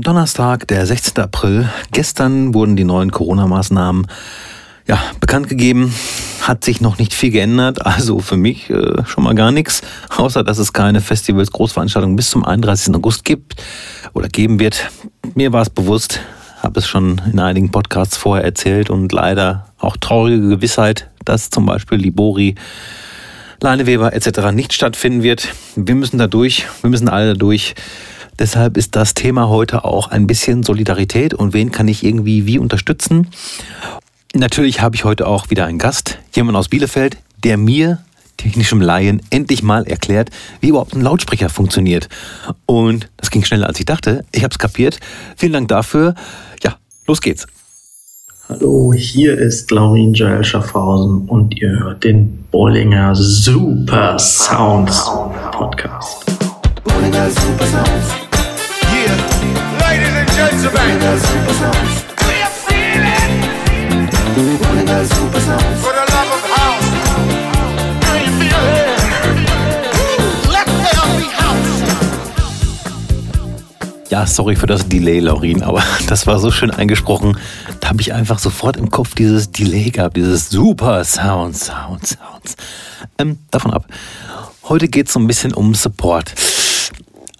Donnerstag, der 16. April. Gestern wurden die neuen Corona-Maßnahmen ja, bekannt gegeben. Hat sich noch nicht viel geändert, also für mich äh, schon mal gar nichts, außer dass es keine Festivals, Großveranstaltungen bis zum 31. August gibt oder geben wird. Mir war es bewusst, habe es schon in einigen Podcasts vorher erzählt und leider auch traurige Gewissheit, dass zum Beispiel Libori, Leineweber etc. nicht stattfinden wird. Wir müssen da durch, wir müssen alle da durch. Deshalb ist das Thema heute auch ein bisschen Solidarität und wen kann ich irgendwie wie unterstützen. Natürlich habe ich heute auch wieder einen Gast, jemand aus Bielefeld, der mir, technischem Laien, endlich mal erklärt, wie überhaupt ein Lautsprecher funktioniert. Und das ging schneller als ich dachte. Ich habe es kapiert. Vielen Dank dafür. Ja, los geht's. Hallo, hier ist Laurin Joel Schaffhausen und ihr hört den Bollinger Super Sounds Podcast. Bollinger Super Sounds. Yeah, ladies and gentlemen. Bollinger Super Sounds. Ja, sorry für das Delay, Laurin, aber das war so schön eingesprochen. Da habe ich einfach sofort im Kopf dieses Delay gehabt, dieses super Sound, Sound, Sounds. Ähm, davon ab. Heute geht es so ein bisschen um Support.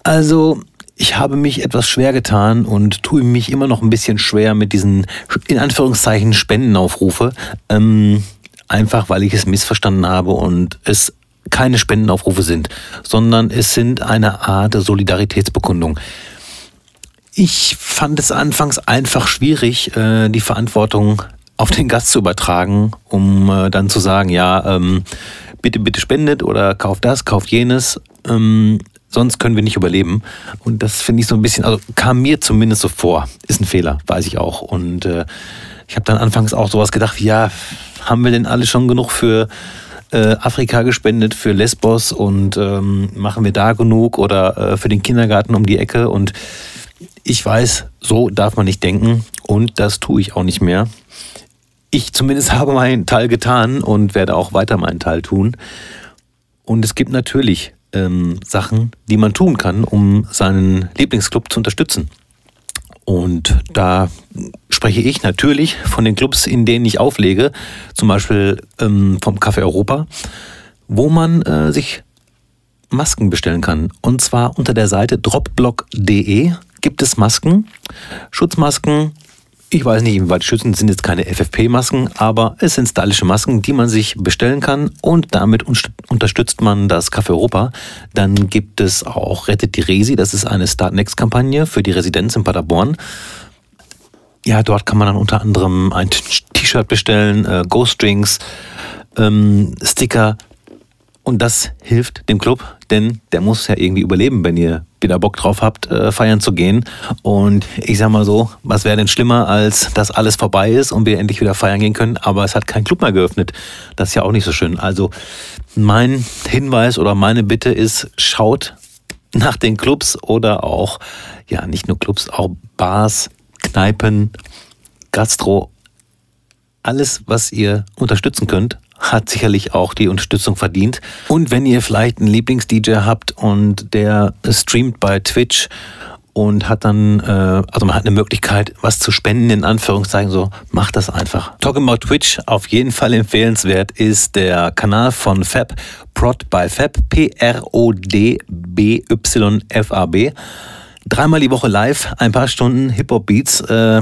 Also, ich habe mich etwas schwer getan und tue mich immer noch ein bisschen schwer mit diesen, in Anführungszeichen, Spendenaufrufe. Ähm, einfach weil ich es missverstanden habe und es keine Spendenaufrufe sind, sondern es sind eine Art Solidaritätsbekundung. Ich fand es anfangs einfach schwierig, äh, die Verantwortung auf den Gast zu übertragen, um äh, dann zu sagen, ja, ähm, bitte, bitte spendet oder kauft das, kauft jenes. Sonst können wir nicht überleben. Und das finde ich so ein bisschen, also kam mir zumindest so vor. Ist ein Fehler, weiß ich auch. Und äh, ich habe dann anfangs auch sowas gedacht, ja, haben wir denn alle schon genug für äh, Afrika gespendet, für Lesbos und ähm, machen wir da genug oder äh, für den Kindergarten um die Ecke? Und ich weiß, so darf man nicht denken und das tue ich auch nicht mehr. Ich zumindest habe meinen Teil getan und werde auch weiter meinen Teil tun. Und es gibt natürlich ähm, Sachen, die man tun kann, um seinen Lieblingsclub zu unterstützen. Und da spreche ich natürlich von den Clubs, in denen ich auflege, zum Beispiel ähm, vom Café Europa, wo man äh, sich Masken bestellen kann. Und zwar unter der Seite dropblock.de gibt es Masken, Schutzmasken ich weiß nicht, inwieweit schützend sind jetzt keine FFP-Masken, aber es sind stylische Masken, die man sich bestellen kann und damit unterstützt man das Café Europa. Dann gibt es auch Rettet die Resi, das ist eine Start Next-Kampagne für die Residenz in Paderborn. Ja, dort kann man dann unter anderem ein T-Shirt bestellen, äh, Ghost Drinks, ähm, Sticker, und das hilft dem Club, denn der muss ja irgendwie überleben, wenn ihr wieder Bock drauf habt, äh, feiern zu gehen. Und ich sag mal so, was wäre denn schlimmer, als dass alles vorbei ist und wir endlich wieder feiern gehen können, aber es hat kein Club mehr geöffnet. Das ist ja auch nicht so schön. Also mein Hinweis oder meine Bitte ist, schaut nach den Clubs oder auch, ja, nicht nur Clubs, auch Bars, Kneipen, Gastro, alles, was ihr unterstützen könnt, hat sicherlich auch die Unterstützung verdient. Und wenn ihr vielleicht einen Lieblings-DJ habt und der streamt bei Twitch und hat dann, äh, also man hat eine Möglichkeit, was zu spenden, in Anführungszeichen, so, macht das einfach. Talking about Twitch, auf jeden Fall empfehlenswert, ist der Kanal von Fab, Prod by Fab, P-R-O-D-B-Y-F-A-B. Dreimal die Woche live, ein paar Stunden Hip-Hop-Beats, äh,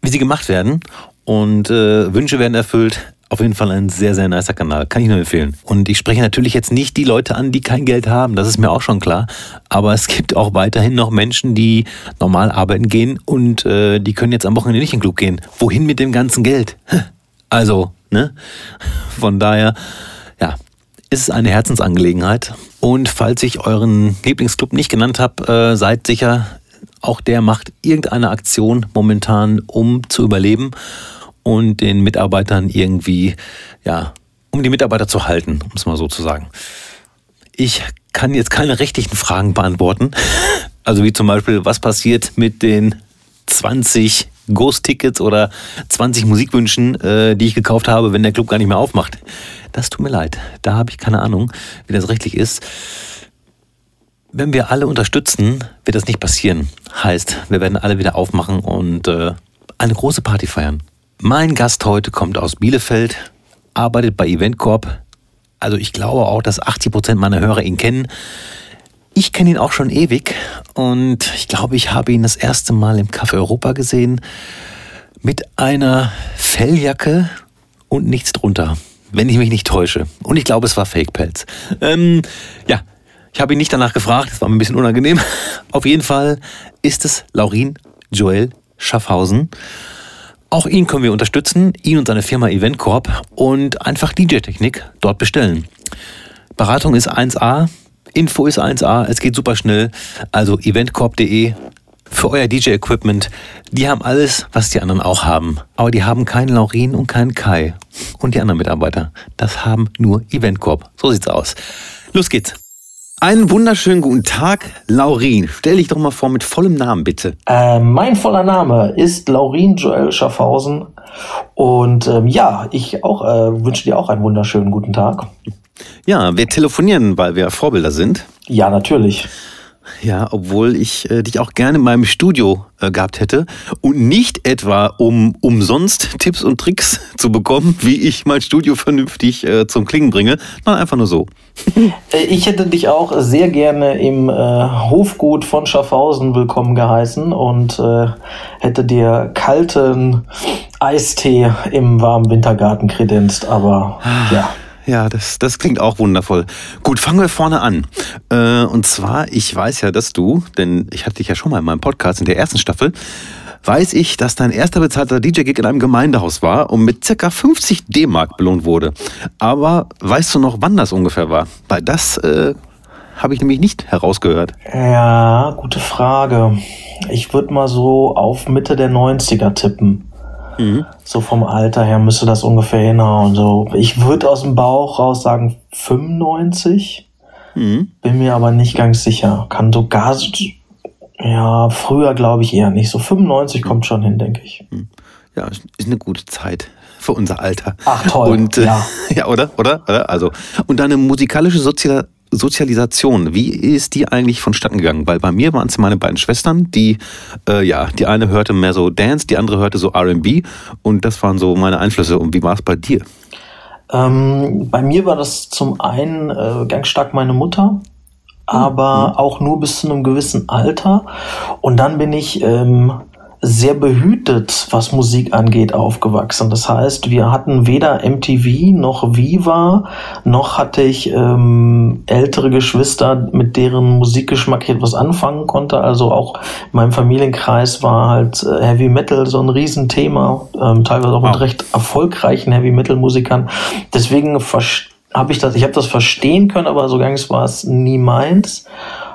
wie sie gemacht werden und äh, Wünsche werden erfüllt. Auf jeden Fall ein sehr, sehr nicer Kanal. Kann ich nur empfehlen. Und ich spreche natürlich jetzt nicht die Leute an, die kein Geld haben. Das ist mir auch schon klar. Aber es gibt auch weiterhin noch Menschen, die normal arbeiten gehen und äh, die können jetzt am Wochenende nicht in den Club gehen. Wohin mit dem ganzen Geld? Also, ne? Von daher, ja, ist es eine Herzensangelegenheit. Und falls ich euren Lieblingsclub nicht genannt habe, äh, seid sicher, auch der macht irgendeine Aktion momentan, um zu überleben und den Mitarbeitern irgendwie, ja, um die Mitarbeiter zu halten, um es mal so zu sagen. Ich kann jetzt keine rechtlichen Fragen beantworten. Also wie zum Beispiel, was passiert mit den 20 Ghost-Tickets oder 20 Musikwünschen, äh, die ich gekauft habe, wenn der Club gar nicht mehr aufmacht. Das tut mir leid. Da habe ich keine Ahnung, wie das rechtlich ist. Wenn wir alle unterstützen, wird das nicht passieren. Heißt, wir werden alle wieder aufmachen und äh, eine große Party feiern. Mein Gast heute kommt aus Bielefeld, arbeitet bei Eventcorp. Also ich glaube auch, dass 80 Prozent meiner Hörer ihn kennen. Ich kenne ihn auch schon ewig und ich glaube, ich habe ihn das erste Mal im Café Europa gesehen mit einer Felljacke und nichts drunter, wenn ich mich nicht täusche. Und ich glaube, es war Fake-Pelz. Ähm, ja, ich habe ihn nicht danach gefragt, das war mir ein bisschen unangenehm. Auf jeden Fall ist es Laurin Joel Schaffhausen. Auch ihn können wir unterstützen, ihn und seine Firma Eventcorp und einfach DJ-Technik dort bestellen. Beratung ist 1A, Info ist 1A, es geht super schnell. Also eventcorp.de für euer DJ-Equipment. Die haben alles, was die anderen auch haben. Aber die haben keinen Laurin und keinen Kai. Und die anderen Mitarbeiter. Das haben nur Eventcorp. So sieht's aus. Los geht's. Einen wunderschönen guten Tag, Laurin. Stell dich doch mal vor mit vollem Namen, bitte. Äh, mein voller Name ist Laurin Joel Schaffhausen. Und ähm, ja, ich auch äh, wünsche dir auch einen wunderschönen guten Tag. Ja, wir telefonieren, weil wir Vorbilder sind. Ja, natürlich. Ja, obwohl ich äh, dich auch gerne in meinem Studio äh, gehabt hätte und nicht etwa um umsonst Tipps und Tricks zu bekommen, wie ich mein Studio vernünftig äh, zum Klingen bringe, sondern einfach nur so. Äh, ich hätte dich auch sehr gerne im äh, Hofgut von Schaffhausen willkommen geheißen und äh, hätte dir kalten Eistee im warmen Wintergarten kredenzt, aber ja. Ja, das, das klingt auch wundervoll. Gut, fangen wir vorne an. Äh, und zwar, ich weiß ja, dass du, denn ich hatte dich ja schon mal in meinem Podcast in der ersten Staffel, weiß ich, dass dein erster bezahlter DJ-Gig in einem Gemeindehaus war und mit circa 50 D-Mark belohnt wurde. Aber weißt du noch, wann das ungefähr war? Weil das äh, habe ich nämlich nicht herausgehört. Ja, gute Frage. Ich würde mal so auf Mitte der 90er tippen. Mhm. So vom Alter her müsste das ungefähr hinhauen. So, ich würde aus dem Bauch raus sagen 95. Mhm. Bin mir aber nicht ganz sicher. Kann sogar, ja, früher glaube ich eher nicht. So 95 kommt schon hin, denke ich. Mhm. Ja, ist eine gute Zeit für unser Alter. Ach toll. Und, äh, ja. ja, oder? Oder? Also, und deine musikalische Sozial Sozialisation, wie ist die eigentlich vonstatten gegangen? Weil bei mir waren es meine beiden Schwestern, die, äh, ja, die eine hörte mehr so Dance, die andere hörte so RB und das waren so meine Einflüsse. Und wie war es bei dir? Ähm, bei mir war das zum einen äh, ganz stark meine Mutter, aber mhm. auch nur bis zu einem gewissen Alter. Und dann bin ich ähm, sehr behütet, was Musik angeht, aufgewachsen. Das heißt, wir hatten weder MTV noch Viva, noch hatte ich ähm, ältere Geschwister, mit deren Musikgeschmack ich etwas anfangen konnte. Also auch in meinem Familienkreis war halt äh, Heavy Metal so ein Riesenthema, ähm, teilweise auch wow. mit recht erfolgreichen Heavy Metal Musikern. Deswegen habe ich das, ich habe das verstehen können, aber so ganz war es nie meins.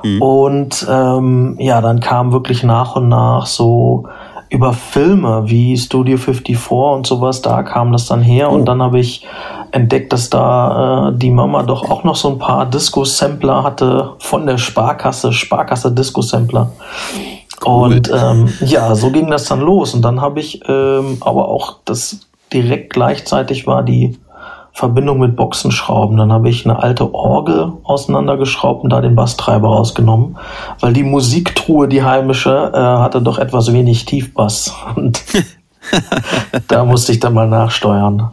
Mhm. Und ähm, ja, dann kam wirklich nach und nach so über Filme wie Studio 54 und sowas, da kam das dann her. Oh. Und dann habe ich entdeckt, dass da äh, die Mama doch auch noch so ein paar Disco-Sampler hatte von der Sparkasse, Sparkasse Disco-Sampler. Cool. Und ähm, ja, so ging das dann los. Und dann habe ich ähm, aber auch das direkt gleichzeitig war die Verbindung mit Boxenschrauben. Dann habe ich eine alte Orgel auseinandergeschraubt und da den Basstreiber rausgenommen, weil die Musiktruhe, die heimische, äh, hatte doch etwas wenig Tiefbass. Und da musste ich dann mal nachsteuern.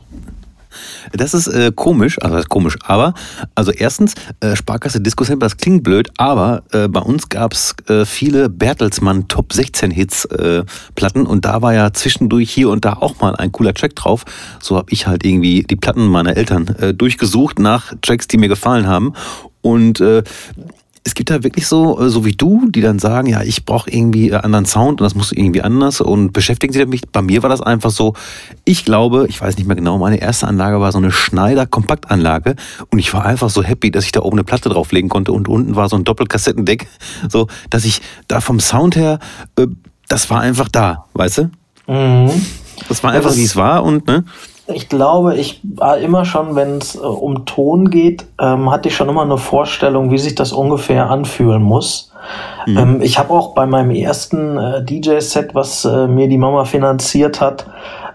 Das ist äh, komisch, also das ist komisch, aber also erstens, äh, Sparkasse Disco Sample, das klingt blöd, aber äh, bei uns gab es äh, viele Bertelsmann Top 16 Hits äh, Platten und da war ja zwischendurch hier und da auch mal ein cooler Track drauf. So habe ich halt irgendwie die Platten meiner Eltern äh, durchgesucht nach Tracks, die mir gefallen haben und äh, es gibt da wirklich so, äh, so wie du, die dann sagen, ja, ich brauche irgendwie äh, anderen Sound und das muss irgendwie anders und beschäftigen sich damit. Bei mir war das einfach so, ich glaube, ich weiß nicht mehr genau, meine erste Anlage war so eine Schneider-Kompaktanlage und ich war einfach so happy, dass ich da oben eine Platte drauflegen konnte und unten war so ein Doppelkassettendeck, so, dass ich da vom Sound her, äh, das war einfach da, weißt du? Mhm. Das war einfach, wie es war und, ne? Ich glaube, ich war immer schon, wenn es äh, um Ton geht, ähm, hatte ich schon immer eine Vorstellung, wie sich das ungefähr anfühlen muss. Mhm. Ähm, ich habe auch bei meinem ersten äh, DJ-Set, was äh, mir die Mama finanziert hat,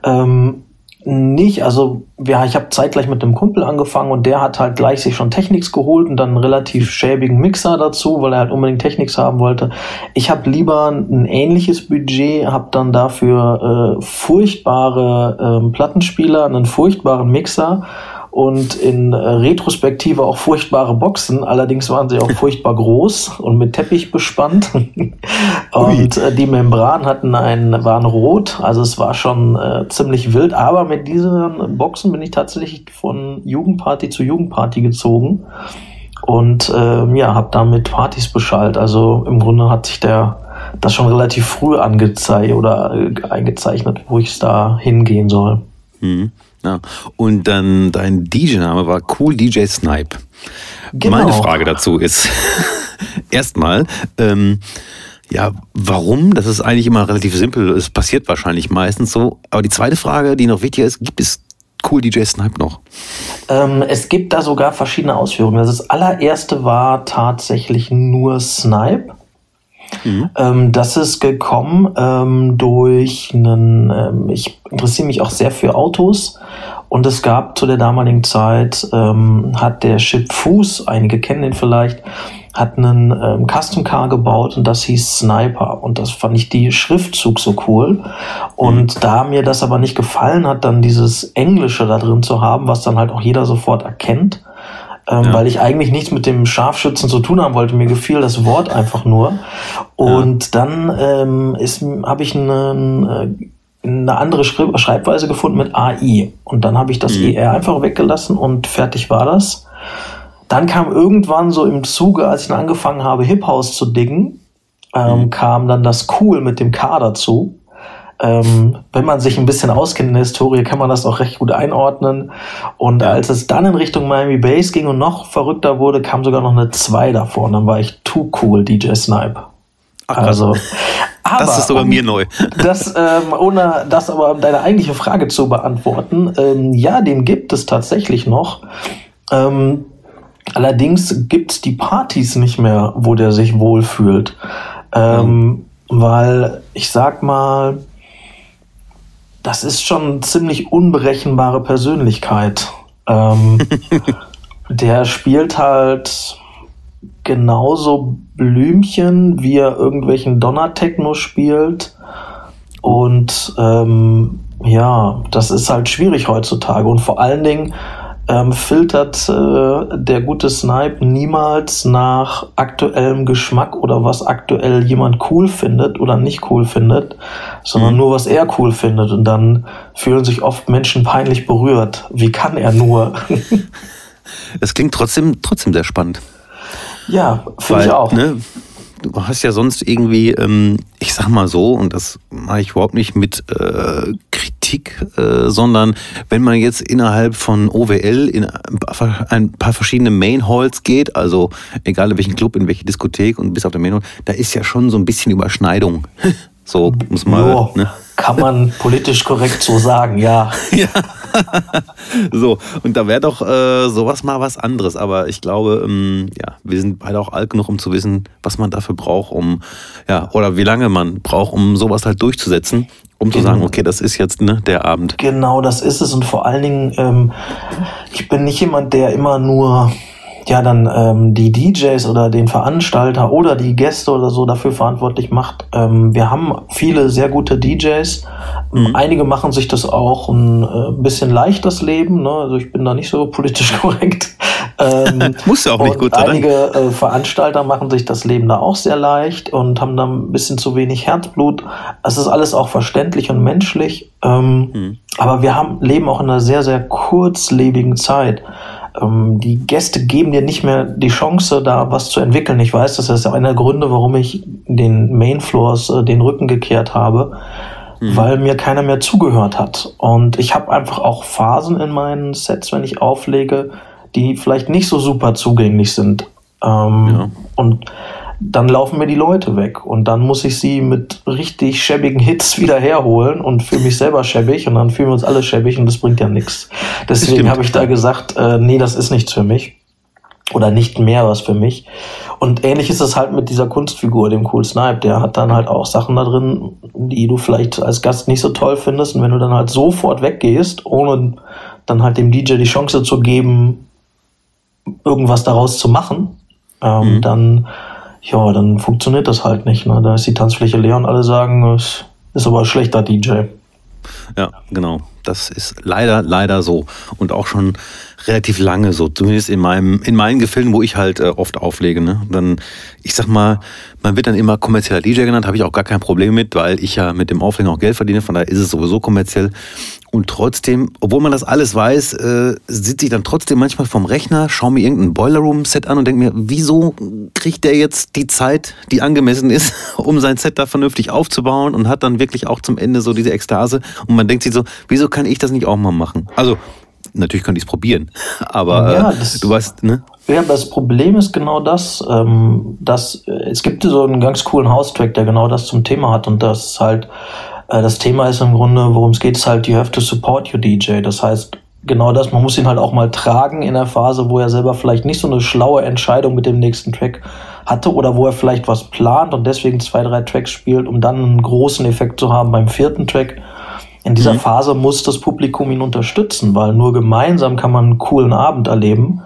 ähm, nicht. Also ja, ich habe zeitgleich mit einem Kumpel angefangen und der hat halt gleich sich schon Technics geholt und dann einen relativ schäbigen Mixer dazu, weil er halt unbedingt Technics haben wollte. Ich habe lieber ein ähnliches Budget, habe dann dafür äh, furchtbare äh, Plattenspieler, einen furchtbaren Mixer und in Retrospektive auch furchtbare Boxen. Allerdings waren sie auch furchtbar groß und mit Teppich bespannt. und äh, die Membranen hatten einen, waren rot, also es war schon äh, ziemlich wild. Aber mit diesen Boxen bin ich tatsächlich von Jugendparty zu Jugendparty gezogen und äh, ja, habe damit Partys beschallt. Also im Grunde hat sich der das schon relativ früh angezeichnet oder äh, eingezeichnet, wo ich da hingehen soll. Mhm. Ja. Und dann dein DJ-Name war Cool DJ Snipe. Genau. Meine Frage dazu ist erstmal, ähm, ja, warum? Das ist eigentlich immer relativ simpel. Es passiert wahrscheinlich meistens so. Aber die zweite Frage, die noch wichtiger ist, gibt es Cool DJ Snipe noch? Ähm, es gibt da sogar verschiedene Ausführungen. Das allererste war tatsächlich nur Snipe. Mhm. Ähm, das ist gekommen ähm, durch einen, ähm, ich interessiere mich auch sehr für Autos und es gab zu der damaligen Zeit, ähm, hat der Chip Fuß, einige kennen ihn vielleicht, hat einen ähm, Custom Car gebaut und das hieß Sniper und das fand ich die Schriftzug so cool und mhm. da mir das aber nicht gefallen hat, dann dieses Englische da drin zu haben, was dann halt auch jeder sofort erkennt, ähm, ja. weil ich eigentlich nichts mit dem Scharfschützen zu tun haben wollte. Mir gefiel das Wort einfach nur. Und ja. dann ähm, habe ich einen, äh, eine andere Schreibweise gefunden mit AI. Und dann habe ich das mhm. ER einfach weggelassen und fertig war das. Dann kam irgendwann so im Zuge, als ich dann angefangen habe, Hip House zu diggen, ähm, mhm. kam dann das Cool mit dem K dazu. Ähm, wenn man sich ein bisschen auskennt in der Historie, kann man das auch recht gut einordnen. Und als es dann in Richtung Miami Bass ging und noch verrückter wurde, kam sogar noch eine 2 davor. Und dann war ich too cool, DJ Snipe. Ach, also, aber, das ist sogar um, mir neu. Das, ähm, ohne das aber um deine eigentliche Frage zu beantworten, ähm, ja, den gibt es tatsächlich noch. Ähm, allerdings gibt es die Partys nicht mehr, wo der sich wohlfühlt. Ähm, ja. Weil ich sag mal, das ist schon eine ziemlich unberechenbare Persönlichkeit. Ähm, der spielt halt genauso Blümchen, wie er irgendwelchen Donner-Techno spielt. Und ähm, ja, das ist halt schwierig heutzutage. Und vor allen Dingen ähm, filtert äh, der gute Snipe niemals nach aktuellem Geschmack oder was aktuell jemand cool findet oder nicht cool findet, sondern mhm. nur was er cool findet. Und dann fühlen sich oft Menschen peinlich berührt. Wie kann er nur? Es klingt trotzdem, trotzdem sehr spannend. Ja, finde ich auch. Ne, du hast ja sonst irgendwie, ähm, ich sag mal so, und das mache ich überhaupt nicht mit äh, Kritik, äh, sondern wenn man jetzt innerhalb von OWL in ein paar verschiedene Main Halls geht, also egal in welchen Club, in welche Diskothek und bis auf der Main Hall, da ist ja schon so ein bisschen Überschneidung. so muss man. Ne? Kann man politisch korrekt so sagen, ja. ja. so, und da wäre doch äh, sowas mal was anderes. Aber ich glaube, ähm, ja, wir sind beide auch alt genug, um zu wissen, was man dafür braucht, um, ja, oder wie lange man braucht, um sowas halt durchzusetzen. Um zu sagen, okay, das ist jetzt ne, der Abend. Genau, das ist es. Und vor allen Dingen, ähm, ich bin nicht jemand, der immer nur ja dann ähm, die DJs oder den Veranstalter oder die Gäste oder so dafür verantwortlich macht. Ähm, wir haben viele sehr gute DJs. Mhm. Einige machen sich das auch ein äh, bisschen leicht, das Leben. Ne? Also ich bin da nicht so politisch korrekt. Ähm, Muss ja auch nicht gut sein. Einige äh, Veranstalter machen sich das Leben da auch sehr leicht und haben da ein bisschen zu wenig Herzblut. Es ist alles auch verständlich und menschlich. Ähm, mhm. Aber wir haben, leben auch in einer sehr, sehr kurzlebigen Zeit ähm, die Gäste geben dir nicht mehr die Chance, da was zu entwickeln. Ich weiß, das ist einer der Gründe, warum ich den Mainfloors äh, den Rücken gekehrt habe, mhm. weil mir keiner mehr zugehört hat. Und ich habe einfach auch Phasen in meinen Sets, wenn ich auflege, die vielleicht nicht so super zugänglich sind. Ähm, ja. Und dann laufen mir die Leute weg und dann muss ich sie mit richtig schäbigen Hits wieder herholen und fühle mich selber schäbig und dann fühlen wir uns alle schäbig und das bringt ja nichts. Deswegen habe ich da gesagt, äh, nee, das ist nichts für mich. oder nicht mehr was für mich. Und ähnlich ist es halt mit dieser Kunstfigur, dem Cool Snipe. Der hat dann halt auch Sachen da drin, die du vielleicht als Gast nicht so toll findest. Und wenn du dann halt sofort weggehst, ohne dann halt dem DJ die Chance zu geben, irgendwas daraus zu machen, ähm, mhm. dann, ja, dann funktioniert das halt nicht. Ne? Da ist die Tanzfläche leer und alle sagen, es ist aber ein schlechter DJ. Ja, genau. Das ist leider, leider so. Und auch schon relativ lange so, zumindest in meinem, in meinen Gefilden, wo ich halt äh, oft auflege. Ne? Dann, ich sag mal, man wird dann immer kommerzieller DJ genannt, habe ich auch gar kein Problem mit, weil ich ja mit dem Auflegen auch Geld verdiene, von daher ist es sowieso kommerziell. Und trotzdem, obwohl man das alles weiß, äh, sitze ich dann trotzdem manchmal vom Rechner, schaue mir irgendein Boiler Room Set an und denke mir, wieso kriegt der jetzt die Zeit, die angemessen ist, um sein Set da vernünftig aufzubauen und hat dann wirklich auch zum Ende so diese Ekstase und man denkt sich so, wieso kann ich das nicht auch mal machen? Also natürlich könnte ich es probieren, aber ja, äh, das, du weißt, ne? Ja, das Problem ist genau das, ähm, dass äh, es gibt so einen ganz coolen House-Track, der genau das zum Thema hat und das halt, das Thema ist im Grunde, worum es geht, ist halt, you have to support your DJ. Das heißt, genau das, man muss ihn halt auch mal tragen in der Phase, wo er selber vielleicht nicht so eine schlaue Entscheidung mit dem nächsten Track hatte oder wo er vielleicht was plant und deswegen zwei, drei Tracks spielt, um dann einen großen Effekt zu haben beim vierten Track in dieser mhm. Phase muss das Publikum ihn unterstützen, weil nur gemeinsam kann man einen coolen Abend erleben.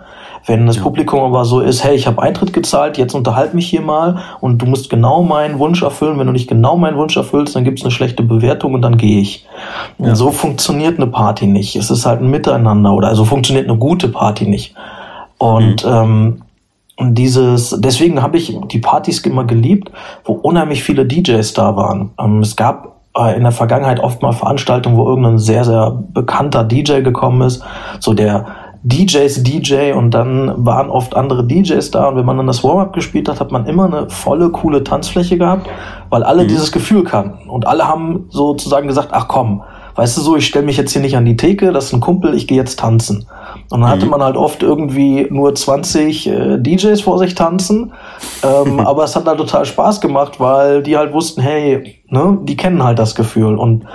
Wenn das ja. Publikum aber so ist, hey, ich habe Eintritt gezahlt, jetzt unterhalt mich hier mal und du musst genau meinen Wunsch erfüllen. Wenn du nicht genau meinen Wunsch erfüllst, dann gibt es eine schlechte Bewertung und dann gehe ich. Ja. So funktioniert eine Party nicht. Es ist halt ein Miteinander oder also funktioniert eine gute Party nicht. Und mhm. ähm, und dieses, deswegen habe ich die Partys immer geliebt, wo unheimlich viele DJs da waren. Ähm, es gab äh, in der Vergangenheit oft mal Veranstaltungen, wo irgendein sehr, sehr bekannter DJ gekommen ist, so der DJs DJ und dann waren oft andere DJs da und wenn man dann das Warm-up gespielt hat, hat man immer eine volle, coole Tanzfläche gehabt, weil alle mhm. dieses Gefühl kannten und alle haben sozusagen gesagt, ach komm, weißt du so, ich stelle mich jetzt hier nicht an die Theke, das ist ein Kumpel, ich gehe jetzt tanzen. Und dann hatte mhm. man halt oft irgendwie nur 20 äh, DJs vor sich tanzen. Ähm, aber es hat halt total Spaß gemacht, weil die halt wussten, hey, ne, die kennen halt das Gefühl. Und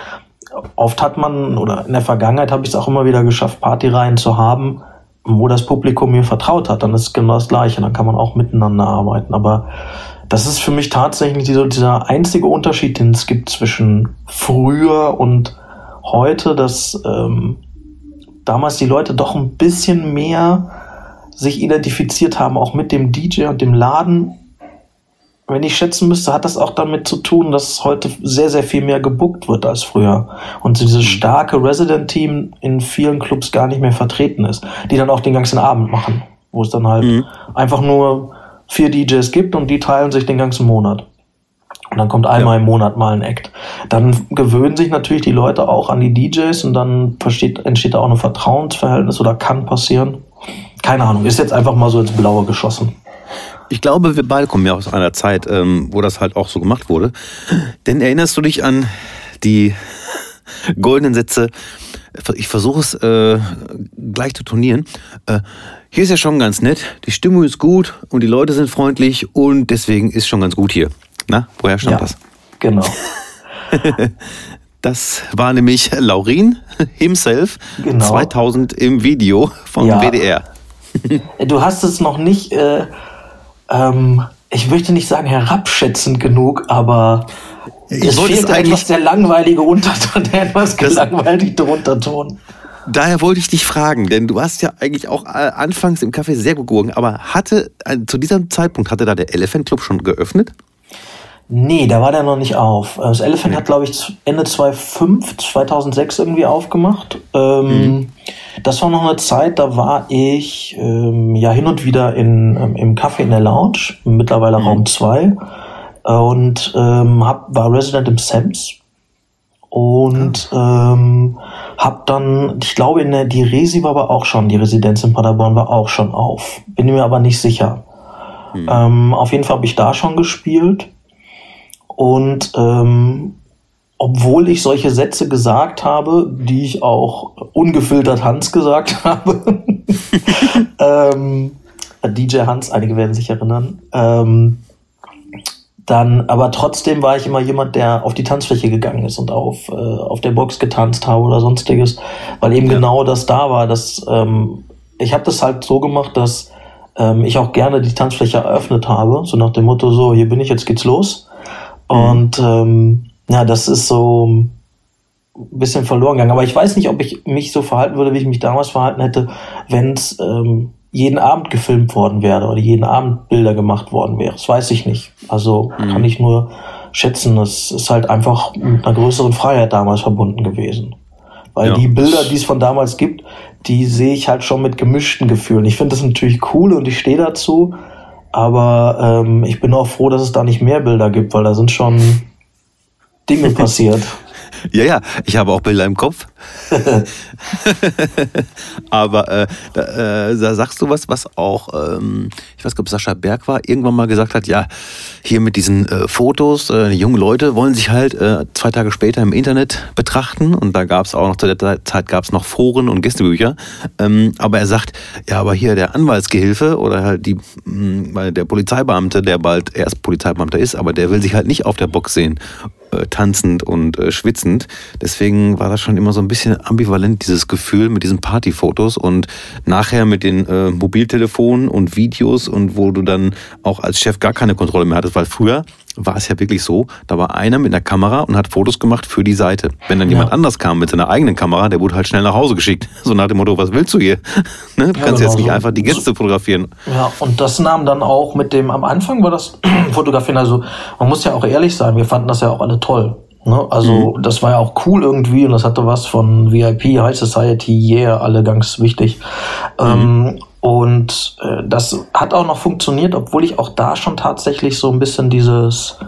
oft hat man, oder in der Vergangenheit habe ich es auch immer wieder geschafft, Partyreihen zu haben, wo das Publikum mir vertraut hat. Dann ist es genau das Gleiche. Dann kann man auch miteinander arbeiten. Aber das ist für mich tatsächlich dieser, dieser einzige Unterschied, den es gibt zwischen früher und heute, dass ähm, damals die Leute doch ein bisschen mehr sich identifiziert haben, auch mit dem DJ und dem Laden. Wenn ich schätzen müsste, hat das auch damit zu tun, dass heute sehr, sehr viel mehr gebuckt wird als früher. Und dieses mhm. starke Resident-Team in vielen Clubs gar nicht mehr vertreten ist, die dann auch den ganzen Abend machen. Wo es dann halt mhm. einfach nur vier DJs gibt und die teilen sich den ganzen Monat. Und dann kommt einmal ja. im Monat mal ein Act. Dann gewöhnen sich natürlich die Leute auch an die DJs und dann versteht, entsteht da auch ein Vertrauensverhältnis oder kann passieren. Keine Ahnung, ist jetzt einfach mal so ins Blaue geschossen. Ich glaube, wir beide kommen ja aus einer Zeit, ähm, wo das halt auch so gemacht wurde. Denn erinnerst du dich an die goldenen Sätze? Ich versuche es äh, gleich zu turnieren. Äh, hier ist ja schon ganz nett, die Stimmung ist gut und die Leute sind freundlich und deswegen ist schon ganz gut hier. Na, woher stammt ja, das? Genau. Das war nämlich Laurin himself, genau. 2000 im Video vom ja. WDR. Du hast es noch nicht, äh, ähm, ich möchte nicht sagen herabschätzend genug, aber ich es fehlt eigentlich der langweilige Unterton, der etwas gelangweilte Unterton. Daher wollte ich dich fragen, denn du hast ja eigentlich auch äh, anfangs im Café sehr gut geguckt, aber hatte äh, zu diesem Zeitpunkt hatte da der Elephant Club schon geöffnet? Nee, da war der noch nicht auf. Das Elephant nee. hat, glaube ich, Ende 2005, 2006 irgendwie aufgemacht. Ähm, mhm. Das war noch eine Zeit, da war ich ähm, ja hin und wieder in, ähm, im Café in der Lounge, mittlerweile mhm. Raum 2. Und ähm, hab, war Resident im Sams. Und ähm, hab dann, ich glaube, in der, die Resi war aber auch schon, die Residenz in Paderborn war auch schon auf. Bin mir aber nicht sicher. Mhm. Ähm, auf jeden Fall habe ich da schon gespielt. Und ähm, obwohl ich solche Sätze gesagt habe, die ich auch ungefiltert Hans gesagt habe, ähm, DJ Hans, einige werden sich erinnern, ähm, dann, aber trotzdem war ich immer jemand, der auf die Tanzfläche gegangen ist und auf, äh, auf der Box getanzt habe oder sonstiges, weil eben ja. genau das da war. Dass, ähm, ich habe das halt so gemacht, dass ähm, ich auch gerne die Tanzfläche eröffnet habe, so nach dem Motto, so, hier bin ich, jetzt geht's los. Mhm. Und ähm, ja, das ist so ein bisschen verloren gegangen. Aber ich weiß nicht, ob ich mich so verhalten würde, wie ich mich damals verhalten hätte, wenn es ähm, jeden Abend gefilmt worden wäre oder jeden Abend Bilder gemacht worden wäre. Das weiß ich nicht. Also mhm. kann ich nur schätzen. Das ist halt einfach mit einer größeren Freiheit damals verbunden gewesen. Weil ja. die Bilder, die es von damals gibt, die sehe ich halt schon mit gemischten Gefühlen. Ich finde das natürlich cool und ich stehe dazu, aber ähm, ich bin auch froh, dass es da nicht mehr Bilder gibt, weil da sind schon Dinge passiert. Ja, ja, ich habe auch Bilder im Kopf. Aber äh, da, äh, da, sagst du was, was auch, ähm, ich weiß nicht, ob Sascha Berg war, irgendwann mal gesagt hat, ja, hier mit diesen äh, Fotos, äh, junge Leute wollen sich halt äh, zwei Tage später im Internet betrachten und da gab es auch noch, zu der Zeit gab es noch Foren und Gästebücher. Ähm, aber er sagt, ja, aber hier der Anwaltsgehilfe oder halt die, mh, mm, der Polizeibeamte, der bald erst Polizeibeamter ist, aber der will sich halt nicht auf der Box sehen äh, tanzend und schwitzend. Deswegen war das schon immer so ein bisschen ambivalent, dieses Gefühl mit diesen Partyfotos und nachher mit den äh, Mobiltelefonen und Videos und wo du dann auch als Chef gar keine Kontrolle mehr hattest, weil früher war es ja wirklich so, da war einer mit einer Kamera und hat Fotos gemacht für die Seite. Wenn dann ja. jemand anders kam mit seiner eigenen Kamera, der wurde halt schnell nach Hause geschickt. So nach dem Motto, was willst du hier? ne? Du ja, kannst genau jetzt nicht so. einfach die Gäste fotografieren. Ja, und das nahm dann auch mit dem, am Anfang war das Fotografieren, also man muss ja auch ehrlich sein, wir fanden das ja auch alle toll. Ne? Also mhm. das war ja auch cool irgendwie und das hatte was von VIP, High Society, yeah, alle ganz wichtig. Mhm. Ähm, und äh, das hat auch noch funktioniert, obwohl ich auch da schon tatsächlich so ein bisschen dieses,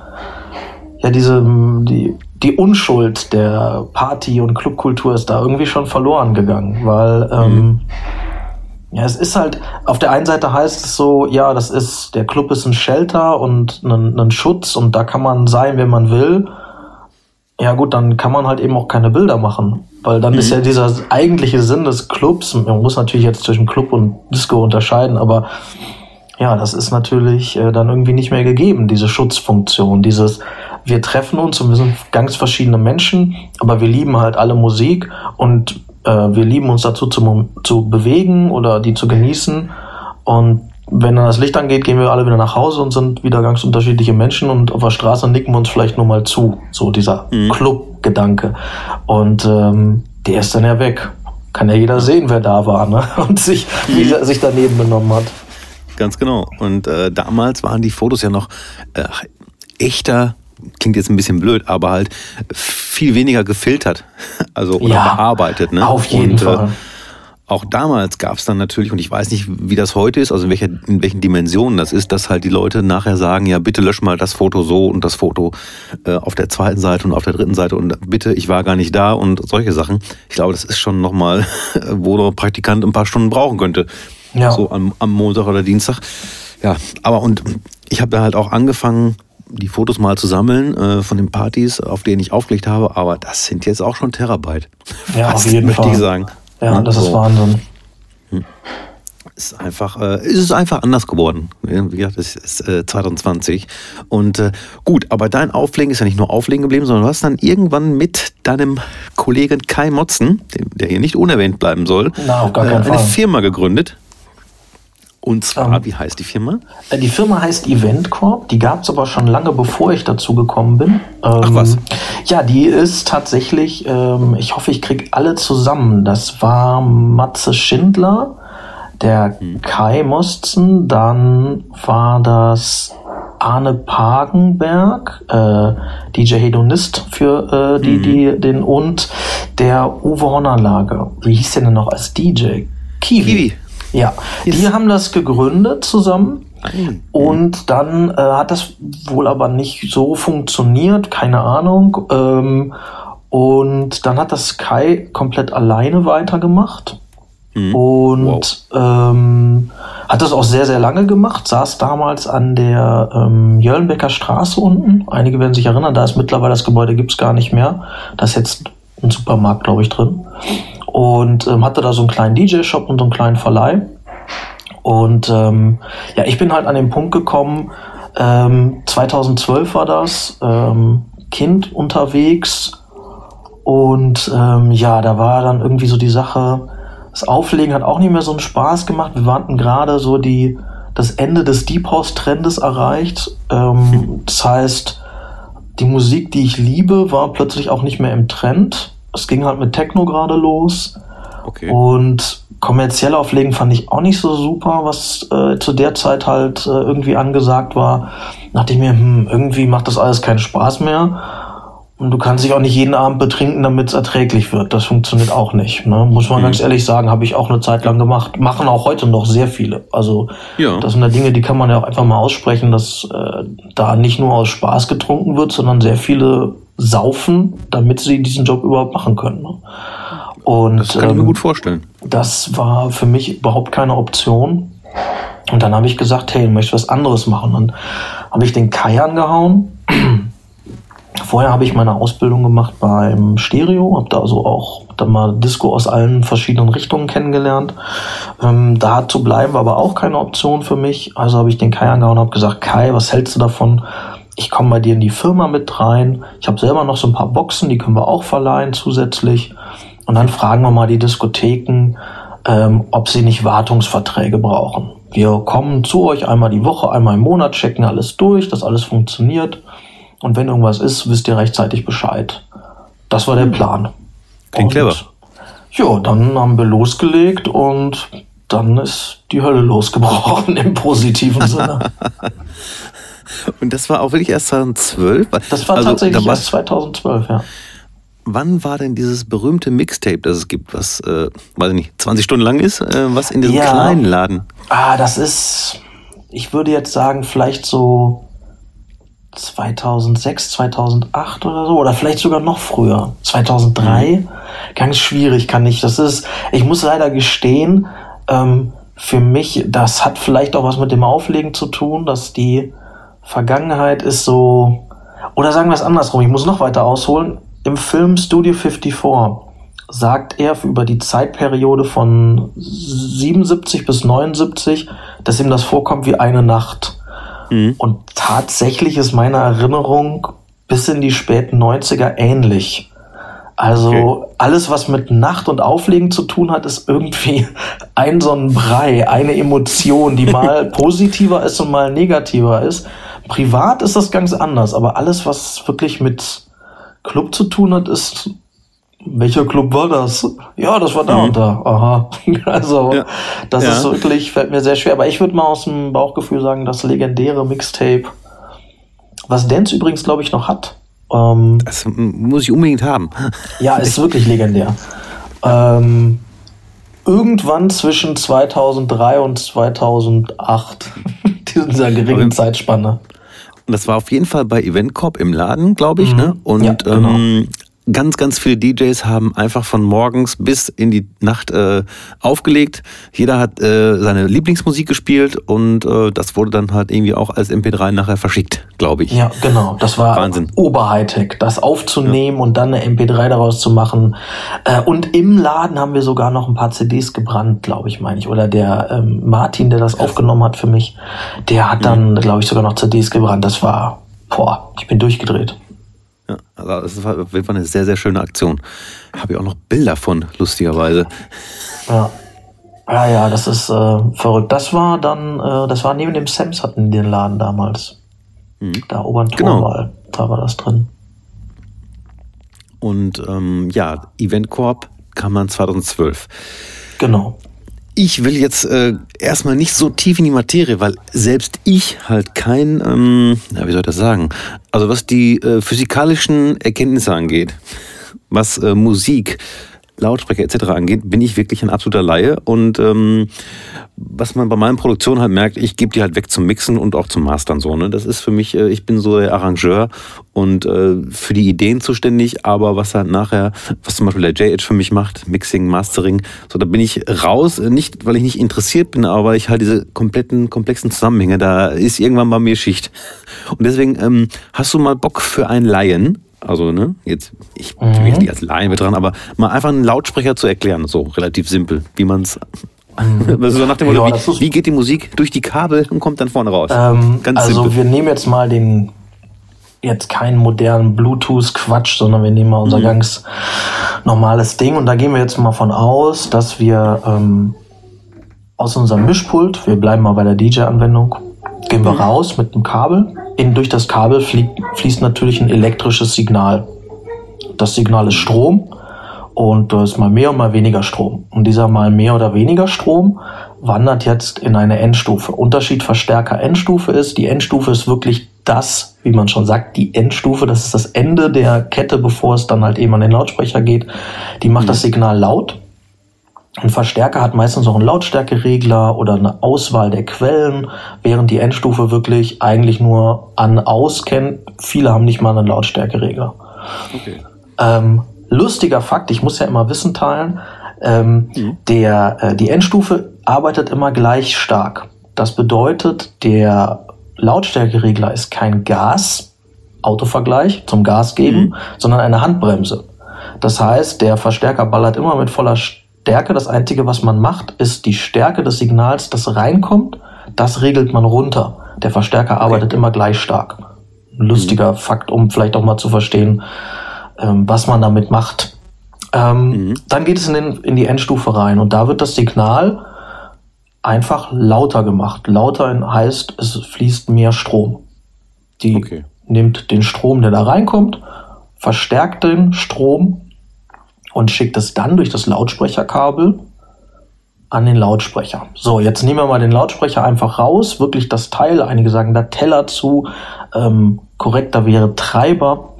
ja, diese, die, die Unschuld der Party- und Clubkultur ist da irgendwie schon verloren gegangen, weil ähm, mhm. ja, es ist halt, auf der einen Seite heißt es so, ja, das ist, der Club ist ein Shelter und ein, ein Schutz und da kann man sein, wenn man will. Ja gut, dann kann man halt eben auch keine Bilder machen. Weil dann mhm. ist ja dieser eigentliche Sinn des Clubs, man muss natürlich jetzt zwischen Club und Disco unterscheiden, aber ja, das ist natürlich äh, dann irgendwie nicht mehr gegeben, diese Schutzfunktion, dieses wir treffen uns und wir sind ganz verschiedene Menschen, aber wir lieben halt alle Musik und äh, wir lieben uns dazu zu, zu bewegen oder die zu genießen und wenn dann das Licht angeht, gehen wir alle wieder nach Hause und sind wieder ganz unterschiedliche Menschen und auf der Straße nicken wir uns vielleicht nur mal zu. So dieser mhm. Club-Gedanke. Und ähm, der ist dann ja weg. Kann ja jeder sehen, wer da war ne? und sich, mhm. wie er sich daneben benommen hat. Ganz genau. Und äh, damals waren die Fotos ja noch äh, echter klingt jetzt ein bisschen blöd, aber halt viel weniger gefiltert, also oder ja, bearbeitet. Ne? Auf jeden und, äh, Fall. Auch damals gab es dann natürlich, und ich weiß nicht, wie das heute ist, also in, welcher, in welchen Dimensionen das ist, dass halt die Leute nachher sagen, ja, bitte lösch mal das Foto so und das Foto äh, auf der zweiten Seite und auf der dritten Seite und bitte, ich war gar nicht da und solche Sachen. Ich glaube, das ist schon nochmal, wo der Praktikant ein paar Stunden brauchen könnte. Ja. So am, am Montag oder Dienstag. Ja, aber und ich habe da halt auch angefangen, die Fotos mal zu sammeln äh, von den Partys, auf denen ich aufgelegt habe, aber das sind jetzt auch schon Terabyte. Ja, Fast, auf jeden möchte Fall. ich sagen. Ja, das so. ist Wahnsinn. Hm. Ist einfach, äh, ist es einfach anders geworden. Wie gesagt, es ist äh, 2020. Und äh, gut, aber dein Auflegen ist ja nicht nur Auflegen geblieben, sondern du hast dann irgendwann mit deinem Kollegen Kai Motzen, der hier nicht unerwähnt bleiben soll, Na, äh, eine Fall. Firma gegründet. Und zwar, ähm, wie heißt die Firma? Äh, die Firma heißt Eventcorp. Die gab es aber schon lange bevor ich dazu gekommen bin. Ähm, Ach was? Ja, die ist tatsächlich, ähm, ich hoffe, ich kriege alle zusammen. Das war Matze Schindler, der hm. Kai Mosten, dann war das Arne Pagenberg, äh, DJ Hedonist für äh, die, mhm. die, den und der Uwe Hornerlage. Wie hieß der denn noch als DJ? Kiwi. Kiwi. Ja, die haben das gegründet zusammen. Und dann äh, hat das wohl aber nicht so funktioniert, keine Ahnung. Ähm, und dann hat das Sky komplett alleine weitergemacht. Mhm. Und wow. ähm, hat das auch sehr, sehr lange gemacht, saß damals an der ähm, Jöllenbecker Straße unten. Einige werden sich erinnern, da ist mittlerweile das Gebäude gibt's gar nicht mehr. Da ist jetzt ein Supermarkt, glaube ich, drin und ähm, hatte da so einen kleinen DJ-Shop und so einen kleinen Verleih. Und ähm, ja, ich bin halt an den Punkt gekommen, ähm, 2012 war das, ähm, Kind unterwegs und ähm, ja, da war dann irgendwie so die Sache, das Auflegen hat auch nicht mehr so einen Spaß gemacht. Wir warten gerade so die das Ende des Deep House Trendes erreicht. Ähm, das heißt, die Musik, die ich liebe, war plötzlich auch nicht mehr im Trend. Es ging halt mit Techno gerade los. Okay. Und kommerziell auflegen fand ich auch nicht so super, was äh, zu der Zeit halt äh, irgendwie angesagt war. Dachte ich mir, hm, irgendwie macht das alles keinen Spaß mehr. Und du kannst dich auch nicht jeden Abend betrinken, damit es erträglich wird. Das funktioniert auch nicht. Ne? Muss man mhm. ganz ehrlich sagen, habe ich auch eine Zeit lang gemacht. Machen auch heute noch sehr viele. Also ja. das sind ja Dinge, die kann man ja auch einfach mal aussprechen, dass äh, da nicht nur aus Spaß getrunken wird, sondern sehr viele saufen, damit sie diesen Job überhaupt machen können. Ne? Und, das kann ich mir ähm, gut vorstellen. Das war für mich überhaupt keine Option. Und dann habe ich gesagt, hey, ich möchte was anderes machen. Dann habe ich den Kai angehauen. Vorher habe ich meine Ausbildung gemacht beim Stereo, habe da also auch dann mal Disco aus allen verschiedenen Richtungen kennengelernt. Ähm, da zu bleiben war aber auch keine Option für mich. Also habe ich den Kai angehauen und habe gesagt, Kai, was hältst du davon? Ich komme bei dir in die Firma mit rein. Ich habe selber noch so ein paar Boxen, die können wir auch verleihen zusätzlich. Und dann fragen wir mal die Diskotheken, ähm, ob sie nicht Wartungsverträge brauchen. Wir kommen zu euch einmal die Woche, einmal im Monat, checken alles durch, dass alles funktioniert. Und wenn irgendwas ist, wisst ihr rechtzeitig Bescheid. Das war der hm. Plan. Klingt clever. Ja, dann haben wir losgelegt und dann ist die Hölle losgebrochen im positiven Sinne. und das war auch wirklich erst 2012? Das war also, tatsächlich erst 2012, ja wann war denn dieses berühmte Mixtape, das es gibt, was, äh, weiß ich nicht, 20 Stunden lang ist, äh, was in diesem ja. kleinen Laden? Ah, das ist, ich würde jetzt sagen, vielleicht so 2006, 2008 oder so, oder vielleicht sogar noch früher, 2003. Mhm. Ganz schwierig kann ich. Das ist, ich muss leider gestehen, ähm, für mich, das hat vielleicht auch was mit dem Auflegen zu tun, dass die Vergangenheit ist so, oder sagen wir es andersrum, ich muss noch weiter ausholen. Im Film Studio 54 sagt er über die Zeitperiode von 77 bis 79, dass ihm das vorkommt wie eine Nacht. Mhm. Und tatsächlich ist meine Erinnerung bis in die späten 90er ähnlich. Also okay. alles, was mit Nacht und Auflegen zu tun hat, ist irgendwie ein so ein Brei, eine Emotion, die mal positiver ist und mal negativer ist. Privat ist das ganz anders, aber alles, was wirklich mit Club zu tun hat, ist welcher Club war das? Ja, das war da mhm. und da. Aha. Also, ja. das ja. ist wirklich, fällt mir sehr schwer. Aber ich würde mal aus dem Bauchgefühl sagen, das legendäre Mixtape, was Dance übrigens, glaube ich, noch hat. Ähm, das muss ich unbedingt haben. Ja, ist wirklich legendär. Ähm, irgendwann zwischen 2003 und 2008, dieser geringen Zeitspanne. Das war auf jeden Fall bei Event Corp im Laden, glaube ich. Mhm. Ne? Und ja, genau. ähm, ganz, ganz viele DJs haben einfach von morgens bis in die Nacht äh, aufgelegt. Jeder hat äh, seine Lieblingsmusik gespielt und äh, das wurde dann halt irgendwie auch als MP3 nachher verschickt, glaube ich. Ja, genau. Das war Wahnsinn. Oberhightech, das aufzunehmen ja. und dann eine MP3 daraus zu machen. Äh, und im Laden haben wir sogar noch ein paar CDs gebrannt, glaube ich, meine ich. Oder der ähm, Martin, der das aufgenommen hat für mich, der hat dann, mhm. glaube ich, sogar noch CDs gebrannt. Das war, boah, ich bin durchgedreht. Ja, also das war auf jeden Fall eine sehr, sehr schöne Aktion. Habe ich auch noch Bilder von, lustigerweise. Ja. Ja, ja, das ist äh, verrückt. Das war dann, äh, das war neben dem Sams hatten den Laden damals. Mhm. Da Obern genau. da war das drin. Und ähm, ja, Event Corp kam dann 2012. Genau ich will jetzt äh, erstmal nicht so tief in die Materie, weil selbst ich halt kein, ähm, ja, wie soll ich das sagen? Also was die äh, physikalischen Erkenntnisse angeht, was äh, Musik, Lautsprecher etc. angeht, bin ich wirklich ein absoluter Laie. Und ähm, was man bei meinen Produktionen halt merkt, ich gebe die halt weg zum Mixen und auch zum Mastern so. Ne? Das ist für mich, äh, ich bin so der Arrangeur und äh, für die Ideen zuständig, aber was halt nachher, was zum Beispiel der J-Edge für mich macht, Mixing, Mastering, so da bin ich raus, nicht weil ich nicht interessiert bin, aber ich halt diese kompletten, komplexen Zusammenhänge, da ist irgendwann bei mir Schicht. Und deswegen, ähm, hast du mal Bock für einen Laien? Also ne, jetzt, ich bin mhm. jetzt nicht als Laien mit dran, aber mal einfach einen Lautsprecher zu erklären, so relativ simpel, wie man es mhm. so nach dem Motto, ja, wie, wie, geht die Musik durch die Kabel und kommt dann vorne raus? Ähm, Ganz also simpel. wir nehmen jetzt mal den, jetzt keinen modernen Bluetooth-Quatsch, sondern wir nehmen mal unser mhm. ganz normales Ding und da gehen wir jetzt mal von aus, dass wir ähm, aus unserem Mischpult, wir bleiben mal bei der DJ-Anwendung, gehen wir raus mit dem Kabel. In, durch das Kabel fliegt, fließt natürlich ein elektrisches Signal. Das Signal ist Strom und da ist mal mehr und mal weniger Strom. Und dieser mal mehr oder weniger Strom wandert jetzt in eine Endstufe. Unterschied Verstärker Endstufe ist, die Endstufe ist wirklich das, wie man schon sagt, die Endstufe, das ist das Ende der Kette, bevor es dann halt eben an den Lautsprecher geht. Die macht das Signal laut. Ein Verstärker hat meistens auch einen Lautstärkeregler oder eine Auswahl der Quellen, während die Endstufe wirklich eigentlich nur an aus kennt. Viele haben nicht mal einen Lautstärkeregler. Okay. Ähm, lustiger Fakt, ich muss ja immer Wissen teilen, ähm, mhm. der, äh, die Endstufe arbeitet immer gleich stark. Das bedeutet, der Lautstärkeregler ist kein Gas, Autovergleich zum Gas geben, mhm. sondern eine Handbremse. Das heißt, der Verstärker ballert immer mit voller Stärke. Das Einzige, was man macht, ist die Stärke des Signals, das reinkommt, das regelt man runter. Der Verstärker arbeitet immer gleich stark. Ein lustiger mhm. Fakt, um vielleicht auch mal zu verstehen, ähm, was man damit macht. Ähm, mhm. Dann geht es in, den, in die Endstufe rein und da wird das Signal einfach lauter gemacht. Lauter heißt, es fließt mehr Strom. Die okay. nimmt den Strom, der da reinkommt, verstärkt den Strom und schickt es dann durch das Lautsprecherkabel an den Lautsprecher. So, jetzt nehmen wir mal den Lautsprecher einfach raus, wirklich das Teil, einige sagen da Teller zu, ähm, korrekter wäre Treiber.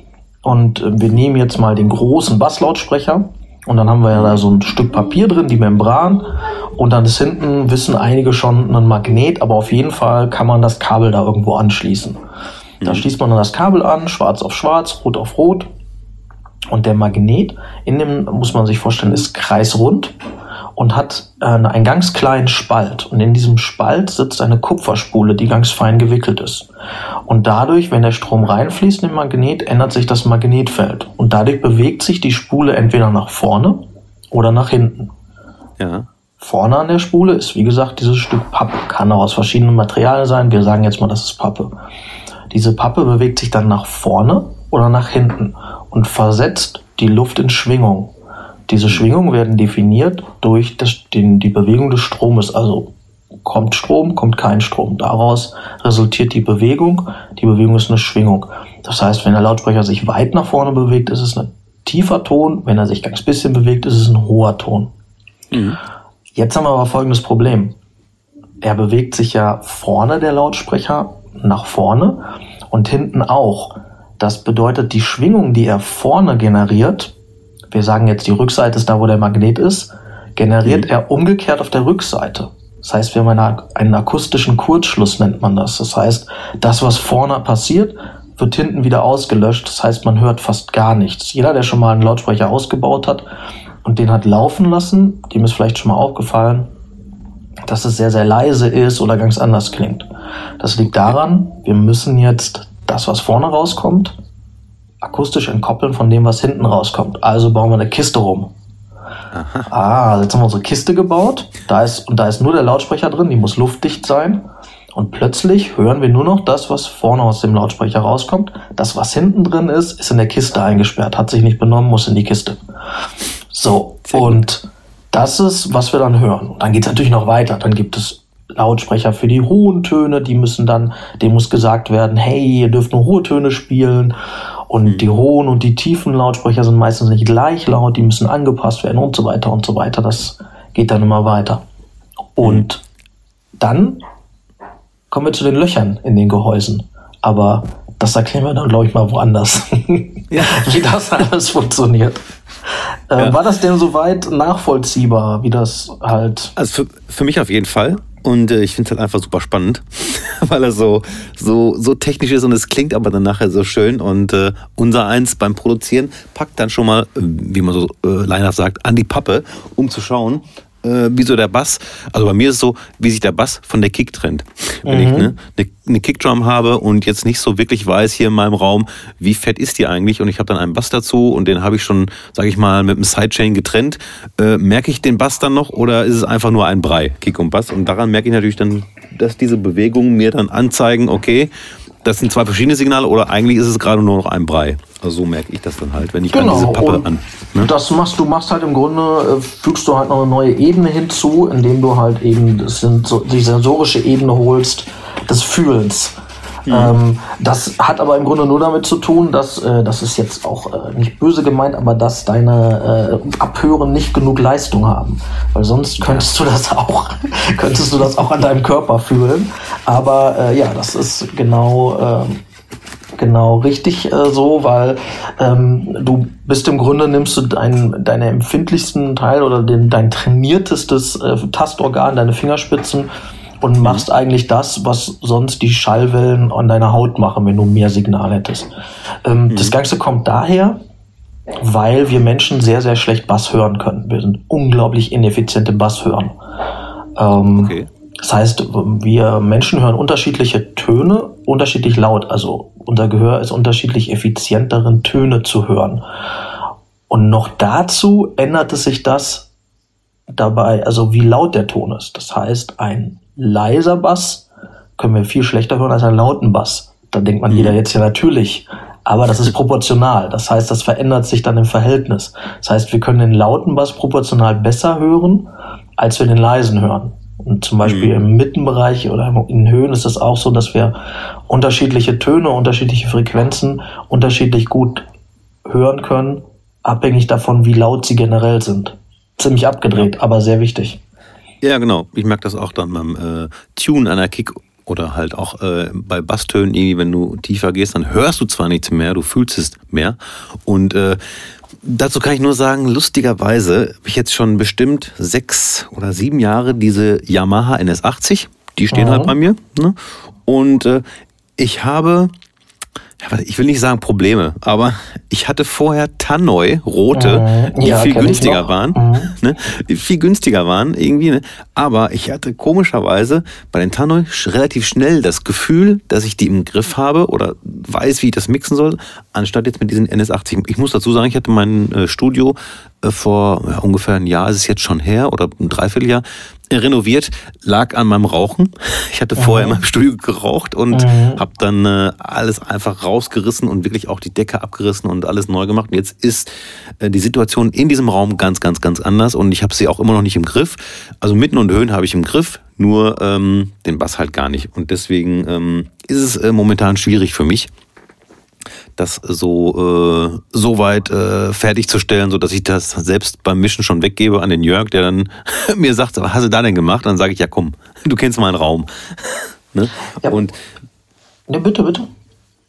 Und äh, wir nehmen jetzt mal den großen Basslautsprecher und dann haben wir ja da so ein Stück Papier drin, die Membran. Und dann ist hinten, wissen einige schon, ein Magnet, aber auf jeden Fall kann man das Kabel da irgendwo anschließen. Da mhm. schließt man dann das Kabel an, schwarz auf schwarz, rot auf rot. Und der Magnet in dem, muss man sich vorstellen, ist kreisrund und hat äh, einen ganz kleinen Spalt. Und in diesem Spalt sitzt eine Kupferspule, die ganz fein gewickelt ist. Und dadurch, wenn der Strom reinfließt in den Magnet, ändert sich das Magnetfeld. Und dadurch bewegt sich die Spule entweder nach vorne oder nach hinten. Ja. Vorne an der Spule ist, wie gesagt, dieses Stück Pappe. Kann auch aus verschiedenen Materialien sein. Wir sagen jetzt mal, das ist Pappe. Diese Pappe bewegt sich dann nach vorne oder nach hinten und versetzt die Luft in Schwingung. Diese Schwingungen werden definiert durch das, den, die Bewegung des Stromes. Also kommt Strom, kommt kein Strom. Daraus resultiert die Bewegung. Die Bewegung ist eine Schwingung. Das heißt, wenn der Lautsprecher sich weit nach vorne bewegt, ist es ein tiefer Ton. Wenn er sich ganz bisschen bewegt, ist es ein hoher Ton. Mhm. Jetzt haben wir aber folgendes Problem. Er bewegt sich ja vorne, der Lautsprecher, nach vorne und hinten auch. Das bedeutet, die Schwingung, die er vorne generiert, wir sagen jetzt, die Rückseite ist da, wo der Magnet ist, generiert mhm. er umgekehrt auf der Rückseite. Das heißt, wir haben eine, einen akustischen Kurzschluss, nennt man das. Das heißt, das, was vorne passiert, wird hinten wieder ausgelöscht. Das heißt, man hört fast gar nichts. Jeder, der schon mal einen Lautsprecher ausgebaut hat und den hat laufen lassen, dem ist vielleicht schon mal aufgefallen, dass es sehr, sehr leise ist oder ganz anders klingt. Das liegt daran, wir müssen jetzt das, was vorne rauskommt, akustisch entkoppeln von dem, was hinten rauskommt. Also bauen wir eine Kiste rum. Aha. Ah, jetzt haben wir unsere Kiste gebaut. Da ist, und da ist nur der Lautsprecher drin, die muss luftdicht sein. Und plötzlich hören wir nur noch das, was vorne aus dem Lautsprecher rauskommt. Das, was hinten drin ist, ist in der Kiste eingesperrt, hat sich nicht benommen, muss in die Kiste. So, und das ist, was wir dann hören. Und dann geht es natürlich noch weiter. Dann gibt es Lautsprecher für die hohen Töne, die müssen dann, dem muss gesagt werden, hey, ihr dürft nur hohe Töne spielen. Und mhm. die hohen und die tiefen Lautsprecher sind meistens nicht gleich laut, die müssen angepasst werden und so weiter und so weiter. Das geht dann immer weiter. Und dann kommen wir zu den Löchern in den Gehäusen. Aber das erklären wir dann, glaube ich, mal woanders, ja. wie das alles funktioniert. Äh, ja. War das denn soweit nachvollziehbar, wie das halt. Also für, für mich auf jeden Fall. Und äh, ich finde es halt einfach super spannend, weil er so, so, so technisch ist und es klingt aber dann nachher so schön. Und äh, unser Eins beim Produzieren packt dann schon mal, wie man so äh, Leinach sagt, an die Pappe, um zu schauen, äh, wie so der Bass, also bei mir ist es so, wie sich der Bass von der Kick trennt. Wenn mhm. ich ne, eine, eine Kickdrum habe und jetzt nicht so wirklich weiß hier in meinem Raum, wie fett ist die eigentlich und ich habe dann einen Bass dazu und den habe ich schon, sage ich mal, mit einem Sidechain getrennt, äh, merke ich den Bass dann noch oder ist es einfach nur ein Brei, Kick und Bass? Und daran merke ich natürlich dann, dass diese Bewegungen mir dann anzeigen, okay, das sind zwei verschiedene Signale oder eigentlich ist es gerade nur noch ein Brei. Also so merke ich das dann halt, wenn ich genau. diese Pappe an. Ne? Das machst du machst halt im Grunde, äh, fügst du halt noch eine neue Ebene hinzu, indem du halt eben das sind so, die sensorische Ebene holst des Fühlens. Mhm. Ähm, das hat aber im Grunde nur damit zu tun, dass, äh, das ist jetzt auch äh, nicht böse gemeint, aber dass deine äh, Abhören nicht genug Leistung haben. Weil sonst könntest ja. du das auch, könntest du das auch an deinem Körper fühlen. Aber äh, ja, das ist genau, äh, genau richtig äh, so, weil ähm, du bist im Grunde nimmst du dein, deine empfindlichsten Teil oder den, dein trainiertestes äh, Tastorgan, deine Fingerspitzen und mhm. machst eigentlich das, was sonst die Schallwellen an deiner Haut machen, wenn du mehr Signal hättest. Ähm, mhm. Das Ganze kommt daher, weil wir Menschen sehr, sehr schlecht Bass hören können. Wir sind unglaublich ineffiziente Basshören. Ähm, okay. Das heißt, wir Menschen hören unterschiedliche Töne, unterschiedlich laut. Also unser Gehör ist unterschiedlich effizient darin, Töne zu hören. Und noch dazu ändert es sich das dabei, also wie laut der Ton ist. Das heißt, ein leiser Bass können wir viel schlechter hören als einen lauten Bass. Da denkt man mhm. jeder jetzt ja natürlich. Aber das ist proportional. Das heißt, das verändert sich dann im Verhältnis. Das heißt, wir können den lauten Bass proportional besser hören, als wir den leisen hören. Und zum Beispiel mhm. im Mittenbereich oder in Höhen ist es auch so, dass wir unterschiedliche Töne, unterschiedliche Frequenzen unterschiedlich gut hören können, abhängig davon, wie laut sie generell sind. Ziemlich abgedreht, aber sehr wichtig. Ja, genau. Ich merke das auch dann beim äh, Tune einer Kick oder halt auch äh, bei Basstönen, irgendwie, wenn du tiefer gehst, dann hörst du zwar nichts mehr, du fühlst es mehr. Und äh, dazu kann ich nur sagen, lustigerweise habe ich jetzt schon bestimmt sechs oder sieben Jahre diese Yamaha NS80. Die stehen mhm. halt bei mir. Ne? Und äh, ich habe ich will nicht sagen Probleme, aber ich hatte vorher Tannoy, rote, die ja, viel günstiger waren. Mhm. Ne, die viel günstiger waren irgendwie. Ne? Aber ich hatte komischerweise bei den Tannoy relativ schnell das Gefühl, dass ich die im Griff habe oder weiß, wie ich das mixen soll, anstatt jetzt mit diesen NS80. Ich muss dazu sagen, ich hatte mein äh, Studio vor ja, ungefähr ein Jahr, ist es jetzt schon her oder ein Dreivierteljahr, renoviert, lag an meinem Rauchen. Ich hatte vorher in meinem Studio geraucht und mhm. habe dann äh, alles einfach rausgerissen und wirklich auch die Decke abgerissen und alles neu gemacht. Und jetzt ist äh, die Situation in diesem Raum ganz, ganz, ganz anders und ich habe sie auch immer noch nicht im Griff. Also mitten und Höhen habe ich im Griff, nur ähm, den Bass halt gar nicht. Und deswegen ähm, ist es äh, momentan schwierig für mich das so, äh, so weit äh, fertigzustellen, so dass ich das selbst beim Mischen schon weggebe an den Jörg, der dann mir sagt, was hast du da denn gemacht? Dann sage ich, ja komm, du kennst meinen Raum. ne? ja. Und ja, bitte, bitte.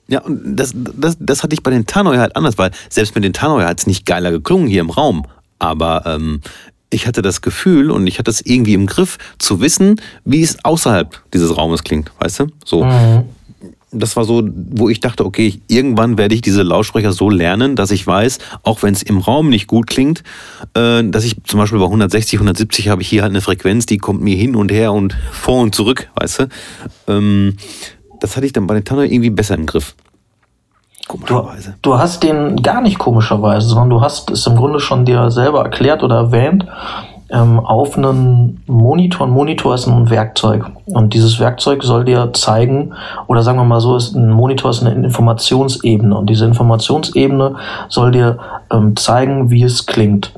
Ja, und das, das, das hatte ich bei den Tannoy halt anders, weil selbst mit den Tannoy hat es nicht geiler geklungen hier im Raum. Aber ähm, ich hatte das Gefühl und ich hatte es irgendwie im Griff, zu wissen, wie es außerhalb dieses Raumes klingt, weißt du? So. Mhm das war so, wo ich dachte, okay, irgendwann werde ich diese Lautsprecher so lernen, dass ich weiß, auch wenn es im Raum nicht gut klingt, äh, dass ich zum Beispiel bei 160, 170 habe ich hier halt eine Frequenz, die kommt mir hin und her und vor und zurück, weißt du. Ähm, das hatte ich dann bei den Tanner irgendwie besser im Griff. Komischerweise. Du, du hast den gar nicht komischerweise, sondern du hast es im Grunde schon dir selber erklärt oder erwähnt ähm, auf einen Monitor. Ein Monitor ist ein Werkzeug. Und dieses Werkzeug soll dir zeigen, oder sagen wir mal so, ist ein Monitor ist eine Informationsebene. Und diese Informationsebene soll dir ähm, zeigen, wie es klingt.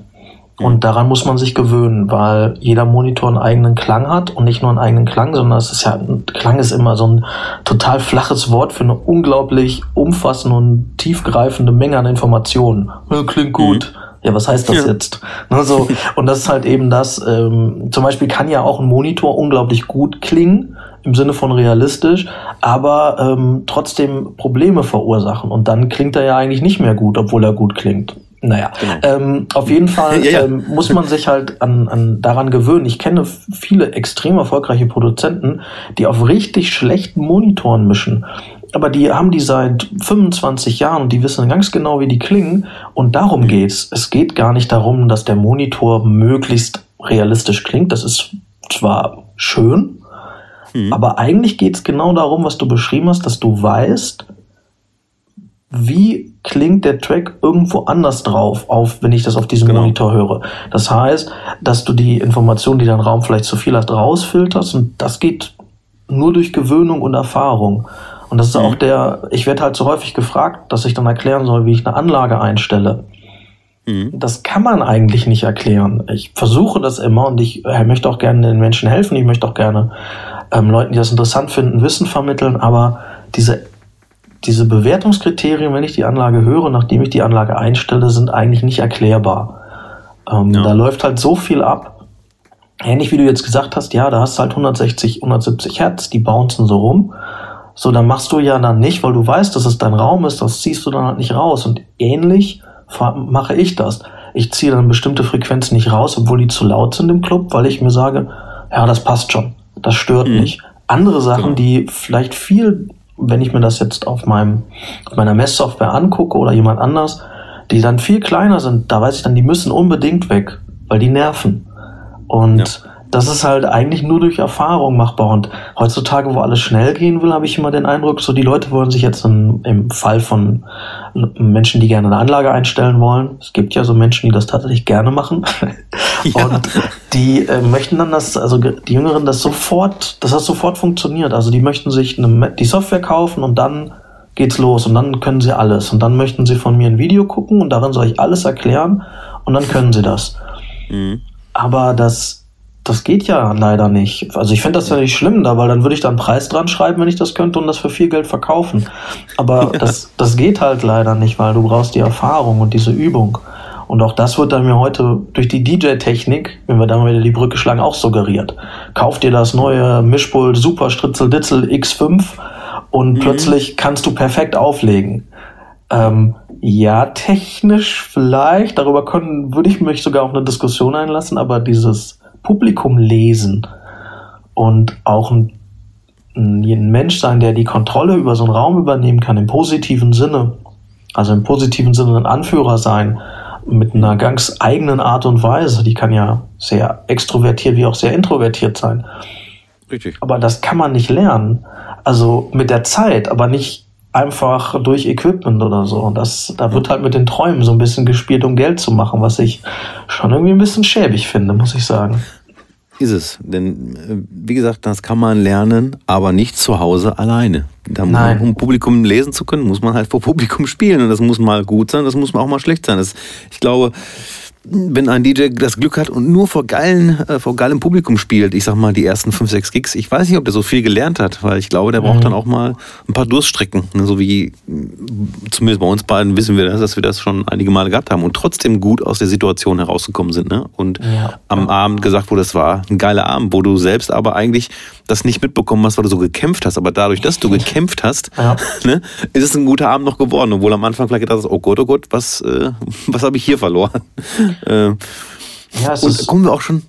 Und daran muss man sich gewöhnen, weil jeder Monitor einen eigenen Klang hat und nicht nur einen eigenen Klang, sondern es ist ja, Klang ist immer so ein total flaches Wort für eine unglaublich umfassende und tiefgreifende Menge an Informationen. klingt gut. Mhm ja, was heißt das ja. jetzt? Ne, so, und das ist halt eben das, ähm, zum Beispiel kann ja auch ein Monitor unglaublich gut klingen, im Sinne von realistisch, aber ähm, trotzdem Probleme verursachen. Und dann klingt er ja eigentlich nicht mehr gut, obwohl er gut klingt. Naja, genau. ähm, auf jeden Fall ja, ja. Ähm, muss man sich halt an, an daran gewöhnen. Ich kenne viele extrem erfolgreiche Produzenten, die auf richtig schlechten Monitoren mischen aber die haben die seit 25 Jahren und die wissen ganz genau, wie die klingen. Und darum mhm. geht's. Es geht gar nicht darum, dass der Monitor möglichst realistisch klingt. Das ist zwar schön, mhm. aber eigentlich geht's genau darum, was du beschrieben hast, dass du weißt, wie klingt der Track irgendwo anders drauf, auf, wenn ich das auf diesem genau. Monitor höre. Das heißt, dass du die Informationen, die dein Raum vielleicht zu viel hat, rausfilterst und das geht nur durch Gewöhnung und Erfahrung. Und das ist auch der, ich werde halt so häufig gefragt, dass ich dann erklären soll, wie ich eine Anlage einstelle. Mhm. Das kann man eigentlich nicht erklären. Ich versuche das immer und ich möchte auch gerne den Menschen helfen. Ich möchte auch gerne ähm, Leuten, die das interessant finden, Wissen vermitteln. Aber diese, diese Bewertungskriterien, wenn ich die Anlage höre, nachdem ich die Anlage einstelle, sind eigentlich nicht erklärbar. Ähm, ja. Da läuft halt so viel ab. Ähnlich wie du jetzt gesagt hast, ja, da hast du halt 160, 170 Hertz, die bouncen so rum. So, dann machst du ja dann nicht, weil du weißt, dass es dein Raum ist, das ziehst du dann halt nicht raus. Und ähnlich mache ich das. Ich ziehe dann bestimmte Frequenzen nicht raus, obwohl die zu laut sind im Club, weil ich mir sage, ja, das passt schon. Das stört mhm. nicht. Andere Sachen, genau. die vielleicht viel, wenn ich mir das jetzt auf meinem, auf meiner Messsoftware angucke oder jemand anders, die dann viel kleiner sind, da weiß ich dann, die müssen unbedingt weg, weil die nerven. Und ja das ist halt eigentlich nur durch Erfahrung machbar. Und heutzutage, wo alles schnell gehen will, habe ich immer den Eindruck, so die Leute wollen sich jetzt in, im Fall von Menschen, die gerne eine Anlage einstellen wollen. Es gibt ja so Menschen, die das tatsächlich gerne machen. Ja. Und die äh, möchten dann das, also die Jüngeren, das sofort, dass das sofort funktioniert. Also die möchten sich eine, die Software kaufen und dann geht's los und dann können sie alles. Und dann möchten sie von mir ein Video gucken und darin soll ich alles erklären und dann können sie das. Mhm. Aber das das geht ja leider nicht. Also ich finde das ja nicht schlimm, da, weil dann würde ich da einen Preis dran schreiben, wenn ich das könnte und das für viel Geld verkaufen. Aber ja. das, das geht halt leider nicht, weil du brauchst die Erfahrung und diese Übung. Und auch das wird dann mir heute durch die DJ-Technik, wenn wir da mal wieder die Brücke schlagen, auch suggeriert. Kauf dir das neue Mischpult Super Stritzel Ditzel X5 und mhm. plötzlich kannst du perfekt auflegen. Ähm, ja, technisch vielleicht, darüber können, würde ich mich sogar auf eine Diskussion einlassen, aber dieses Publikum lesen und auch ein, ein Mensch sein, der die Kontrolle über so einen Raum übernehmen kann, im positiven Sinne, also im positiven Sinne ein Anführer sein, mit einer ganz eigenen Art und Weise, die kann ja sehr extrovertiert wie auch sehr introvertiert sein. Richtig. Aber das kann man nicht lernen. Also mit der Zeit, aber nicht einfach durch Equipment oder so. Und das, da wird halt mit den Träumen so ein bisschen gespielt, um Geld zu machen, was ich schon irgendwie ein bisschen schäbig finde, muss ich sagen. Ist es. Denn, äh, wie gesagt, das kann man lernen, aber nicht zu Hause alleine. Man, um Publikum lesen zu können, muss man halt vor Publikum spielen. Und das muss mal gut sein, das muss auch mal schlecht sein. Das, ich glaube, wenn ein DJ das Glück hat und nur vor, geilen, äh, vor geilem Publikum spielt, ich sag mal die ersten 5, 6 Gigs, ich weiß nicht, ob der so viel gelernt hat, weil ich glaube, der braucht mhm. dann auch mal ein paar Durststrecken. Ne? So wie zumindest bei uns beiden wissen wir das, dass wir das schon einige Male gehabt haben und trotzdem gut aus der Situation herausgekommen sind. Ne? Und ja. am Abend gesagt wurde, es war ein geiler Abend, wo du selbst aber eigentlich das nicht mitbekommen hast, weil du so gekämpft hast. Aber dadurch, dass du gekämpft hast, ja. ne, ist es ein guter Abend noch geworden. Obwohl am Anfang vielleicht gedacht hast, oh Gott, oh Gott, was, äh, was habe ich hier verloren? Äh, ja, es und ist, kommen wir auch schon,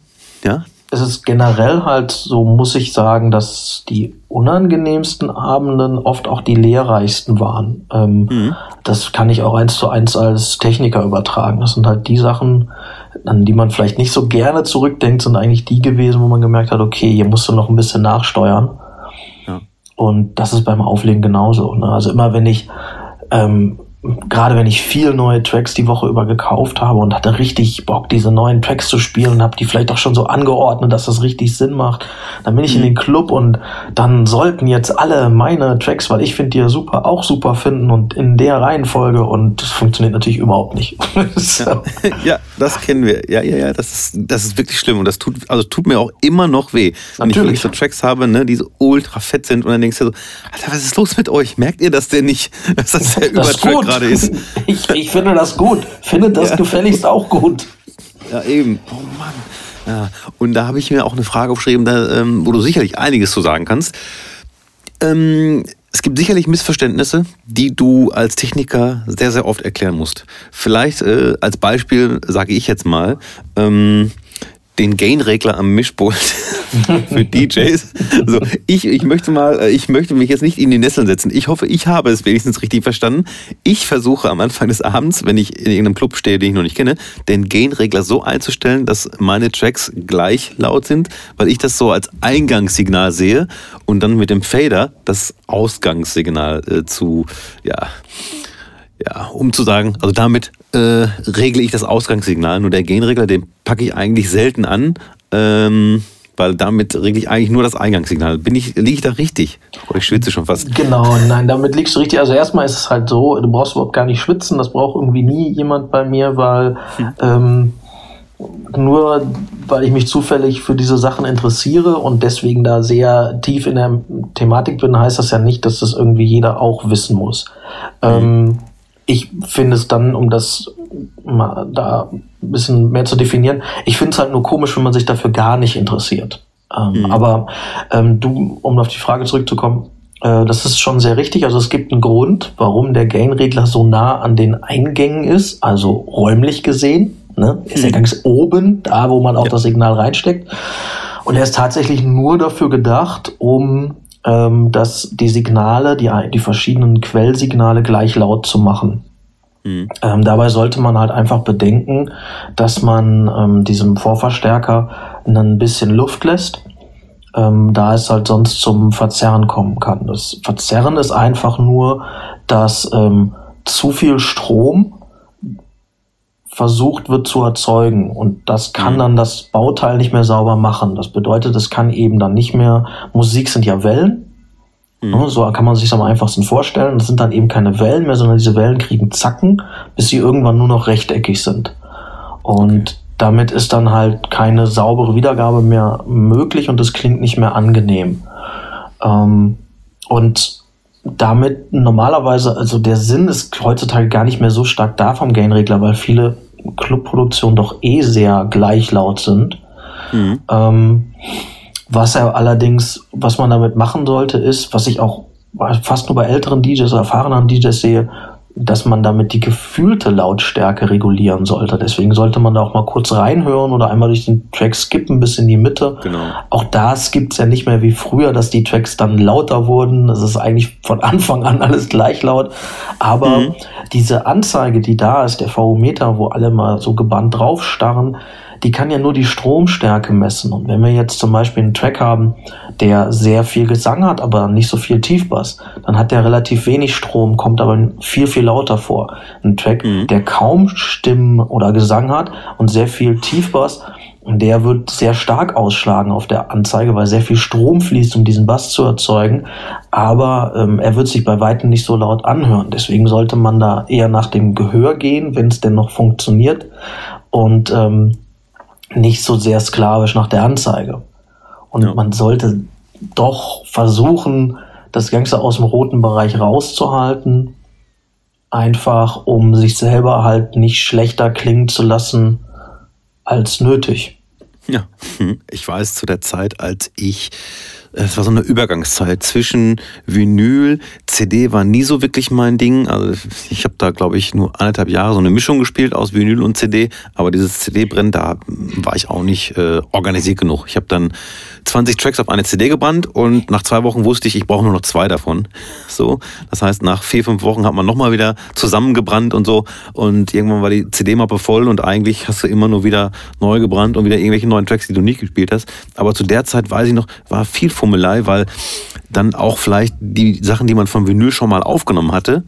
ja? Es ist generell halt so, muss ich sagen, dass die unangenehmsten Abenden oft auch die lehrreichsten waren. Ähm, mhm. Das kann ich auch eins zu eins als Techniker übertragen. Das sind halt die Sachen, an die man vielleicht nicht so gerne zurückdenkt, sind eigentlich die gewesen, wo man gemerkt hat, okay, hier musst du noch ein bisschen nachsteuern. Ja. Und das ist beim Auflegen genauso. Ne? Also immer wenn ich ähm, gerade wenn ich viel neue Tracks die Woche über gekauft habe und hatte richtig Bock, diese neuen Tracks zu spielen und habe die vielleicht auch schon so angeordnet, dass das richtig Sinn macht, dann bin ich mhm. in den Club und dann sollten jetzt alle meine Tracks, weil ich finde die ja super, auch super finden und in der Reihenfolge und das funktioniert natürlich überhaupt nicht. so. ja, ja, das kennen wir. Ja, ja, ja, das ist, das ist wirklich schlimm und das tut, also tut mir auch immer noch weh. Wenn natürlich. ich so Tracks habe, ne, die so ultra fett sind und dann denkst du so, Alter, was ist los mit euch? Merkt ihr das denn nicht? Das der das Übertrack gerade ist. Ich, ich finde das gut. Findet das ja. gefälligst auch gut. Ja, eben. Oh Mann. Ja. Und da habe ich mir auch eine Frage aufgeschrieben, da, ähm, wo du sicherlich einiges zu sagen kannst. Ähm, es gibt sicherlich Missverständnisse, die du als Techniker sehr, sehr oft erklären musst. Vielleicht äh, als Beispiel sage ich jetzt mal, ähm, den Gain-Regler am Mischpult für DJs. So, ich, ich möchte mal, äh, ich möchte mich jetzt nicht in die Nesseln setzen. Ich hoffe, ich habe es wenigstens richtig verstanden. Ich versuche am Anfang des Abends, wenn ich in irgendeinem Club stehe, den ich noch nicht kenne, den Gain-Regler so einzustellen, dass meine Tracks gleich laut sind, weil ich das so als Eingangssignal sehe und dann mit dem Fader das Ausgangssignal äh, zu, ja, ja, um zu sagen, also damit äh, regle ich das Ausgangssignal. Nur der Genregler, den packe ich eigentlich selten an. Ähm, Weil damit regle ich eigentlich nur das Eingangssignal. Bin ich, liege ich da richtig? Oh, ich schwitze schon fast. Genau, nein, damit liegst du richtig. Also erstmal ist es halt so, du brauchst überhaupt gar nicht schwitzen. Das braucht irgendwie nie jemand bei mir, weil hm. ähm, nur weil ich mich zufällig für diese Sachen interessiere und deswegen da sehr tief in der Thematik bin, heißt das ja nicht, dass das irgendwie jeder auch wissen muss. Mhm. Ähm, ich finde es dann, um das mal da ein bisschen mehr zu definieren, ich finde es halt nur komisch, wenn man sich dafür gar nicht interessiert. Ähm, mhm. Aber ähm, du, um auf die Frage zurückzukommen, äh, das ist schon sehr richtig. Also es gibt einen Grund, warum der Gain-Regler so nah an den Eingängen ist, also räumlich gesehen. Ne? Ist ja mhm. ganz oben, da wo man auch ja. das Signal reinsteckt. Und er ist tatsächlich nur dafür gedacht, um ähm, dass die Signale, die, die verschiedenen Quellsignale gleich laut zu machen. Mhm. Ähm, dabei sollte man halt einfach bedenken, dass man ähm, diesem Vorverstärker ein bisschen Luft lässt, ähm, da es halt sonst zum Verzerren kommen kann. Das Verzerren ist einfach nur, dass ähm, zu viel Strom versucht wird zu erzeugen. Und das kann mhm. dann das Bauteil nicht mehr sauber machen. Das bedeutet, es kann eben dann nicht mehr, Musik sind ja Wellen. Mhm. So kann man sich das am einfachsten vorstellen. Das sind dann eben keine Wellen mehr, sondern diese Wellen kriegen Zacken, bis sie irgendwann nur noch rechteckig sind. Und okay. damit ist dann halt keine saubere Wiedergabe mehr möglich und es klingt nicht mehr angenehm. Ähm, und damit normalerweise, also der Sinn ist heutzutage gar nicht mehr so stark da vom Gain-Regler, weil viele Clubproduktionen doch eh sehr gleichlaut sind. Mhm. Ähm, was er allerdings, was man damit machen sollte, ist, was ich auch fast nur bei älteren DJs oder erfahrenen DJs sehe, dass man damit die gefühlte Lautstärke regulieren sollte. Deswegen sollte man da auch mal kurz reinhören oder einmal durch den Track skippen bis in die Mitte. Genau. Auch das gibt's ja nicht mehr wie früher, dass die Tracks dann lauter wurden. Das ist eigentlich von Anfang an alles gleich laut. Aber mhm. diese Anzeige, die da ist, der VO-Meter, wo alle mal so gebannt draufstarren, die kann ja nur die Stromstärke messen. Und wenn wir jetzt zum Beispiel einen Track haben, der sehr viel Gesang hat, aber nicht so viel Tiefbass, dann hat der relativ wenig Strom, kommt aber viel, viel lauter vor. Ein Track, mhm. der kaum Stimmen oder Gesang hat und sehr viel Tiefbass, der wird sehr stark ausschlagen auf der Anzeige, weil sehr viel Strom fließt, um diesen Bass zu erzeugen. Aber ähm, er wird sich bei weitem nicht so laut anhören. Deswegen sollte man da eher nach dem Gehör gehen, wenn es denn noch funktioniert. Und ähm, nicht so sehr sklavisch nach der Anzeige. Und ja. man sollte doch versuchen, das Ganze aus dem roten Bereich rauszuhalten, einfach um sich selber halt nicht schlechter klingen zu lassen als nötig. Ja, ich weiß zu der Zeit, als ich es war so eine Übergangszeit zwischen Vinyl, CD war nie so wirklich mein Ding. Also ich habe da, glaube ich, nur anderthalb Jahre so eine Mischung gespielt aus Vinyl und CD. Aber dieses CD-Brennen, da war ich auch nicht äh, organisiert genug. Ich habe dann 20 Tracks auf eine CD gebrannt und nach zwei Wochen wusste ich, ich brauche nur noch zwei davon. So, das heißt, nach vier, fünf Wochen hat man nochmal wieder zusammengebrannt und so. Und irgendwann war die CD-Mappe voll und eigentlich hast du immer nur wieder neu gebrannt und wieder irgendwelche neuen Tracks, die du nicht gespielt hast. Aber zu der Zeit, weiß ich noch, war viel Fummelei, weil dann auch vielleicht die Sachen, die man vom Vinyl schon mal aufgenommen hatte,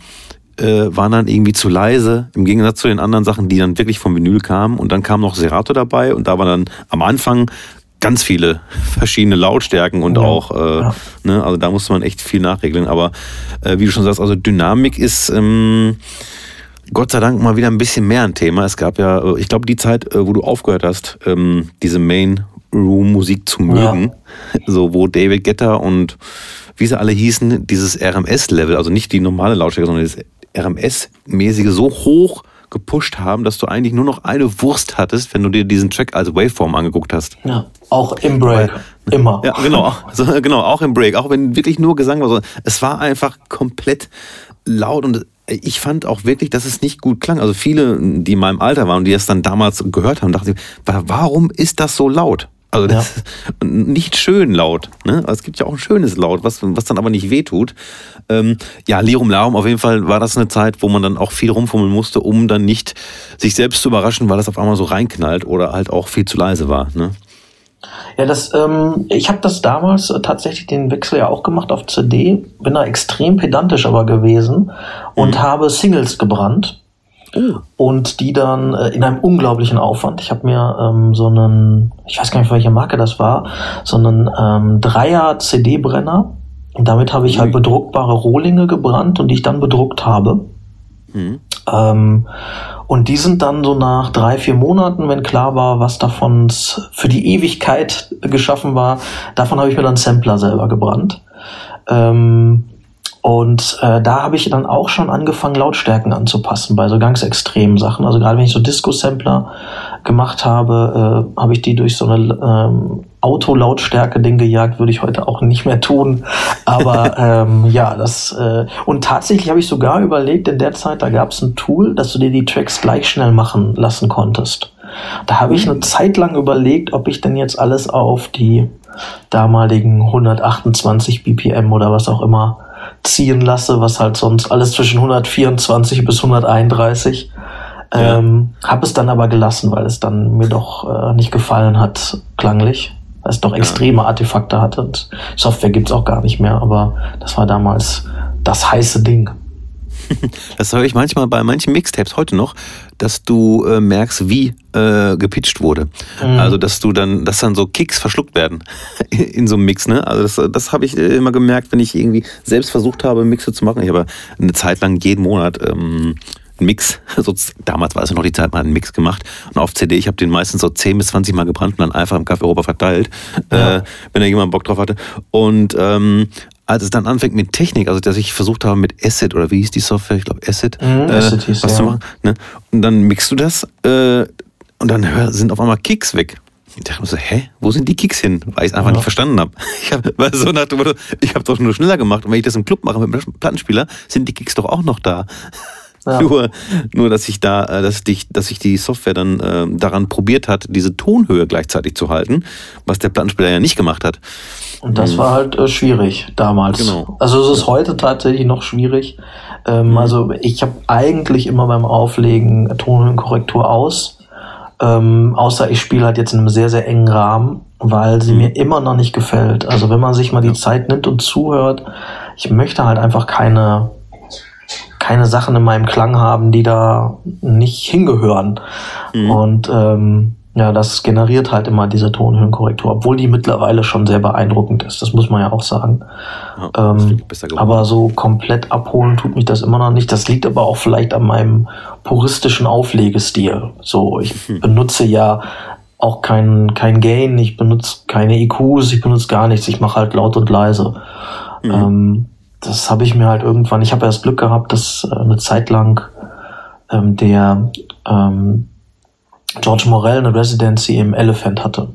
äh, waren dann irgendwie zu leise, im Gegensatz zu den anderen Sachen, die dann wirklich vom Vinyl kamen. Und dann kam noch Serato dabei und da war dann am Anfang ganz viele verschiedene Lautstärken und ja, auch, äh, ja. ne, also da musste man echt viel nachregeln. Aber äh, wie du schon sagst, also Dynamik ist ähm, Gott sei Dank mal wieder ein bisschen mehr ein Thema. Es gab ja, äh, ich glaube, die Zeit, äh, wo du aufgehört hast, ähm, diese Main Room Musik zu mögen, ja. so wo David Getter und wie sie alle hießen, dieses RMS-Level, also nicht die normale Lautstärke, sondern das RMS-mäßige so hoch gepusht haben, dass du eigentlich nur noch eine Wurst hattest, wenn du dir diesen Track als Waveform angeguckt hast. Ja, auch im Break. Weil, Immer. Ja, genau. Also, genau, auch im Break. Auch wenn wirklich nur Gesang war. Es war einfach komplett laut und ich fand auch wirklich, dass es nicht gut klang. Also viele, die in meinem Alter waren und die es dann damals gehört haben, dachten, warum ist das so laut? Also das ja. nicht schön laut. Ne? Also es gibt ja auch ein schönes Laut, was, was dann aber nicht wehtut. Ähm, ja, Lirum Larum, auf jeden Fall war das eine Zeit, wo man dann auch viel rumfummeln musste, um dann nicht sich selbst zu überraschen, weil das auf einmal so reinknallt oder halt auch viel zu leise war. Ne? Ja, das, ähm, ich habe das damals äh, tatsächlich den Wechsel ja auch gemacht auf CD, bin da extrem pedantisch aber gewesen und mhm. habe Singles gebrannt Oh. Und die dann äh, in einem unglaublichen Aufwand. Ich habe mir ähm, so einen, ich weiß gar nicht, welche Marke das war, so einen ähm, Dreier-CD-Brenner. Und damit habe ich halt bedruckbare Rohlinge gebrannt und die ich dann bedruckt habe. Mhm. Ähm, und die sind dann so nach drei, vier Monaten, wenn klar war, was davon für die Ewigkeit geschaffen war, davon habe ich mir dann Sampler selber gebrannt. Ähm, und äh, da habe ich dann auch schon angefangen, Lautstärken anzupassen bei so ganz extremen Sachen. Also gerade wenn ich so Disco-Sampler gemacht habe, äh, habe ich die durch so eine ähm, Autolautstärke-Ding gejagt, würde ich heute auch nicht mehr tun. Aber ähm, ja, das äh, und tatsächlich habe ich sogar überlegt, in der Zeit, da gab es ein Tool, dass du dir die Tracks gleich schnell machen lassen konntest. Da habe ich eine Zeit lang überlegt, ob ich denn jetzt alles auf die damaligen 128 BPM oder was auch immer ziehen lasse, was halt sonst alles zwischen 124 bis 131. Ja. Ähm, habe es dann aber gelassen, weil es dann mir doch äh, nicht gefallen hat, klanglich. Weil es doch ja. extreme Artefakte hatte. Und Software gibt's auch gar nicht mehr, aber das war damals das heiße Ding. Das höre ich manchmal bei manchen Mixtapes heute noch, dass du äh, merkst, wie äh, gepitcht wurde. Mhm. Also, dass du dann, dass dann so Kicks verschluckt werden in so einem Mix, ne? Also, das, das habe ich äh, immer gemerkt, wenn ich irgendwie selbst versucht habe, Mixe zu machen. Ich habe eine Zeit lang jeden Monat ähm, einen Mix, so, damals war es noch die Zeit, mal einen Mix gemacht. Und auf CD, ich habe den meistens so 10 bis 20 Mal gebrannt und dann einfach im Café Europa verteilt, ja. äh, wenn da jemand Bock drauf hatte. Und ähm, als es dann anfängt mit Technik, also dass ich versucht habe mit Acid oder wie hieß die Software, ich glaube Acid, mhm, äh, Acid hieß, was ja. zu machen. Ne? Und dann mixt du das äh, und dann sind auf einmal Kicks weg. Ich dachte mir so, hä, wo sind die Kicks hin? Weil ich es einfach ja. nicht verstanden habe. Ich habe so nach dem Motto, ich habe doch nur schneller gemacht und wenn ich das im Club mache mit einem Plattenspieler, sind die Kicks doch auch noch da. Ja. Nur, nur, dass ich da, äh, dass ich, dass ich die Software dann äh, daran probiert hat, diese Tonhöhe gleichzeitig zu halten, was der Plattenspieler ja nicht gemacht hat. Und das mhm. war halt äh, schwierig damals. Genau. Also es ist ja. heute tatsächlich noch schwierig. Ähm, mhm. Also ich habe eigentlich immer beim Auflegen Tonhöhenkorrektur aus. Ähm, außer ich spiele halt jetzt in einem sehr, sehr engen Rahmen, weil sie mhm. mir immer noch nicht gefällt. Also wenn man sich mal die Zeit nimmt und zuhört, ich möchte halt einfach keine keine Sachen in meinem Klang haben, die da nicht hingehören. Mhm. Und ähm, ja, das generiert halt immer diese Tonhöhenkorrektur, obwohl die mittlerweile schon sehr beeindruckend ist. Das muss man ja auch sagen. Ja, ähm, aber so komplett abholen tut mich das immer noch nicht. Das liegt aber auch vielleicht an meinem puristischen Auflegestil. So, ich hm. benutze ja auch kein, kein Gain, ich benutze keine EQs, ich benutze gar nichts. Ich mache halt laut und leise. Mhm. Ähm, das habe ich mir halt irgendwann, ich habe erst Glück gehabt, dass äh, eine Zeit lang ähm, der ähm, George Morell eine Residency im Elephant hatte.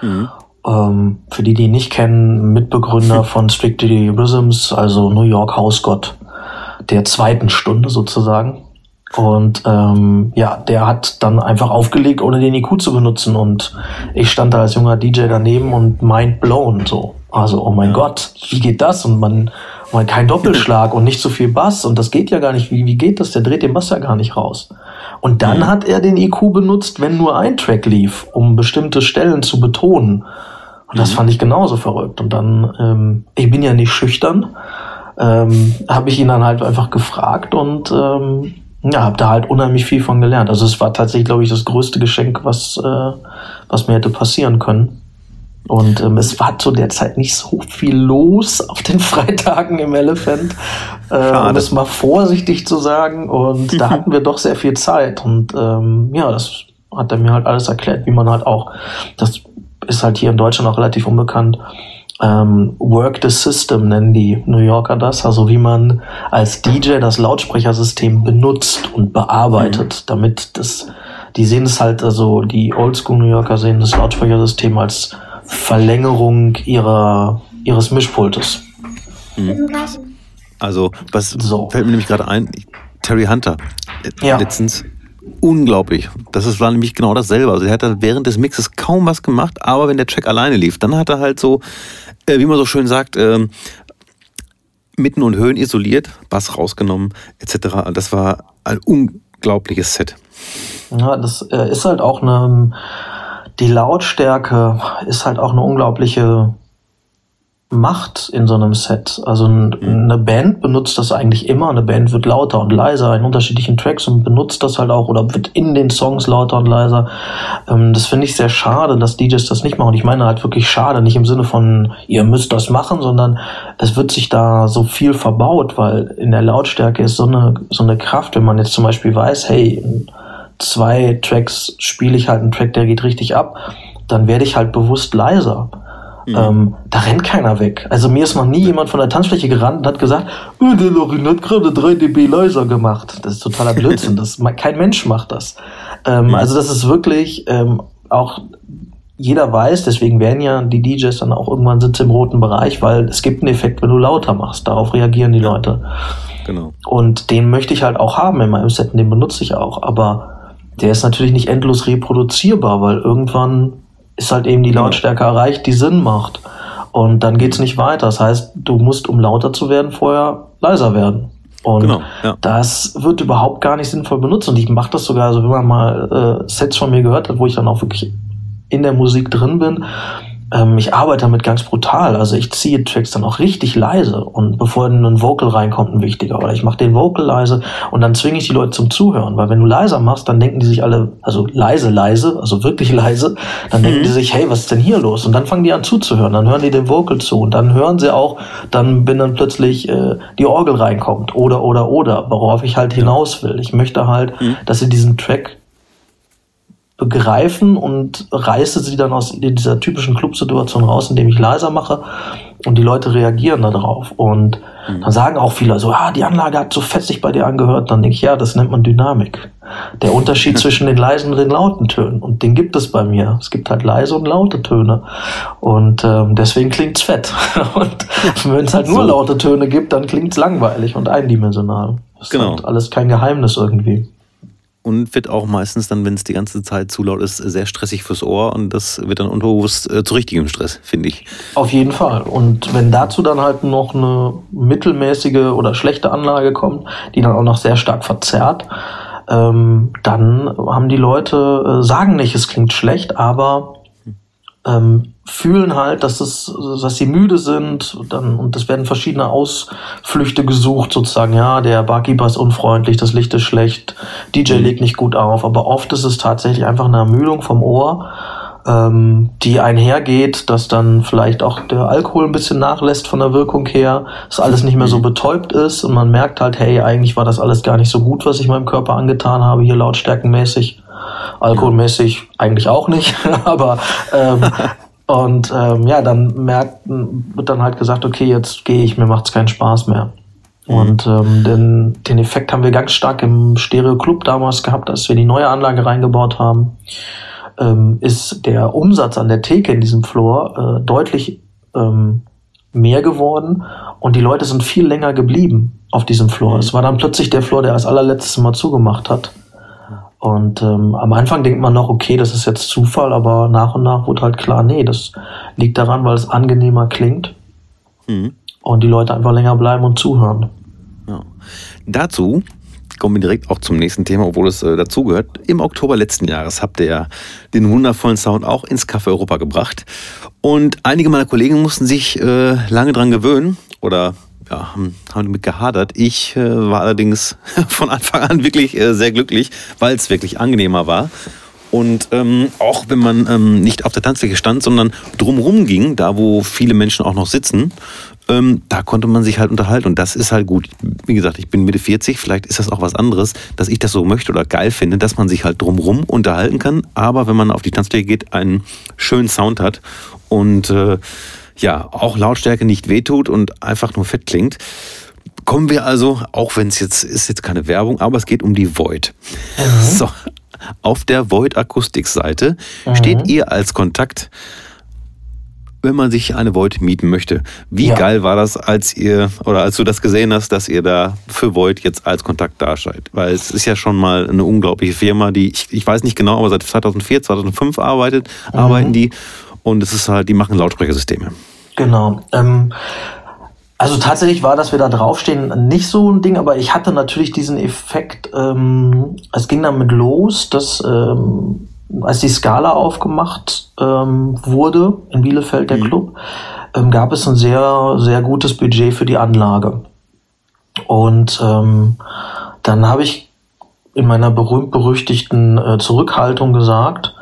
Mhm. Ähm, für die, die ihn nicht kennen, Mitbegründer von Strictly Rhythms, also New York House God der zweiten Stunde sozusagen. Und ähm, ja, der hat dann einfach aufgelegt, ohne den IQ zu benutzen. Und ich stand da als junger DJ daneben und mind blown so. Also, oh mein ja. Gott, wie geht das? Und man und kein Doppelschlag und nicht so viel Bass und das geht ja gar nicht. Wie, wie geht das? Der dreht den Bass ja gar nicht raus. Und dann mhm. hat er den IQ benutzt, wenn nur ein Track lief, um bestimmte Stellen zu betonen. Und das mhm. fand ich genauso verrückt. Und dann, ähm, ich bin ja nicht schüchtern, ähm, habe ich ihn dann halt einfach gefragt und ähm, ja, habe da halt unheimlich viel von gelernt. Also es war tatsächlich, glaube ich, das größte Geschenk, was, äh, was mir hätte passieren können. Und ähm, es war zu der Zeit nicht so viel los auf den Freitagen im Elephant, äh, um es mal vorsichtig zu sagen. Und da hatten wir doch sehr viel Zeit. Und ähm, ja, das hat er mir halt alles erklärt, wie man halt auch, das ist halt hier in Deutschland auch relativ unbekannt, ähm, Work the System nennen die New Yorker das, also wie man als DJ das Lautsprechersystem benutzt und bearbeitet, mhm. damit das, die sehen es halt, also die Oldschool New Yorker sehen das Lautsprechersystem als Verlängerung ihrer, ihres Mischpultes. Mhm. Also, was so. fällt mir nämlich gerade ein? Terry Hunter, äh, ja. letztens, unglaublich. Das ist, war nämlich genau dasselbe. Also, er hat während des Mixes kaum was gemacht, aber wenn der Track alleine lief, dann hat er halt so, äh, wie man so schön sagt, äh, Mitten und Höhen isoliert, Bass rausgenommen, etc. Das war ein unglaubliches Set. Ja, das äh, ist halt auch eine die Lautstärke ist halt auch eine unglaubliche macht in so einem Set. Also eine Band benutzt das eigentlich immer. Eine Band wird lauter und leiser in unterschiedlichen Tracks und benutzt das halt auch oder wird in den Songs lauter und leiser. Ähm, das finde ich sehr schade, dass DJs das nicht machen. Ich meine halt wirklich schade, nicht im Sinne von, ihr müsst das machen, sondern es wird sich da so viel verbaut, weil in der Lautstärke ist so eine, so eine Kraft, wenn man jetzt zum Beispiel weiß, hey, zwei Tracks spiele ich halt einen Track, der geht richtig ab, dann werde ich halt bewusst leiser. Mhm. Ähm, da rennt keiner weg. Also mir ist noch nie jemand von der Tanzfläche gerannt und hat gesagt, oh, der Lorin hat gerade 3 dB leiser gemacht. Das ist totaler Blödsinn. das, kein Mensch macht das. Ähm, mhm. Also das ist wirklich ähm, auch jeder weiß, deswegen werden ja die DJs dann auch irgendwann sitzen im roten Bereich, weil es gibt einen Effekt, wenn du lauter machst. Darauf reagieren die ja. Leute. Genau. Und den möchte ich halt auch haben in meinem Set, den benutze ich auch. Aber der ist natürlich nicht endlos reproduzierbar, weil irgendwann ist halt eben die. Lautstärke erreicht, die Sinn macht. Und dann geht's nicht weiter. Das heißt, du musst, um lauter zu werden, vorher leiser werden. Und genau, ja. das wird überhaupt gar nicht sinnvoll benutzt. Und ich mache das sogar, also wenn man mal äh, Sets von mir gehört hat, wo ich dann auch wirklich in der Musik drin bin, ähm, ich arbeite damit ganz brutal. Also ich ziehe Tracks dann auch richtig leise und bevor ein Vocal reinkommt, ein wichtiger. Oder ich mache den Vocal leise und dann zwinge ich die Leute zum Zuhören. Weil wenn du leiser machst, dann denken die sich alle, also leise, leise, also wirklich leise, dann mhm. denken die sich, hey, was ist denn hier los? Und dann fangen die an zuzuhören. Dann hören die den Vocal zu und dann hören sie auch, dann wenn dann plötzlich äh, die Orgel reinkommt oder oder oder, worauf ich halt hinaus will. Ich möchte halt, mhm. dass sie diesen Track begreifen und reiße sie dann aus dieser typischen Clubsituation raus, indem ich leiser mache und die Leute reagieren darauf. Und mhm. dann sagen auch viele so, ah, die Anlage hat so fetzig bei dir angehört. Dann denke ich, ja, das nennt man Dynamik. Der Unterschied zwischen den leisen und den lauten Tönen. Und den gibt es bei mir. Es gibt halt leise und laute Töne. Und ähm, deswegen klingt's fett. und wenn es halt nur laute Töne gibt, dann klingt's langweilig und eindimensional. Das genau. ist halt alles kein Geheimnis irgendwie und wird auch meistens dann, wenn es die ganze Zeit zu laut ist, sehr stressig fürs Ohr und das wird dann unterbewusst äh, zu richtigem Stress, finde ich. Auf jeden Fall. Und wenn dazu dann halt noch eine mittelmäßige oder schlechte Anlage kommt, die dann auch noch sehr stark verzerrt, ähm, dann haben die Leute, äh, sagen nicht, es klingt schlecht, aber ähm, fühlen halt, dass es, dass sie müde sind, dann, und es werden verschiedene Ausflüchte gesucht, sozusagen, ja, der Barkeeper ist unfreundlich, das Licht ist schlecht, DJ mhm. legt nicht gut auf, aber oft ist es tatsächlich einfach eine Ermüdung vom Ohr, ähm, die einhergeht, dass dann vielleicht auch der Alkohol ein bisschen nachlässt von der Wirkung her, dass alles nicht mehr so mhm. betäubt ist und man merkt halt, hey, eigentlich war das alles gar nicht so gut, was ich meinem Körper angetan habe, hier lautstärkenmäßig. Alkoholmäßig eigentlich auch nicht, aber ähm, und ähm, ja, dann merkt, wird dann halt gesagt, okay, jetzt gehe ich, mir macht's keinen Spaß mehr. Mhm. Und ähm, den, den Effekt haben wir ganz stark im Stereo Club damals gehabt, als wir die neue Anlage reingebaut haben. Ähm, ist der Umsatz an der Theke in diesem Floor äh, deutlich ähm, mehr geworden und die Leute sind viel länger geblieben auf diesem Floor. Mhm. Es war dann plötzlich der Floor, der als allerletztes Mal zugemacht hat. Und ähm, am Anfang denkt man noch, okay, das ist jetzt Zufall, aber nach und nach wurde halt klar, nee, das liegt daran, weil es angenehmer klingt mhm. und die Leute einfach länger bleiben und zuhören. Ja. Dazu kommen wir direkt auch zum nächsten Thema, obwohl es äh, dazugehört. Im Oktober letzten Jahres habt ihr ja den wundervollen Sound auch ins Café Europa gebracht. Und einige meiner Kollegen mussten sich äh, lange dran gewöhnen oder ja, haben, haben damit gehadert. Ich äh, war allerdings von Anfang an wirklich äh, sehr glücklich, weil es wirklich angenehmer war. Und ähm, auch wenn man ähm, nicht auf der Tanzfläche stand, sondern drumherum ging, da wo viele Menschen auch noch sitzen, ähm, da konnte man sich halt unterhalten. Und das ist halt gut. Wie gesagt, ich bin Mitte 40, vielleicht ist das auch was anderes, dass ich das so möchte oder geil finde, dass man sich halt drumherum unterhalten kann. Aber wenn man auf die Tanzfläche geht, einen schönen Sound hat und äh, ja, auch Lautstärke nicht wehtut und einfach nur fett klingt. Kommen wir also, auch wenn es jetzt ist jetzt keine Werbung, aber es geht um die Void. Mhm. So, auf der Void Akustikseite mhm. steht ihr als Kontakt, wenn man sich eine Void mieten möchte. Wie ja. geil war das, als ihr oder als du das gesehen hast, dass ihr da für Void jetzt als Kontakt dasteht? Weil es ist ja schon mal eine unglaubliche Firma, die ich, ich weiß nicht genau, aber seit 2004, 2005 arbeitet, mhm. arbeiten die und es ist halt, die machen Lautsprechersysteme. Genau. Ähm, also tatsächlich war, dass wir da draufstehen, nicht so ein Ding, aber ich hatte natürlich diesen Effekt, ähm, es ging damit los, dass ähm, als die Skala aufgemacht ähm, wurde in Bielefeld, der mhm. Club, ähm, gab es ein sehr, sehr gutes Budget für die Anlage. Und ähm, dann habe ich in meiner berühmt-berüchtigten äh, Zurückhaltung gesagt,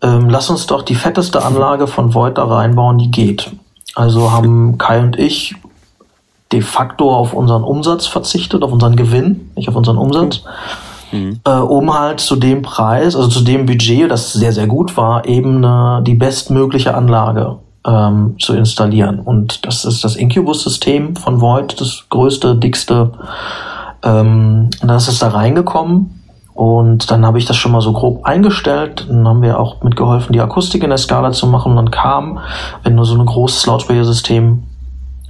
ähm, lass uns doch die fetteste Anlage von Void da reinbauen, die geht. Also haben Kai und ich de facto auf unseren Umsatz verzichtet, auf unseren Gewinn, nicht auf unseren Umsatz, mhm. äh, um halt zu dem Preis, also zu dem Budget, das sehr, sehr gut war, eben eine, die bestmögliche Anlage ähm, zu installieren. Und das ist das Incubus-System von Void, das größte, dickste. Ähm, das ist da reingekommen. Und dann habe ich das schon mal so grob eingestellt. Dann haben wir auch mitgeholfen, die Akustik in der Skala zu machen. Und dann kam, wenn du so ein großes Lautsprechersystem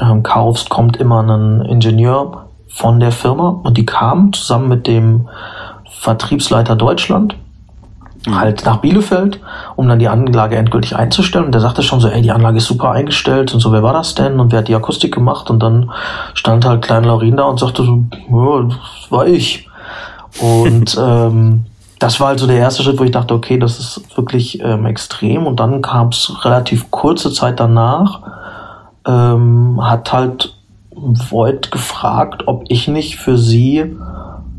ähm, kaufst, kommt immer ein Ingenieur von der Firma. Und die kam zusammen mit dem Vertriebsleiter Deutschland Mhm. halt nach Bielefeld, um dann die Anlage endgültig einzustellen. Und der sagte schon so, ey, die Anlage ist super eingestellt und so, wer war das denn? Und wer hat die Akustik gemacht? Und dann stand halt Klein Laurin da und sagte so, ja, das war ich. Und ähm, das war halt so der erste Schritt, wo ich dachte, okay, das ist wirklich ähm, extrem. Und dann kam es relativ kurze Zeit danach, ähm, hat halt Void gefragt, ob ich nicht für sie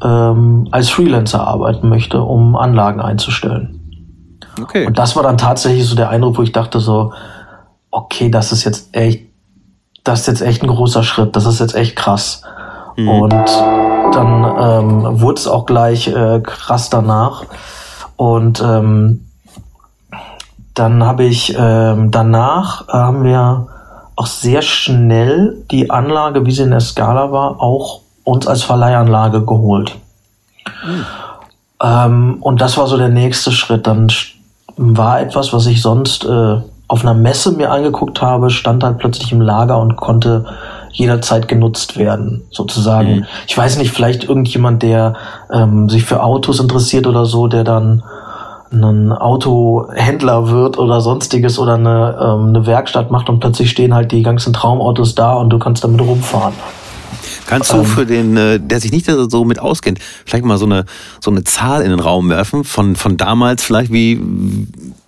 ähm, als Freelancer arbeiten möchte, um Anlagen einzustellen. Okay. Und das war dann tatsächlich so der Eindruck, wo ich dachte so, okay, das ist jetzt echt, das ist jetzt echt ein großer Schritt, das ist jetzt echt krass. Mhm. Und dann ähm, wurde es auch gleich äh, krass danach. Und ähm, dann habe ich ähm, danach haben wir auch sehr schnell die Anlage, wie sie in der Skala war, auch uns als Verleihanlage geholt. Mhm. Ähm, und das war so der nächste Schritt. Dann war etwas, was ich sonst äh, auf einer Messe mir angeguckt habe, stand halt plötzlich im Lager und konnte jederzeit genutzt werden, sozusagen. Mhm. Ich weiß nicht, vielleicht irgendjemand, der ähm, sich für Autos interessiert oder so, der dann ein Autohändler wird oder sonstiges oder eine, ähm, eine Werkstatt macht und plötzlich stehen halt die ganzen Traumautos da und du kannst damit rumfahren. Kannst du ähm. für den, äh, der sich nicht so mit auskennt, vielleicht mal so eine, so eine Zahl in den Raum werfen von, von damals vielleicht, wie,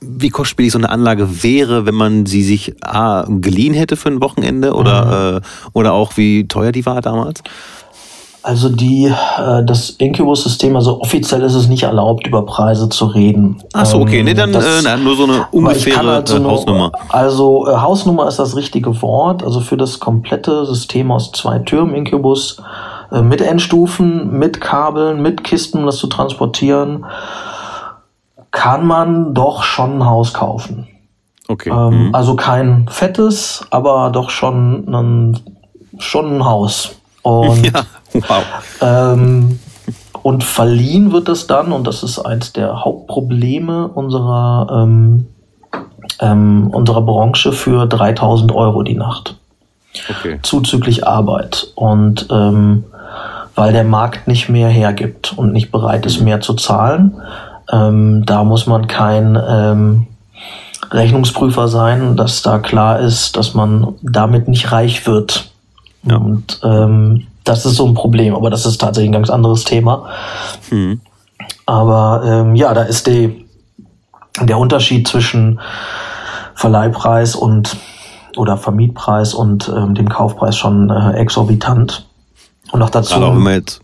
wie kostspielig so eine Anlage wäre, wenn man sie sich A, geliehen hätte für ein Wochenende oder, mhm. äh, oder auch wie teuer die war damals? Also die, äh, das Incubus-System, also offiziell ist es nicht erlaubt, über Preise zu reden. Ach so, okay. Nee, dann das, äh, nur so eine ungefähre halt so eine, Hausnummer. Also äh, Hausnummer ist das richtige Wort. Also für das komplette System aus zwei Türmen Incubus äh, mit Endstufen, mit Kabeln, mit Kisten, um das zu transportieren, kann man doch schon ein Haus kaufen. Okay. Ähm, mhm. Also kein fettes, aber doch schon ein, schon ein Haus. Und, ja, wow. Ähm, und verliehen wird es dann, und das ist eins der Hauptprobleme unserer, ähm, ähm, unserer Branche, für 3000 Euro die Nacht. Okay. Zuzüglich Arbeit. Und ähm, weil der Markt nicht mehr hergibt und nicht bereit ist, mehr zu zahlen, ähm, da muss man kein ähm, Rechnungsprüfer sein, dass da klar ist, dass man damit nicht reich wird. Ja. Und ähm, das ist so ein Problem, aber das ist tatsächlich ein ganz anderes Thema. Mhm. Aber ähm, ja, da ist die, der Unterschied zwischen Verleihpreis und oder Vermietpreis und ähm, dem Kaufpreis schon äh, exorbitant. Und auch dazu, auch jetzt,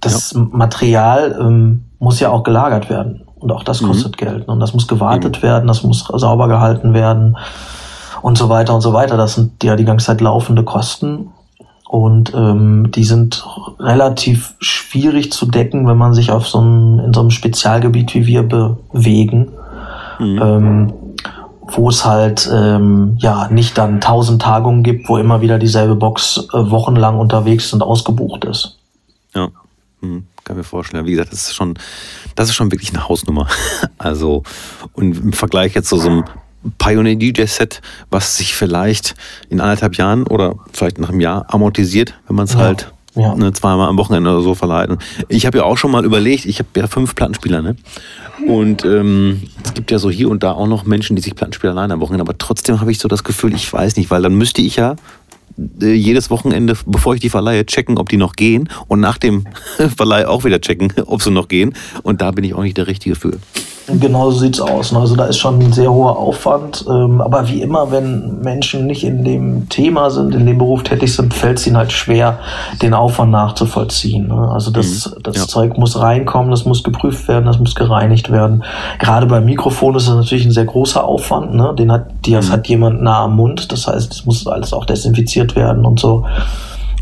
das ja. Material ähm, muss ja auch gelagert werden. Und auch das mhm. kostet mhm. Geld. Und das muss gewartet mhm. werden, das muss sauber gehalten werden und so weiter und so weiter. Das sind ja die ganze Zeit laufende Kosten. Und ähm, die sind relativ schwierig zu decken, wenn man sich auf so einem, in so einem Spezialgebiet wie wir bewegen. Mhm. Ähm, wo es halt ähm, ja nicht dann tausend Tagungen gibt, wo immer wieder dieselbe Box äh, wochenlang unterwegs und ausgebucht ist. Ja, hm, kann mir vorstellen. Wie gesagt, das ist schon, das ist schon wirklich eine Hausnummer. Also und im Vergleich jetzt zu so einem Pioneer DJ Set, was sich vielleicht in anderthalb Jahren oder vielleicht nach einem Jahr amortisiert, wenn man es ja. halt ja. Ne, zweimal am Wochenende oder so verleiht. Ich habe ja auch schon mal überlegt, ich habe ja fünf Plattenspieler, ne? Und ähm, es gibt ja so hier und da auch noch Menschen, die sich Plattenspieler leihen am Wochenende, aber trotzdem habe ich so das Gefühl, ich weiß nicht, weil dann müsste ich ja äh, jedes Wochenende, bevor ich die verleihe, checken, ob die noch gehen und nach dem Verleih auch wieder checken, ob sie noch gehen. Und da bin ich auch nicht der Richtige für. Genau so sieht's aus. Ne? Also da ist schon ein sehr hoher Aufwand. Ähm, aber wie immer, wenn Menschen nicht in dem Thema sind, in dem Beruf tätig sind, fällt es ihnen halt schwer, den Aufwand nachzuvollziehen. Ne? Also das, mhm. das ja. Zeug muss reinkommen, das muss geprüft werden, das muss gereinigt werden. Gerade beim Mikrofon ist das natürlich ein sehr großer Aufwand. Ne? Den hat, das mhm. hat jemand nah am Mund. Das heißt, es muss alles auch desinfiziert werden und so.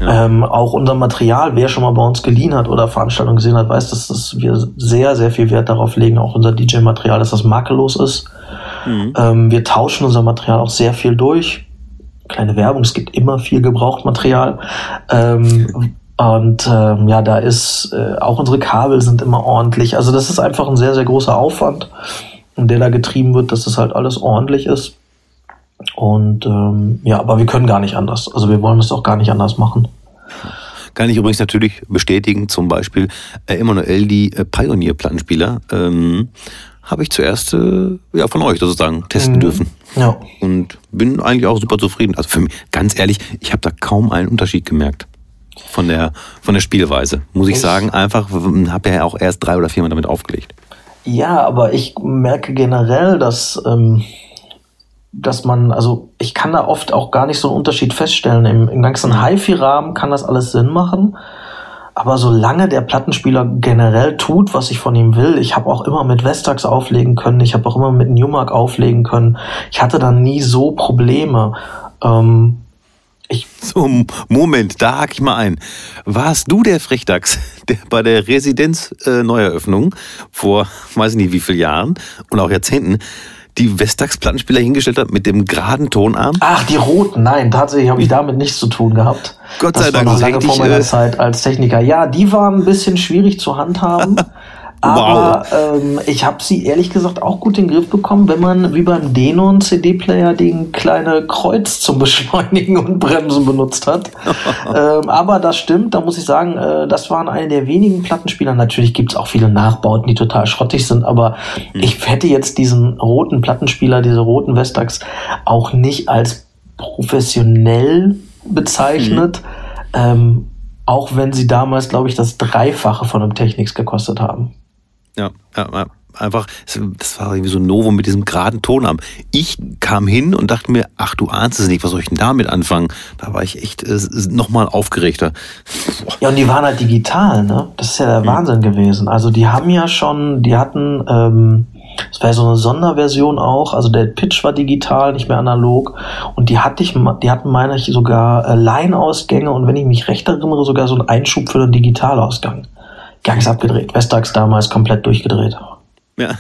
Ja. Ähm, auch unser Material, wer schon mal bei uns geliehen hat oder Veranstaltungen gesehen hat, weiß, dass, dass wir sehr, sehr viel Wert darauf legen, auch unser DJ-Material, dass das makellos ist. Mhm. Ähm, wir tauschen unser Material auch sehr viel durch. Kleine Werbung, es gibt immer viel Gebrauchtmaterial. Ähm, und ähm, ja, da ist äh, auch unsere Kabel sind immer ordentlich. Also das ist einfach ein sehr, sehr großer Aufwand, der da getrieben wird, dass das halt alles ordentlich ist. Und ähm, ja, aber wir können gar nicht anders. Also wir wollen es auch gar nicht anders machen. Kann ich übrigens natürlich bestätigen, zum Beispiel äh, Emanuel, die äh, Pioneer-Plattenspieler, ähm, habe ich zuerst äh, ja, von euch sozusagen testen mhm. dürfen. Ja. Und bin eigentlich auch super zufrieden. Also für mich, ganz ehrlich, ich habe da kaum einen Unterschied gemerkt von der, von der Spielweise. Muss ich, ich sagen, einfach, habe ja auch erst drei oder viermal damit aufgelegt. Ja, aber ich merke generell, dass ähm, dass man, also ich kann da oft auch gar nicht so einen Unterschied feststellen. Im, im ganzen HiFi-Rahmen kann das alles Sinn machen. Aber solange der Plattenspieler generell tut, was ich von ihm will, ich habe auch immer mit Vestax auflegen können, ich habe auch immer mit Newmark auflegen können. Ich hatte da nie so Probleme. Ähm, ich so, Moment, da hake ich mal ein. Warst du der Frechdachs, der bei der Residenz äh, Neueröffnung vor weiß nicht wie vielen Jahren und auch Jahrzehnten die Vestax-Plattenspieler hingestellt hat mit dem geraden Tonarm? Ach, die roten. Nein, tatsächlich habe ich damit nichts zu tun gehabt. Gott sei das Dank. War noch lange vor meiner äh, Zeit als Techniker. Ja, die waren ein bisschen schwierig zu handhaben. Aber wow. ähm, ich habe sie ehrlich gesagt auch gut in den Griff bekommen, wenn man wie beim Denon CD-Player den kleine Kreuz zum Beschleunigen und Bremsen benutzt hat. ähm, aber das stimmt, da muss ich sagen, äh, das waren eine der wenigen Plattenspieler. Natürlich gibt es auch viele Nachbauten, die total schrottig sind, aber mhm. ich hätte jetzt diesen roten Plattenspieler, diese roten Vestax, auch nicht als professionell bezeichnet. Mhm. Ähm, auch wenn sie damals, glaube ich, das Dreifache von einem Technics gekostet haben. Ja, ja, einfach, das war irgendwie so ein Novum mit diesem geraden Tonarm. Ich kam hin und dachte mir, ach du ahnst es nicht, was soll ich denn damit anfangen? Da war ich echt äh, nochmal aufgeregter. Ja, und die waren halt digital, ne? Das ist ja der mhm. Wahnsinn gewesen. Also die haben ja schon, die hatten, ähm, das war ja so eine Sonderversion auch, also der Pitch war digital, nicht mehr analog. Und die hatte ich, die hatten, meine ich, sogar äh, Line-Ausgänge und wenn ich mich recht erinnere, sogar so einen Einschub für den Digitalausgang. Gangs abgedreht. Vestax damals komplett durchgedreht. Ja,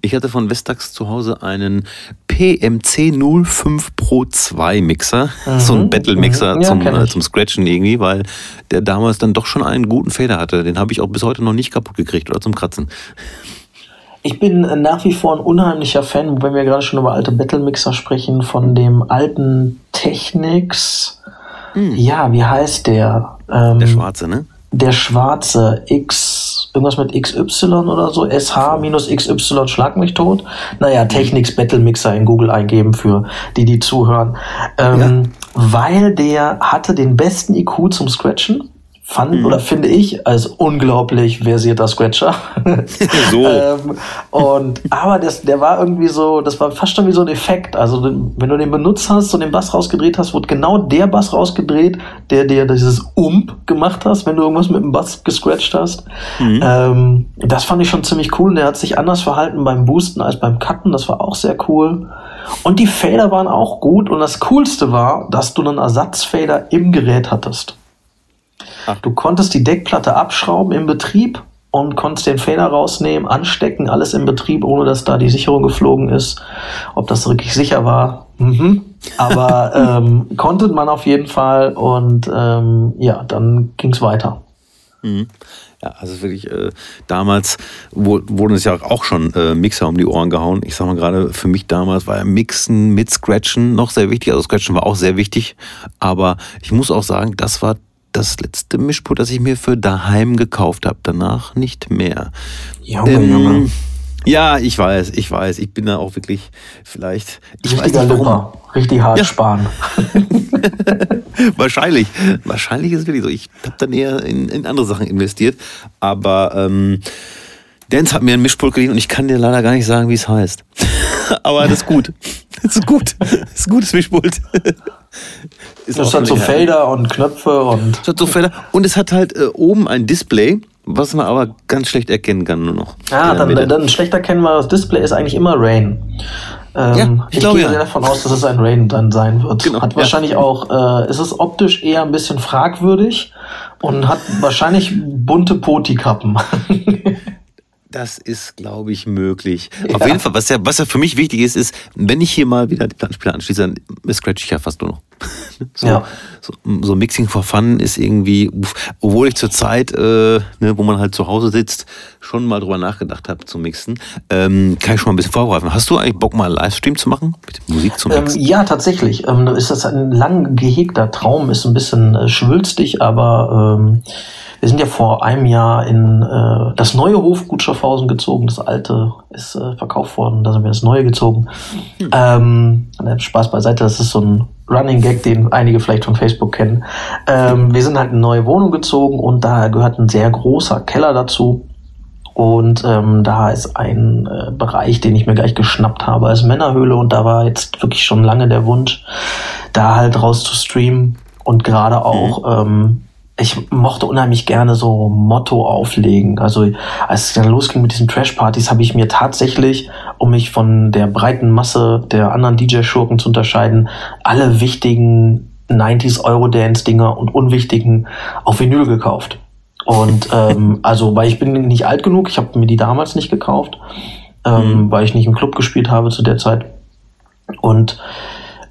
ich hatte von Vestax zu Hause einen PMC 05 Pro 2 Mixer, mhm, so ein Battle Mixer mhm. ja, zum, äh, zum Scratchen irgendwie, weil der damals dann doch schon einen guten Feder hatte. Den habe ich auch bis heute noch nicht kaputt gekriegt oder zum Kratzen. Ich bin nach wie vor ein unheimlicher Fan, wenn wir gerade schon über alte Battle Mixer sprechen, von dem alten Technics. Mhm. Ja, wie heißt der? Ähm, der schwarze, ne? Der schwarze X, irgendwas mit XY oder so, SH minus XY, schlag mich tot. Naja, Technics Battle Mixer in Google eingeben für die, die zuhören. Ähm, ja. Weil der hatte den besten IQ zum Scratchen fand mhm. oder finde ich als unglaublich versierter Scratcher. so. ähm, und aber das, der war irgendwie so, das war fast schon wie so ein Effekt. Also wenn du den benutzt hast und den Bass rausgedreht hast, wurde genau der Bass rausgedreht, der dir dieses Ump gemacht hast, wenn du irgendwas mit dem Bass gescratcht hast. Mhm. Ähm, das fand ich schon ziemlich cool. Der hat sich anders verhalten beim Boosten als beim Cutten. Das war auch sehr cool. Und die Fader waren auch gut. Und das Coolste war, dass du einen Ersatzfader im Gerät hattest. Ach. Du konntest die Deckplatte abschrauben im Betrieb und konntest den Fehler rausnehmen, anstecken, alles im Betrieb, ohne dass da die Sicherung geflogen ist. Ob das wirklich sicher war, mhm. aber ähm, konnte man auf jeden Fall und ähm, ja, dann ging es weiter. Mhm. Ja, also wirklich, äh, damals wurden es ja auch schon äh, Mixer um die Ohren gehauen. Ich sag mal gerade, für mich damals war ja Mixen mit Scratchen noch sehr wichtig. Also Scratchen war auch sehr wichtig. Aber ich muss auch sagen, das war das letzte Mischpult, das ich mir für daheim gekauft habe. Danach nicht mehr. Junge, ähm, Junge. Ja, ich weiß, ich weiß. Ich bin da auch wirklich vielleicht. Ich Richtiger weiß nicht, warum. Richtig hart ja. sparen. wahrscheinlich. Wahrscheinlich ist es wirklich so. Ich habe dann eher in, in andere Sachen investiert. Aber ähm, Dance hat mir ein Mischpult geliehen und ich kann dir leider gar nicht sagen, wie es heißt. Aber das ist gut. Das ist gut. Das ist ein gutes Mischpult. Ist das hat so Felder und Knöpfe und. Es hat so Felder und es hat halt äh, oben ein Display, was man aber ganz schlecht erkennen kann nur noch. Ja, dann, dann, dann schlecht erkennbares Display ist eigentlich immer Rain. Ähm, ja, ich, ich glaube, gehe ja. davon aus, dass es ein Rain dann sein wird. Genau, hat wahrscheinlich ja. auch, äh, ist es optisch eher ein bisschen fragwürdig und hat wahrscheinlich bunte Poti-Kappen. Das ist, glaube ich, möglich. Ja. Auf jeden Fall, was ja, was ja für mich wichtig ist, ist, wenn ich hier mal wieder die Plattenspieler anschließe, dann scratch ich ja fast nur noch. So, ja. so, so, Mixing for Fun ist irgendwie, obwohl ich zur Zeit, äh, ne, wo man halt zu Hause sitzt, schon mal drüber nachgedacht habe zu mixen, ähm, kann ich schon mal ein bisschen vorgreifen. Hast du eigentlich Bock, mal einen Livestream zu machen? Mit Musik zu mixen? Ähm, ja, tatsächlich. Ähm, ist das ein lang gehegter Traum, ist ein bisschen äh, schwülstig, aber ähm, wir sind ja vor einem Jahr in äh, das neue Hofgut Schaffhausen gezogen. Das alte ist äh, verkauft worden. Da sind wir ins neue gezogen. Hm. Ähm, Spaß beiseite. Das ist so ein Running Gag, den einige vielleicht von Facebook kennen. Ähm, wir sind halt in eine neue Wohnung gezogen und da gehört ein sehr großer Keller dazu. Und ähm, da ist ein äh, Bereich, den ich mir gleich geschnappt habe als Männerhöhle. Und da war jetzt wirklich schon lange der Wunsch, da halt raus zu streamen und gerade auch mhm. ähm, ich mochte unheimlich gerne so Motto auflegen. Also als es dann losging mit diesen Trash-Partys, habe ich mir tatsächlich, um mich von der breiten Masse der anderen DJ-Schurken zu unterscheiden, alle wichtigen 90s Eurodance-Dinger und unwichtigen auf Vinyl gekauft. Und ähm, also, weil ich bin nicht alt genug, ich habe mir die damals nicht gekauft, ähm, mhm. weil ich nicht im Club gespielt habe zu der Zeit. Und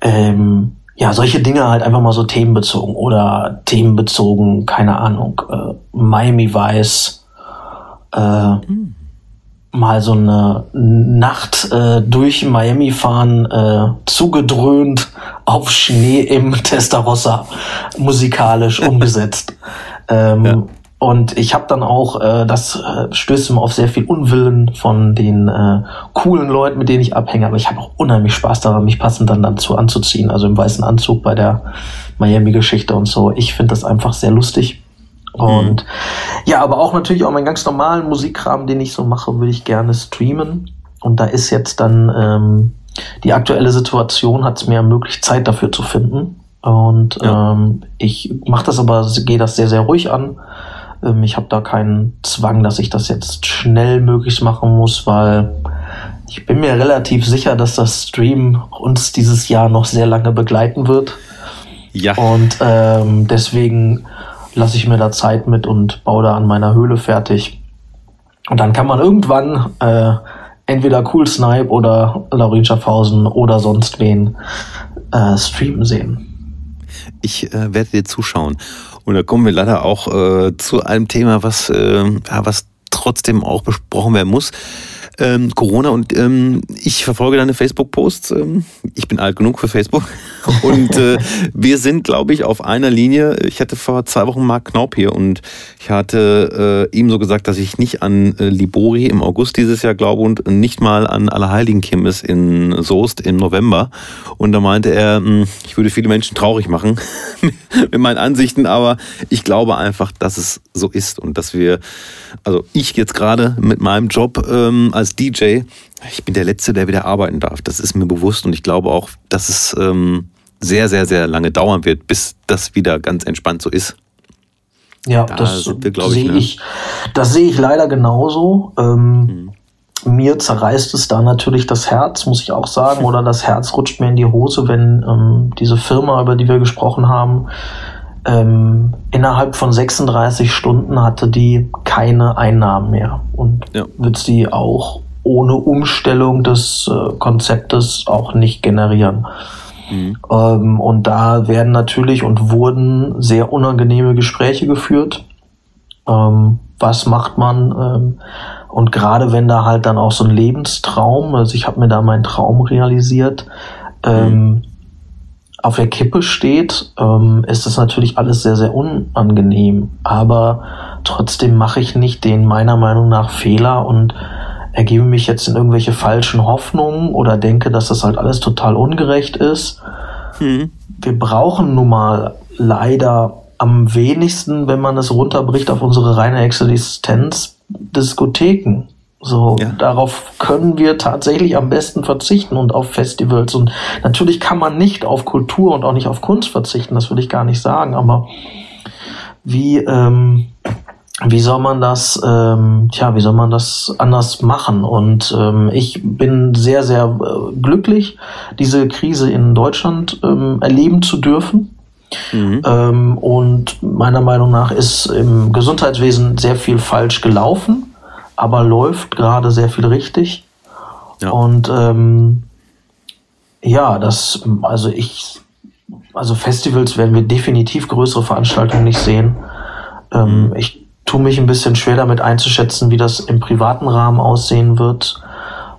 ähm, ja, solche Dinge halt einfach mal so themenbezogen oder themenbezogen, keine Ahnung, äh, Miami Vice, äh, mhm. mal so eine Nacht äh, durch Miami fahren, äh, zugedröhnt auf Schnee im Testarossa, musikalisch umgesetzt. ähm, ja. Und ich habe dann auch, äh, das äh, stößt immer auf sehr viel Unwillen von den äh, coolen Leuten, mit denen ich abhänge. Aber ich habe auch unheimlich Spaß daran, mich passend dann dazu anzuziehen. Also im weißen Anzug bei der Miami-Geschichte und so. Ich finde das einfach sehr lustig. Mhm. Und ja, aber auch natürlich auch meinen ganz normalen Musikkram, den ich so mache, würde ich gerne streamen. Und da ist jetzt dann ähm, die aktuelle Situation, hat es mir ermöglicht, Zeit dafür zu finden. Und ja. ähm, ich mache das aber, gehe das sehr, sehr ruhig an ähm, ich habe da keinen Zwang, dass ich das jetzt schnell möglichst machen muss, weil ich bin mir relativ sicher, dass das Stream uns dieses Jahr noch sehr lange begleiten wird. Ja. Und ähm, deswegen lasse ich mir da Zeit mit und baue da an meiner Höhle fertig. Und dann kann man irgendwann äh, entweder Cool Snipe oder Laurin Schaffhausen oder sonst wen äh, streamen sehen. Ich äh, werde dir zuschauen. Und da kommen wir leider auch äh, zu einem Thema, was, äh, ja, was trotzdem auch besprochen werden muss ähm, Corona und ähm, ich verfolge deine Facebook-Posts. Ähm, ich bin alt genug für Facebook. Und äh, wir sind, glaube ich, auf einer Linie. Ich hatte vor zwei Wochen Marc Knaup hier und ich hatte äh, ihm so gesagt, dass ich nicht an äh, Libori im August dieses Jahr glaube und nicht mal an Allerheiligen Kimmes in Soest im November. Und da meinte er, hm, ich würde viele Menschen traurig machen mit meinen Ansichten, aber ich glaube einfach, dass es so ist und dass wir, also ich jetzt gerade mit meinem Job ähm, als DJ, ich bin der Letzte, der wieder arbeiten darf. Das ist mir bewusst und ich glaube auch, dass es ähm, sehr, sehr, sehr lange dauern wird, bis das wieder ganz entspannt so ist. Ja, da das sehe ich, ne? ich, das sehe ich leider genauso. Ähm, hm. Mir zerreißt es da natürlich das Herz, muss ich auch sagen, oder das Herz rutscht mir in die Hose, wenn ähm, diese Firma, über die wir gesprochen haben, ähm, innerhalb von 36 Stunden hatte die keine Einnahmen mehr und ja. wird sie auch ohne Umstellung des äh, Konzeptes auch nicht generieren. Mhm. Ähm, und da werden natürlich und wurden sehr unangenehme Gespräche geführt. Ähm, was macht man? Ähm, und gerade wenn da halt dann auch so ein Lebenstraum, also ich habe mir da meinen Traum realisiert, ähm, mhm auf der Kippe steht, ähm, ist das natürlich alles sehr, sehr unangenehm. Aber trotzdem mache ich nicht den meiner Meinung nach Fehler und ergebe mich jetzt in irgendwelche falschen Hoffnungen oder denke, dass das halt alles total ungerecht ist. Mhm. Wir brauchen nun mal leider am wenigsten, wenn man es runterbricht auf unsere reine Existenz, Diskotheken. So, ja. darauf können wir tatsächlich am besten verzichten und auf Festivals. Und natürlich kann man nicht auf Kultur und auch nicht auf Kunst verzichten, das will ich gar nicht sagen, aber wie, ähm, wie soll man das, ähm, tja, wie soll man das anders machen? Und ähm, ich bin sehr, sehr äh, glücklich, diese Krise in Deutschland ähm, erleben zu dürfen. Mhm. Ähm, und meiner Meinung nach ist im Gesundheitswesen sehr viel falsch gelaufen aber läuft gerade sehr viel richtig. Ja. Und ähm, ja, das, also ich, also Festivals werden wir definitiv größere Veranstaltungen nicht sehen. Ähm, mhm. Ich tue mich ein bisschen schwer damit einzuschätzen, wie das im privaten Rahmen aussehen wird.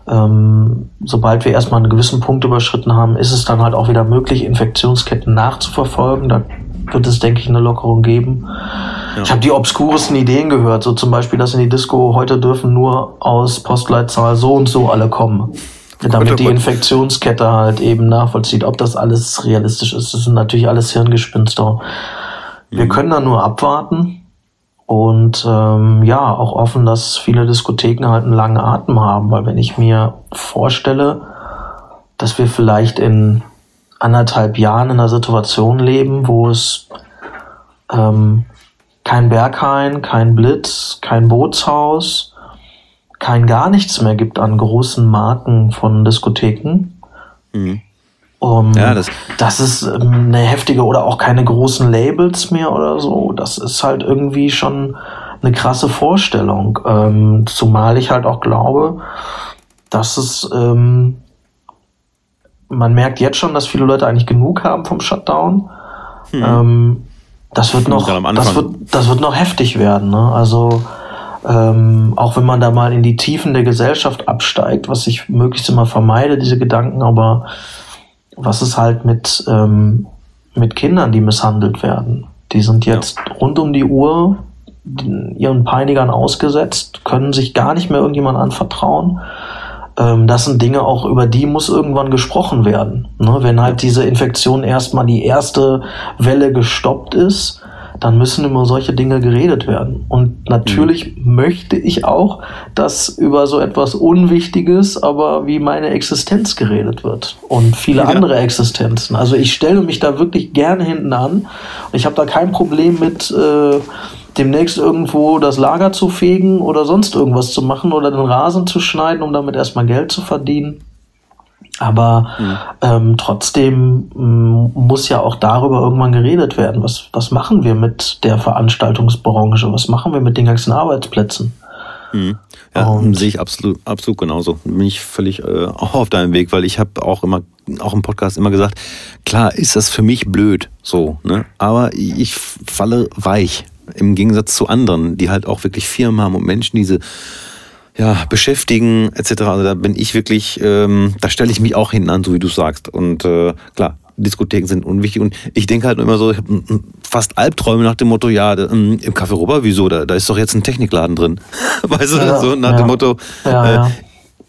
Ähm, sobald wir erstmal einen gewissen Punkt überschritten haben, ist es dann halt auch wieder möglich, Infektionsketten nachzuverfolgen. Da wird es, denke ich, eine Lockerung geben. Ja. Ich habe die obskuresten Ideen gehört, so zum Beispiel, dass in die Disco heute dürfen nur aus Postleitzahl so und so alle kommen. Damit die Infektionskette halt eben nachvollzieht, ob das alles realistisch ist. Das sind natürlich alles Hirngespinste. Wir mhm. können da nur abwarten und ähm, ja, auch offen, dass viele Diskotheken halt einen langen Atem haben, weil wenn ich mir vorstelle, dass wir vielleicht in anderthalb Jahren in einer Situation leben, wo es ähm, kein Berghain, kein Blitz, kein Bootshaus, kein gar nichts mehr gibt an großen Marken von Diskotheken. Mhm. Um, ja, das, das ist ähm, eine heftige oder auch keine großen Labels mehr oder so. Das ist halt irgendwie schon eine krasse Vorstellung. Ähm, zumal ich halt auch glaube, dass es ähm, man merkt jetzt schon, dass viele Leute eigentlich genug haben vom Shutdown. Hm. Ähm, das wird noch, das wird, das wird noch heftig werden. Ne? Also ähm, auch wenn man da mal in die Tiefen der Gesellschaft absteigt, was ich möglichst immer vermeide, diese Gedanken, aber was ist halt mit, ähm, mit Kindern, die misshandelt werden? Die sind jetzt ja. rund um die Uhr ihren Peinigern ausgesetzt, können sich gar nicht mehr irgendjemand anvertrauen ähm, das sind Dinge auch, über die muss irgendwann gesprochen werden. Ne? Wenn halt diese Infektion erstmal die erste Welle gestoppt ist, dann müssen immer solche Dinge geredet werden. Und natürlich mhm. möchte ich auch, dass über so etwas Unwichtiges, aber wie meine Existenz geredet wird. Und viele ja. andere Existenzen. Also ich stelle mich da wirklich gerne hinten an. Ich habe da kein Problem mit. Äh, demnächst irgendwo das Lager zu fegen oder sonst irgendwas zu machen oder den Rasen zu schneiden, um damit erstmal Geld zu verdienen. Aber mhm. ähm, trotzdem ähm, muss ja auch darüber irgendwann geredet werden. Was, was machen wir mit der Veranstaltungsbranche? Was machen wir mit den ganzen Arbeitsplätzen? Mhm. Ja, sehe ich absolut, absolut genauso. Bin ich völlig äh, auch auf deinem Weg, weil ich habe auch immer, auch im Podcast immer gesagt, klar ist das für mich blöd, so, ne? Aber ich falle weich im Gegensatz zu anderen, die halt auch wirklich Firmen haben und Menschen diese ja, beschäftigen etc. Also da bin ich wirklich, ähm, da stelle ich mich auch hinten an, so wie du sagst. Und äh, klar, Diskotheken sind unwichtig und ich denke halt immer so, ich habe fast Albträume nach dem Motto, ja, ähm, im Café Robber, wieso, da, da ist doch jetzt ein Technikladen drin. weißt du, ja, so nach ja. dem Motto, ja, äh,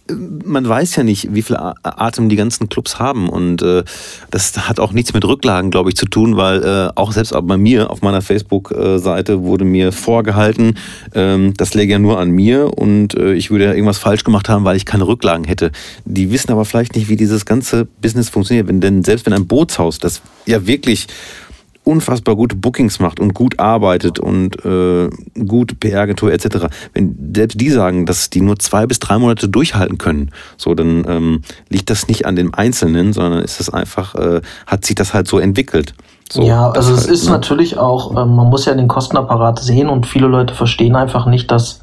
man weiß ja nicht, wie viel Atem die ganzen Clubs haben. Und äh, das hat auch nichts mit Rücklagen, glaube ich, zu tun, weil äh, auch selbst bei mir auf meiner Facebook-Seite wurde mir vorgehalten, ähm, das läge ja nur an mir und äh, ich würde ja irgendwas falsch gemacht haben, weil ich keine Rücklagen hätte. Die wissen aber vielleicht nicht, wie dieses ganze Business funktioniert. Wenn, denn selbst wenn ein Bootshaus, das ja wirklich unfassbar gute Bookings macht und gut arbeitet und äh, gut PR-Agentur etc., wenn selbst die sagen, dass die nur zwei bis drei Monate durchhalten können, so dann ähm, liegt das nicht an dem Einzelnen, sondern ist das einfach, äh, hat sich das halt so entwickelt. So, ja, also es halt, ist ne? natürlich auch, äh, man muss ja den Kostenapparat sehen und viele Leute verstehen einfach nicht, dass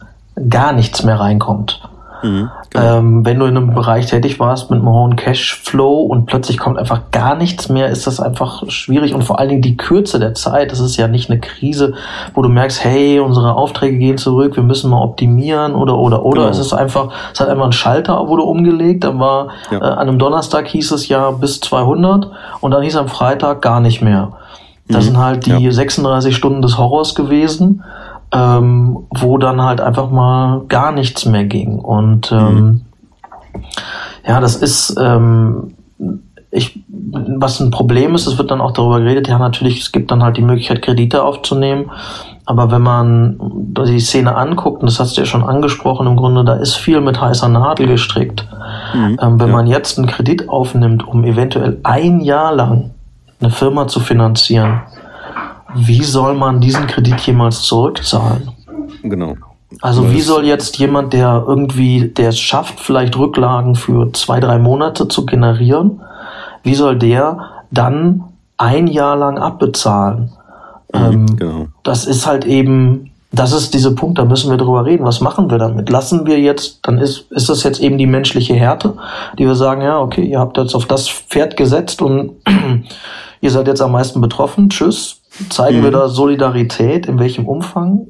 gar nichts mehr reinkommt. Mhm, genau. ähm, wenn du in einem Bereich tätig warst mit einem hohen Cashflow und plötzlich kommt einfach gar nichts mehr, ist das einfach schwierig und vor allen Dingen die Kürze der Zeit. Das ist ja nicht eine Krise, wo du merkst, hey, unsere Aufträge gehen zurück, wir müssen mal optimieren oder oder oder. Genau. Es ist einfach, es hat einfach ein Schalter wurde umgelegt. Dann war ja. äh, an einem Donnerstag hieß es ja bis 200 und dann hieß am Freitag gar nicht mehr. Das mhm. sind halt die ja. 36 Stunden des Horrors gewesen ähm, wo dann halt einfach mal gar nichts mehr ging. Und ähm, mhm. ja, das ist, ähm, ich, was ein Problem ist, es wird dann auch darüber geredet, ja natürlich, es gibt dann halt die Möglichkeit, Kredite aufzunehmen. aber wenn man die Szene anguckt, und das hast du ja schon angesprochen, im Grunde, da ist viel mit heißer Nadel gestrickt. Mhm, ähm, wenn ja. man jetzt einen Kredit aufnimmt, um eventuell ein Jahr lang eine Firma zu finanzieren, wie soll man diesen Kredit jemals zurückzahlen? Genau. Also wie soll jetzt jemand, der irgendwie, der es schafft, vielleicht Rücklagen für zwei, drei Monate zu generieren, wie soll der dann ein Jahr lang abbezahlen? Mhm, ähm, genau. Das ist halt eben, das ist dieser Punkt, da müssen wir drüber reden. Was machen wir damit? Lassen wir jetzt, dann ist, ist das jetzt eben die menschliche Härte, die wir sagen, ja, okay, ihr habt jetzt auf das Pferd gesetzt und ihr seid jetzt am meisten betroffen. Tschüss. Zeigen mhm. wir da Solidarität? In welchem Umfang?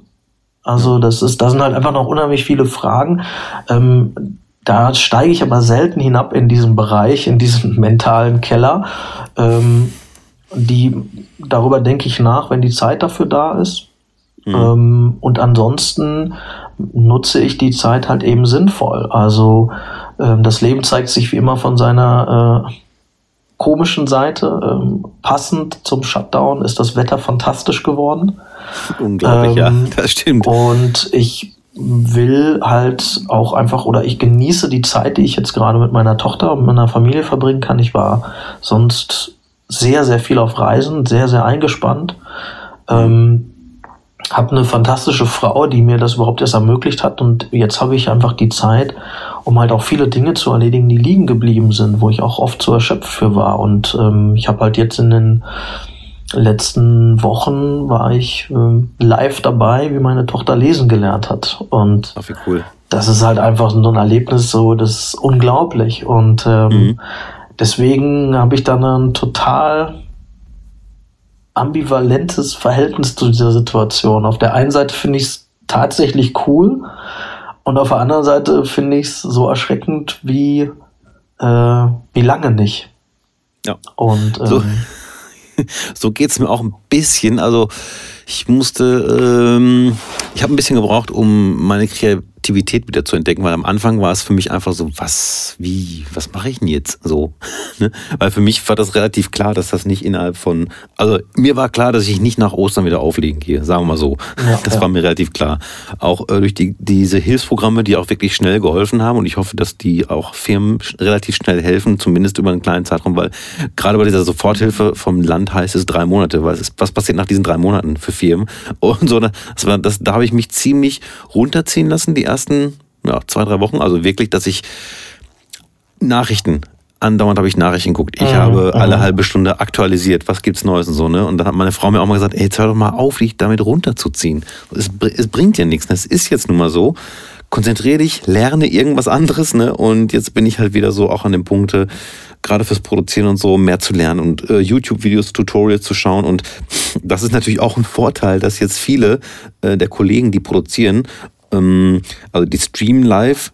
Also das ist, da sind halt einfach noch unheimlich viele Fragen. Ähm, da steige ich aber selten hinab in diesem Bereich, in diesen mentalen Keller. Ähm, die, darüber denke ich nach, wenn die Zeit dafür da ist. Mhm. Ähm, und ansonsten nutze ich die Zeit halt eben sinnvoll. Also ähm, das Leben zeigt sich wie immer von seiner äh, komischen Seite. Ähm, passend zum Shutdown ist das Wetter fantastisch geworden. Unglaublich, ja, ähm, das stimmt. Und ich will halt auch einfach oder ich genieße die Zeit, die ich jetzt gerade mit meiner Tochter und meiner Familie verbringen kann. Ich war sonst sehr, sehr viel auf Reisen, sehr, sehr eingespannt. Ähm, habe eine fantastische Frau, die mir das überhaupt erst ermöglicht hat und jetzt habe ich einfach die Zeit, um halt auch viele Dinge zu erledigen, die liegen geblieben sind, wo ich auch oft zu erschöpft für war. Und ähm, ich habe halt jetzt in den letzten Wochen war ich ähm, live dabei, wie meine Tochter lesen gelernt hat. Und Ach, cool. das ist halt einfach so ein Erlebnis, so das ist unglaublich. Und ähm, mhm. deswegen habe ich dann ein total ambivalentes Verhältnis zu dieser Situation. Auf der einen Seite finde ich es tatsächlich cool und auf der anderen Seite finde ich es so erschreckend wie, äh, wie lange nicht. Ja. Und ähm, so, so geht es mir auch ein bisschen. Also ich musste, ähm, ich habe ein bisschen gebraucht, um meine Kreativität wieder zu entdecken, weil am Anfang war es für mich einfach so, was, wie, was mache ich denn jetzt so? Ne? weil für mich war das relativ klar, dass das nicht innerhalb von, also mir war klar, dass ich nicht nach Ostern wieder auflegen gehe, sagen wir mal so. Ja, das ja. war mir relativ klar. Auch äh, durch die, diese Hilfsprogramme, die auch wirklich schnell geholfen haben und ich hoffe, dass die auch Firmen relativ schnell helfen, zumindest über einen kleinen Zeitraum, weil gerade bei dieser Soforthilfe vom Land heißt es drei Monate, weil es, was passiert nach diesen drei Monaten für Firmen. Und so, das war, das, da habe ich mich ziemlich runterziehen lassen, die ersten ja, zwei, drei Wochen. Also wirklich, dass ich Nachrichten andauernd habe ich Nachrichten geguckt. Ich mhm, habe alle mhm. halbe Stunde aktualisiert, was gibt's Neues und so, ne? Und dann hat meine Frau mir auch mal gesagt, ey, jetzt hör doch mal auf, dich damit runterzuziehen. Es, es bringt ja nichts. Das ist jetzt nun mal so. Konzentriere dich, lerne irgendwas anderes, ne? Und jetzt bin ich halt wieder so auch an dem Punkte, gerade fürs Produzieren und so mehr zu lernen und äh, YouTube-Videos, Tutorials zu schauen. Und das ist natürlich auch ein Vorteil, dass jetzt viele äh, der Kollegen, die produzieren, ähm, also die streamen live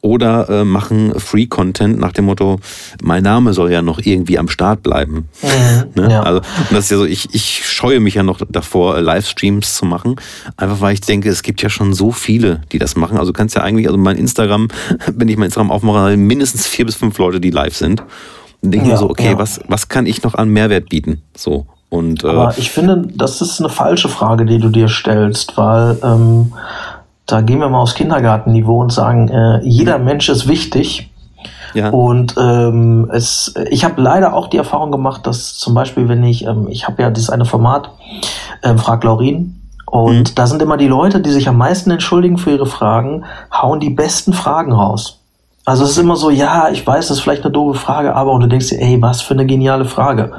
oder äh, machen Free-Content nach dem Motto, mein Name soll ja noch irgendwie am Start bleiben. Mhm, ne? ja. Also, das ist ja so, ich, ich scheue mich ja noch davor, äh, Livestreams zu machen, einfach weil ich denke, es gibt ja schon so viele, die das machen. Also du kannst ja eigentlich, also mein Instagram, wenn ich mein Instagram aufmache, mindestens vier bis fünf Leute, die live sind. Und denke ja, mir so, okay, ja. was, was kann ich noch an Mehrwert bieten? So. Und, äh, Aber ich finde, das ist eine falsche Frage, die du dir stellst, weil ähm, da gehen wir mal aufs Kindergartenniveau und sagen, äh, jeder mhm. Mensch ist wichtig. Ja. Und ähm, es, ich habe leider auch die Erfahrung gemacht, dass zum Beispiel, wenn ich, ähm, ich habe ja dieses eine Format, ähm, Frag Laurin, und mhm. da sind immer die Leute, die sich am meisten entschuldigen für ihre Fragen, hauen die besten Fragen raus. Also es ist immer so, ja, ich weiß, das ist vielleicht eine doofe Frage, aber und du denkst dir, ey, was für eine geniale Frage.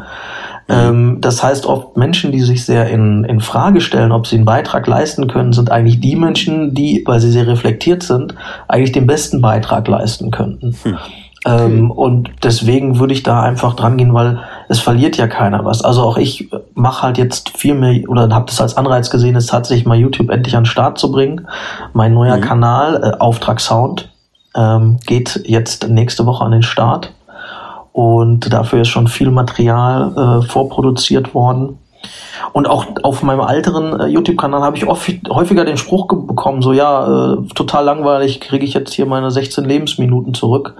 Mhm. Ähm, das heißt, oft Menschen, die sich sehr in, in Frage stellen, ob sie einen Beitrag leisten können, sind eigentlich die Menschen, die, weil sie sehr reflektiert sind, eigentlich den besten Beitrag leisten könnten. Hm. Ähm, und deswegen würde ich da einfach dran gehen, weil es verliert ja keiner was. Also auch ich mache halt jetzt viel mehr oder habe das als Anreiz gesehen, es tatsächlich mal YouTube endlich an den Start zu bringen. Mein neuer mhm. Kanal, äh, Auftrag Sound, ähm, geht jetzt nächste Woche an den Start. Und dafür ist schon viel Material äh, vorproduziert worden. Und auch auf meinem älteren äh, YouTube-Kanal habe ich oft, häufiger den Spruch bekommen, so ja, äh, total langweilig, kriege ich jetzt hier meine 16 Lebensminuten zurück.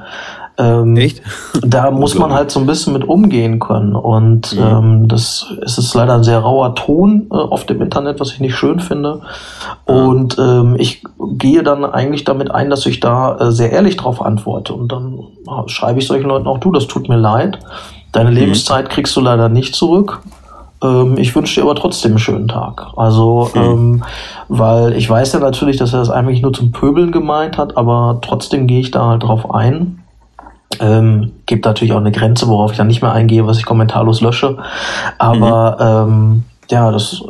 Ähm, Echt? Da muss man halt so ein bisschen mit umgehen können. Und mhm. ähm, das es ist leider ein sehr rauer Ton äh, auf dem Internet, was ich nicht schön finde. Und ähm, ich gehe dann eigentlich damit ein, dass ich da äh, sehr ehrlich drauf antworte. Und dann schreibe ich solchen Leuten auch, du, das tut mir leid. Deine mhm. Lebenszeit kriegst du leider nicht zurück. Ähm, ich wünsche dir aber trotzdem einen schönen Tag. Also, mhm. ähm, weil ich weiß ja natürlich, dass er das eigentlich nur zum Pöbeln gemeint hat, aber trotzdem gehe ich da halt drauf ein. Ähm, gibt natürlich auch eine Grenze, worauf ich dann nicht mehr eingehe, was ich kommentarlos lösche. Aber mhm. ähm, ja, das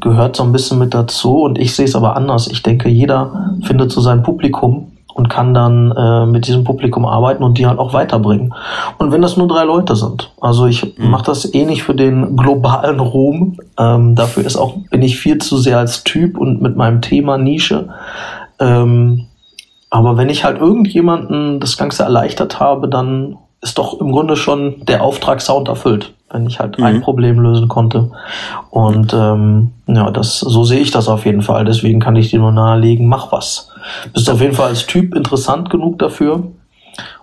gehört so ein bisschen mit dazu und ich sehe es aber anders. Ich denke, jeder findet so sein Publikum und kann dann äh, mit diesem Publikum arbeiten und die halt auch weiterbringen. Und wenn das nur drei Leute sind, also ich mhm. mache das eh nicht für den globalen Ruhm, ähm, dafür ist auch bin ich viel zu sehr als Typ und mit meinem Thema Nische. Ähm, aber wenn ich halt irgendjemanden das Ganze erleichtert habe, dann ist doch im Grunde schon der Auftrag Sound erfüllt, wenn ich halt mhm. ein Problem lösen konnte. Und ähm, ja, das so sehe ich das auf jeden Fall. Deswegen kann ich dir nur nahelegen, mach was. Bist auf jeden Fall als Typ interessant genug dafür.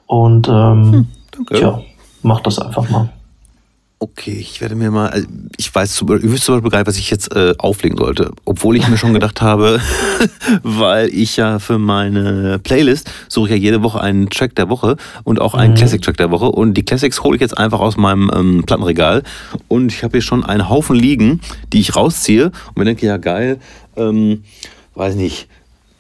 Und ähm, hm, tja, mach das einfach mal. Okay, ich werde mir mal, also ich weiß, ich wüsste zum Beispiel gar nicht, was ich jetzt äh, auflegen sollte. Obwohl ich mir schon gedacht habe, weil ich ja für meine Playlist suche ich ja jede Woche einen Track der Woche und auch einen mhm. Classic-Track der Woche. Und die Classics hole ich jetzt einfach aus meinem ähm, Plattenregal. Und ich habe hier schon einen Haufen liegen, die ich rausziehe. Und mir denke, ja geil, ähm, weiß nicht,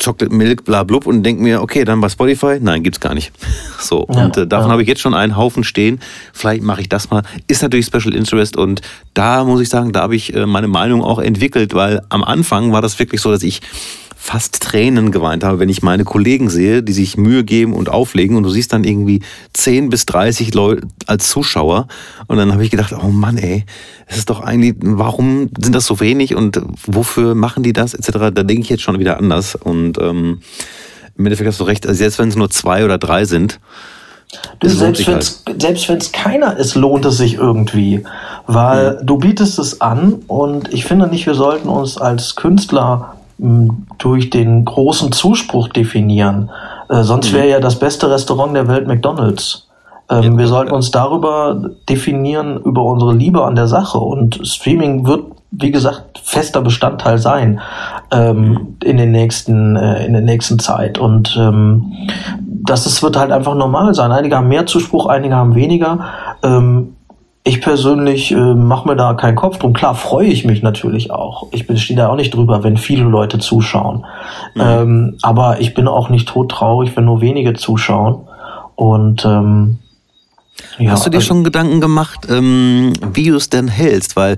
Chocolate Milk, bla blub und denke mir, okay, dann bei Spotify, nein, gibt's gar nicht. So, ja, und äh, davon ja. habe ich jetzt schon einen Haufen stehen. Vielleicht mache ich das mal. Ist natürlich Special Interest und da muss ich sagen, da habe ich äh, meine Meinung auch entwickelt, weil am Anfang war das wirklich so, dass ich fast Tränen geweint habe, wenn ich meine Kollegen sehe, die sich Mühe geben und auflegen und du siehst dann irgendwie 10 bis 30 Leute als Zuschauer und dann habe ich gedacht, oh Mann, ey, es ist doch eigentlich, warum sind das so wenig und wofür machen die das etc. Da denke ich jetzt schon wieder anders und ähm, im Endeffekt hast du recht, also selbst wenn es nur zwei oder drei sind, Du, selbst wenn es halt. keiner ist, lohnt es sich irgendwie, weil mhm. du bietest es an und ich finde nicht, wir sollten uns als Künstler durch den großen Zuspruch definieren. Äh, sonst mhm. wäre ja das beste Restaurant der Welt McDonald's. Ähm, ja, wir sollten uns darüber definieren, über unsere Liebe an der Sache. Und Streaming wird, wie gesagt, fester Bestandteil sein ähm, mhm. in den nächsten, äh, in der nächsten Zeit. Und ähm, das ist, wird halt einfach normal sein. Einige haben mehr Zuspruch, einige haben weniger. Ähm, ich persönlich äh, mache mir da keinen Kopf drum. Klar freue ich mich natürlich auch. Ich stehe da auch nicht drüber, wenn viele Leute zuschauen. Mhm. Ähm, aber ich bin auch nicht todtraurig, wenn nur wenige zuschauen. Und ähm, ja, Hast du dir also, schon Gedanken gemacht, ähm, wie du es denn hältst? Weil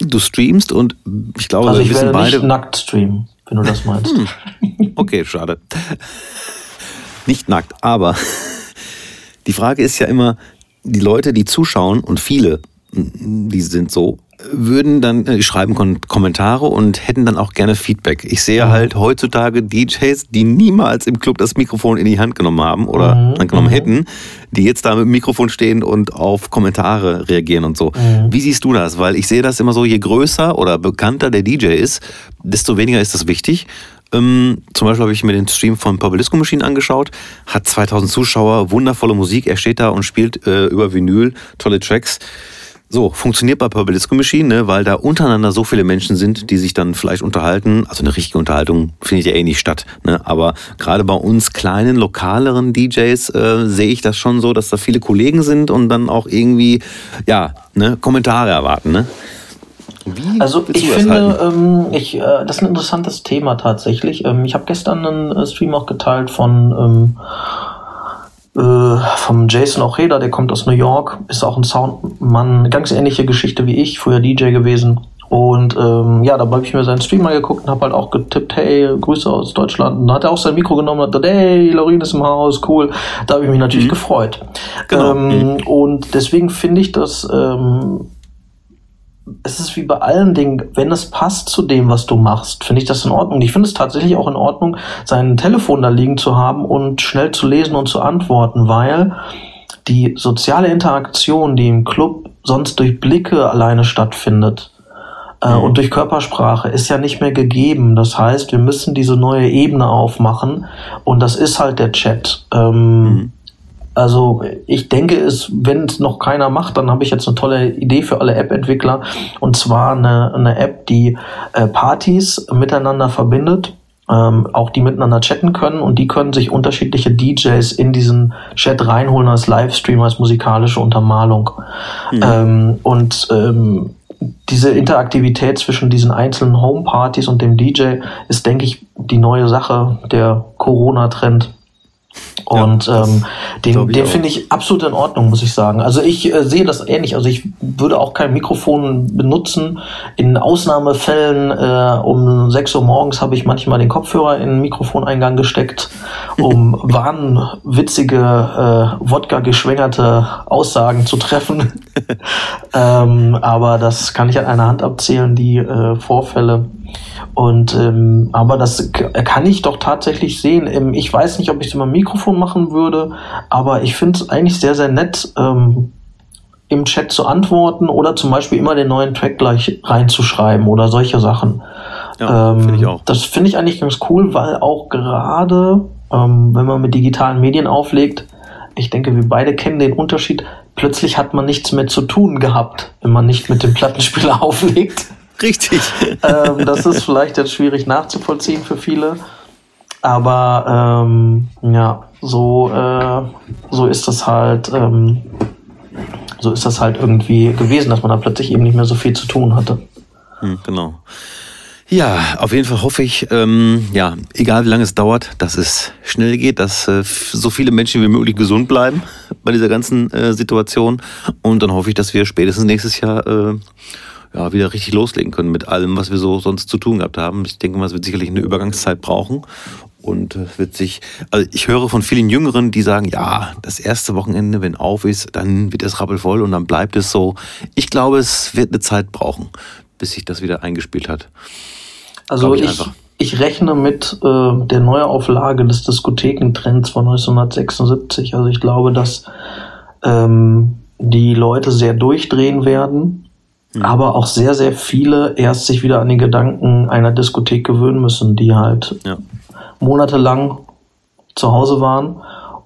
du streamst und ich glaube, also ich wir wissen werde beide. Nicht nackt streamen, wenn du das meinst. Hm. Okay, schade. nicht nackt, aber die Frage ist ja immer, die Leute, die zuschauen, und viele, die sind so, würden dann äh, schreiben Kommentare und hätten dann auch gerne Feedback. Ich sehe mhm. halt heutzutage DJs, die niemals im Club das Mikrofon in die Hand genommen haben oder mhm. angenommen mhm. hätten, die jetzt da mit dem Mikrofon stehen und auf Kommentare reagieren und so. Mhm. Wie siehst du das? Weil ich sehe das immer so, je größer oder bekannter der DJ ist, desto weniger ist das wichtig. Ähm, zum Beispiel habe ich mir den Stream von Purple Disco Machine angeschaut, hat 2000 Zuschauer, wundervolle Musik, er steht da und spielt äh, über Vinyl, tolle Tracks. So, funktioniert bei Purple Disco Machine, ne, weil da untereinander so viele Menschen sind, die sich dann vielleicht unterhalten. Also eine richtige Unterhaltung findet ja eh nicht statt. Ne? Aber gerade bei uns kleinen, lokaleren DJs äh, sehe ich das schon so, dass da viele Kollegen sind und dann auch irgendwie, ja, ne, Kommentare erwarten. Ne? Wie also ich finde, ähm, ich, äh, das ist ein interessantes Thema tatsächlich. Ähm, ich habe gestern einen äh, Stream auch geteilt von ähm, äh, vom Jason Ojeda, der kommt aus New York, ist auch ein Soundmann, ganz ähnliche Geschichte wie ich, früher DJ gewesen. Und ähm, ja, da habe ich mir seinen Stream mal geguckt und habe halt auch getippt, hey, Grüße aus Deutschland. Und dann hat er auch sein Mikro genommen und hat gesagt, hey, Laurin ist im Haus, cool. Da habe ich mich natürlich mhm. gefreut. Genau. Ähm, mhm. Und deswegen finde ich das ähm, es ist wie bei allen Dingen, wenn es passt zu dem, was du machst, finde ich das in Ordnung. Ich finde es tatsächlich auch in Ordnung, sein Telefon da liegen zu haben und schnell zu lesen und zu antworten, weil die soziale Interaktion, die im Club sonst durch Blicke alleine stattfindet, äh, mhm. und durch Körpersprache ist ja nicht mehr gegeben. Das heißt, wir müssen diese neue Ebene aufmachen und das ist halt der Chat. Ähm, mhm Also ich denke, es, wenn es noch keiner macht, dann habe ich jetzt eine tolle Idee für alle App-Entwickler. Und zwar eine, eine App, die äh, Partys miteinander verbindet. Ähm, auch die miteinander chatten können und die können sich unterschiedliche DJs in diesen Chat reinholen als Livestream, als musikalische Untermalung. Mhm. Ähm, und ähm, diese Interaktivität zwischen diesen einzelnen Homepartys und dem DJ ist, denke ich, die neue Sache, der Corona-Trend. Und ja, ähm, den, den finde ich absolut in Ordnung, muss ich sagen. Also ich äh, sehe das ähnlich. Also ich würde auch kein Mikrofon benutzen. In Ausnahmefällen äh, um 6 Uhr morgens habe ich manchmal den Kopfhörer in den Mikrofoneingang gesteckt, um wahnwitzige, äh, Wodka-geschwängerte Aussagen zu treffen. ähm, aber das kann ich an einer Hand abzählen, die äh, Vorfälle. Und ähm, aber das kann ich doch tatsächlich sehen. Ähm, ich weiß nicht, ob ich es immer Mikrofon machen würde, aber ich finde es eigentlich sehr, sehr nett, ähm, im Chat zu antworten oder zum Beispiel immer den neuen Track gleich reinzuschreiben oder solche Sachen. Ja, ähm, finde ich auch. Das finde ich eigentlich ganz cool, weil auch gerade, ähm, wenn man mit digitalen Medien auflegt, ich denke, wir beide kennen den Unterschied. Plötzlich hat man nichts mehr zu tun gehabt, wenn man nicht mit dem Plattenspieler auflegt. Richtig. ähm, das ist vielleicht jetzt schwierig nachzuvollziehen für viele. Aber ähm, ja, so, äh, so ist das halt, ähm, so ist das halt irgendwie gewesen, dass man da plötzlich eben nicht mehr so viel zu tun hatte. Hm, genau. Ja, auf jeden Fall hoffe ich, ähm, ja, egal wie lange es dauert, dass es schnell geht, dass äh, so viele Menschen wie möglich gesund bleiben bei dieser ganzen äh, Situation. Und dann hoffe ich, dass wir spätestens nächstes Jahr äh, ja, wieder richtig loslegen können mit allem, was wir so sonst zu tun gehabt haben. Ich denke mal, es wird sicherlich eine Übergangszeit brauchen. Und es wird sich, also ich höre von vielen Jüngeren, die sagen, ja, das erste Wochenende, wenn auf ist, dann wird es rappelvoll und dann bleibt es so. Ich glaube, es wird eine Zeit brauchen, bis sich das wieder eingespielt hat. Also ich, ich, ich, rechne mit äh, der Neuauflage des Diskothekentrends von 1976. Also ich glaube, dass ähm, die Leute sehr durchdrehen werden Mhm. aber auch sehr, sehr viele erst sich wieder an den Gedanken einer Diskothek gewöhnen müssen, die halt ja. monatelang zu Hause waren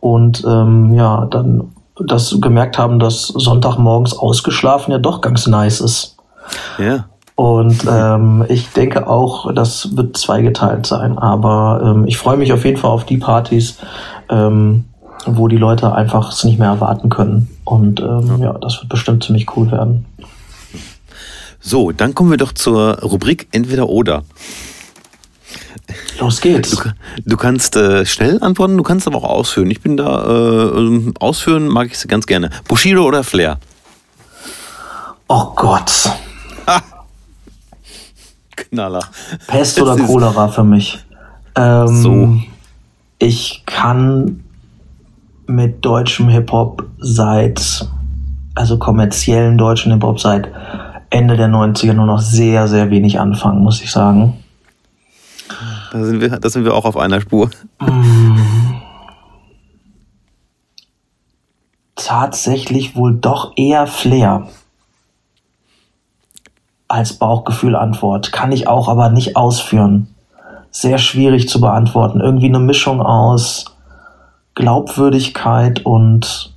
und ähm, ja, dann das gemerkt haben, dass Sonntagmorgens ausgeschlafen ja doch ganz nice ist. Ja. Und ähm, ich denke auch, das wird zweigeteilt sein. Aber ähm, ich freue mich auf jeden Fall auf die Partys, ähm, wo die Leute einfach es nicht mehr erwarten können. Und ähm, ja. ja, das wird bestimmt ziemlich cool werden. So, dann kommen wir doch zur Rubrik Entweder oder. Los geht's. Du, du kannst äh, schnell antworten, du kannst aber auch ausführen. Ich bin da, äh, ausführen mag ich ganz gerne. Bushido oder Flair? Oh Gott. Knaller. Pest oder Cholera für mich. Ähm, so. Ich kann mit deutschem Hip-Hop seit, also kommerziellen deutschen Hip-Hop seit Ende der 90er nur noch sehr, sehr wenig anfangen, muss ich sagen. Da sind wir, da sind wir auch auf einer Spur. Tatsächlich wohl doch eher Flair als Bauchgefühl-Antwort. Kann ich auch aber nicht ausführen. Sehr schwierig zu beantworten. Irgendwie eine Mischung aus Glaubwürdigkeit und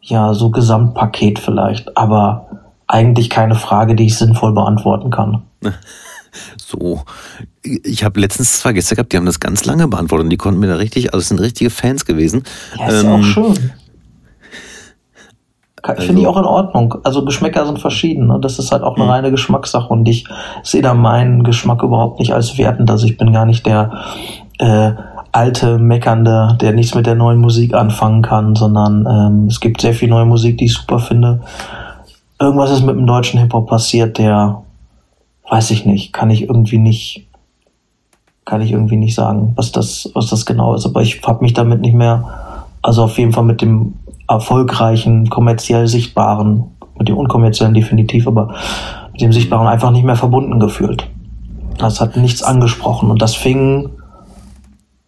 ja, so Gesamtpaket vielleicht. Aber eigentlich keine Frage, die ich sinnvoll beantworten kann. So, ich habe letztens zwei Gäste gehabt, die haben das ganz lange beantwortet und die konnten mir da richtig, also es sind richtige Fans gewesen. Ja, ist ähm, auch schön. Also, Finde ich auch in Ordnung. Also Geschmäcker sind verschieden. Ne? Das ist halt auch eine mhm. reine Geschmackssache und ich sehe da meinen Geschmack überhaupt nicht als wertend. Also ich bin gar nicht der äh, alte Meckernde, der nichts mit der neuen Musik anfangen kann, sondern ähm, es gibt sehr viel neue Musik, die ich super finde irgendwas ist mit dem deutschen Hip-Hop passiert, der, weiß ich nicht, kann ich irgendwie nicht, kann ich irgendwie nicht sagen, was das, was das genau ist. Aber ich habe mich damit nicht mehr, also auf jeden Fall mit dem erfolgreichen, kommerziell sichtbaren, mit dem unkommerziellen definitiv, aber mit dem sichtbaren einfach nicht mehr verbunden gefühlt. Das hat nichts angesprochen und das fing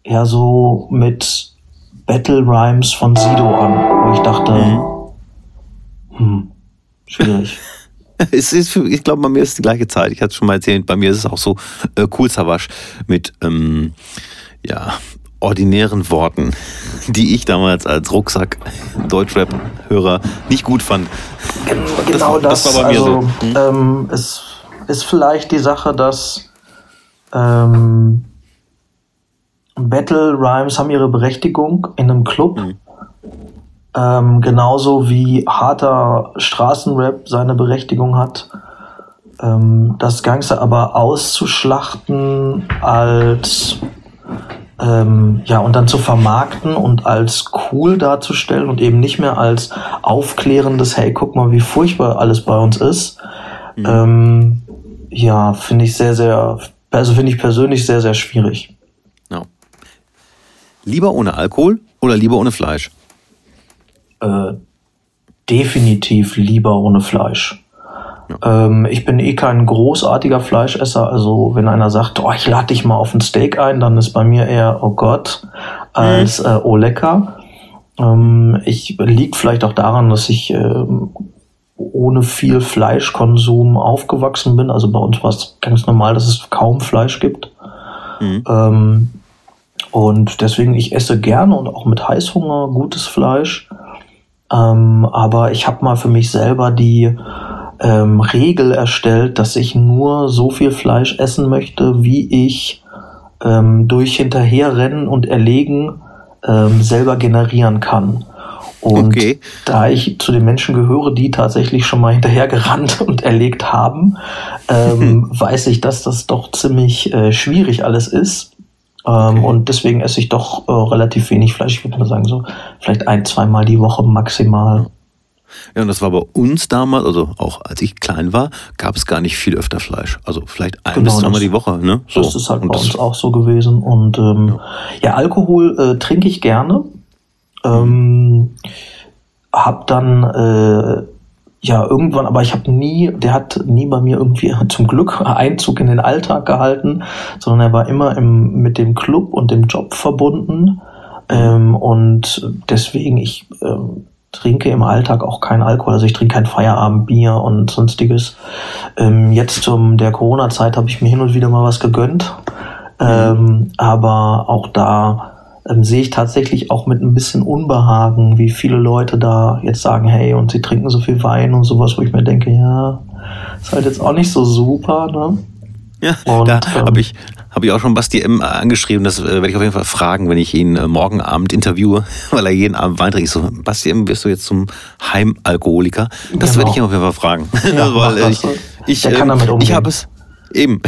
ja so mit Battle Rhymes von Sido an, wo ich dachte, mhm. hm, Schwierig. es ist für, ich glaube, bei mir ist die gleiche Zeit. Ich hatte es schon mal erzählt, bei mir ist es auch so äh, Cool Savage mit, ähm, ja, ordinären Worten, die ich damals als Rucksack-Deutschrap-Hörer nicht gut fand. Genau das, das, das war bei mir also, so. Hm? Ähm, es ist vielleicht die Sache, dass ähm, Battle Rhymes haben ihre Berechtigung in einem Club. Mhm. Ähm, genauso wie harter Straßenrap seine Berechtigung hat. Ähm, das Ganze aber auszuschlachten als ähm, ja und dann zu vermarkten und als cool darzustellen und eben nicht mehr als aufklärendes, hey, guck mal, wie furchtbar alles bei uns ist. Mhm. Ähm, ja, finde ich sehr, sehr, also finde ich persönlich sehr, sehr schwierig. Ja. Lieber ohne Alkohol oder lieber ohne Fleisch? Äh, definitiv lieber ohne Fleisch. Ja. Ähm, ich bin eh kein großartiger Fleischesser. Also wenn einer sagt, oh, ich lade dich mal auf ein Steak ein, dann ist bei mir eher, oh Gott, als äh, oh lecker. Ähm, ich liegt vielleicht auch daran, dass ich ähm, ohne viel Fleischkonsum aufgewachsen bin. Also bei uns war es ganz normal, dass es kaum Fleisch gibt. Mhm. Ähm, und deswegen, ich esse gerne und auch mit Heißhunger gutes Fleisch. Ähm, aber ich habe mal für mich selber die ähm, Regel erstellt, dass ich nur so viel Fleisch essen möchte, wie ich ähm, durch Hinterherrennen und Erlegen ähm, selber generieren kann. Und okay. da ich zu den Menschen gehöre, die tatsächlich schon mal hinterhergerannt und erlegt haben, ähm, weiß ich, dass das doch ziemlich äh, schwierig alles ist. Ähm, okay. Und deswegen esse ich doch äh, relativ wenig Fleisch. Ich würde mal sagen, so vielleicht ein, zweimal die Woche maximal. Ja, und das war bei uns damals, also auch als ich klein war, gab es gar nicht viel öfter Fleisch. Also vielleicht ein genau, bis zweimal die Woche. Ne? So. Das ist halt und bei uns auch so gewesen. Und ähm, ja. ja Alkohol äh, trinke ich gerne. Ähm, hab dann äh, ja irgendwann, aber ich habe nie, der hat nie bei mir irgendwie zum Glück Einzug in den Alltag gehalten, sondern er war immer im, mit dem Club und dem Job verbunden. Ähm, und deswegen, ich ähm, trinke im Alltag auch kein Alkohol, also ich trinke kein Feierabendbier und sonstiges. Ähm, jetzt zum der Corona-Zeit habe ich mir hin und wieder mal was gegönnt, ähm, aber auch da ähm, sehe ich tatsächlich auch mit ein bisschen Unbehagen, wie viele Leute da jetzt sagen, hey, und sie trinken so viel Wein und sowas, wo ich mir denke, ja, ist halt jetzt auch nicht so super, ne? Ja, und, da ähm, habe ich, hab ich auch schon Basti M. angeschrieben. Das äh, werde ich auf jeden Fall fragen, wenn ich ihn äh, morgen Abend interviewe, weil er jeden Abend Wein trinkt. Ich so, Basti M., wirst du jetzt zum Heimalkoholiker? Das genau. werde ich ihn auf jeden Fall fragen. Ja, weil, äh, ich, ich, äh, ich habe es eben.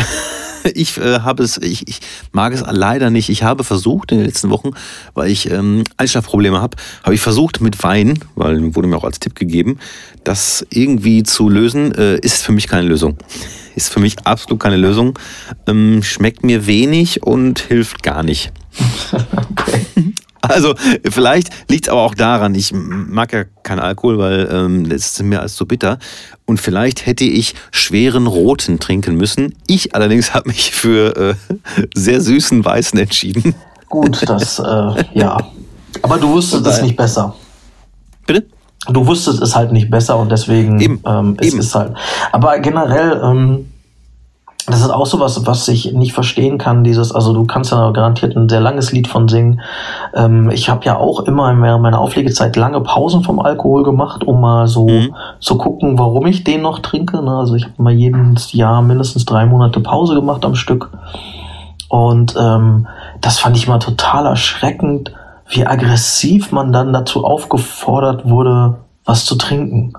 ich äh, habe es, ich, ich mag es leider nicht. Ich habe versucht in den letzten Wochen, weil ich ähm, Einschlafprobleme habe, habe ich versucht mit Wein, weil wurde mir auch als Tipp gegeben, das irgendwie zu lösen. Äh, ist für mich keine Lösung. Ist für mich absolut keine Lösung. Ähm, schmeckt mir wenig und hilft gar nicht. okay. Also vielleicht liegt es aber auch daran, ich mag ja keinen Alkohol, weil ähm, das ist mir als zu bitter. Und vielleicht hätte ich schweren Roten trinken müssen. Ich allerdings habe mich für äh, sehr süßen Weißen entschieden. Gut, das, äh, ja. Aber du wusstest es nicht besser. Bitte? Du wusstest es halt nicht besser und deswegen Eben. Ähm, es Eben. ist halt. Aber generell, ähm, das ist auch so was, was ich nicht verstehen kann, dieses, also du kannst ja garantiert ein sehr langes Lied von singen. Ähm, ich habe ja auch immer in meiner Auflegezeit lange Pausen vom Alkohol gemacht, um mal so mhm. zu gucken, warum ich den noch trinke. Ne? Also ich habe mal jedes Jahr mindestens drei Monate Pause gemacht am Stück. Und ähm, das fand ich mal total erschreckend, wie aggressiv man dann dazu aufgefordert wurde, was zu trinken.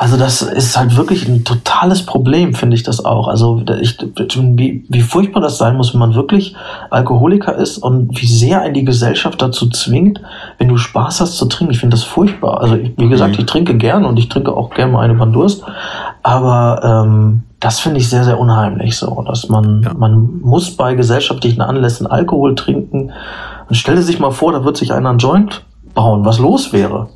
Also das ist halt wirklich ein totales Problem, finde ich das auch. Also ich, wie, wie furchtbar das sein muss, wenn man wirklich Alkoholiker ist und wie sehr ein die Gesellschaft dazu zwingt, wenn du Spaß hast zu trinken. Ich finde das furchtbar. Also wie gesagt, mhm. ich trinke gern und ich trinke auch gerne mal eine beim Durst. Aber ähm, das finde ich sehr, sehr unheimlich so, dass man, ja. man muss bei gesellschaftlichen Anlässen Alkohol trinken. Und stelle sich mal vor, da wird sich einer ein Joint bauen, was los wäre.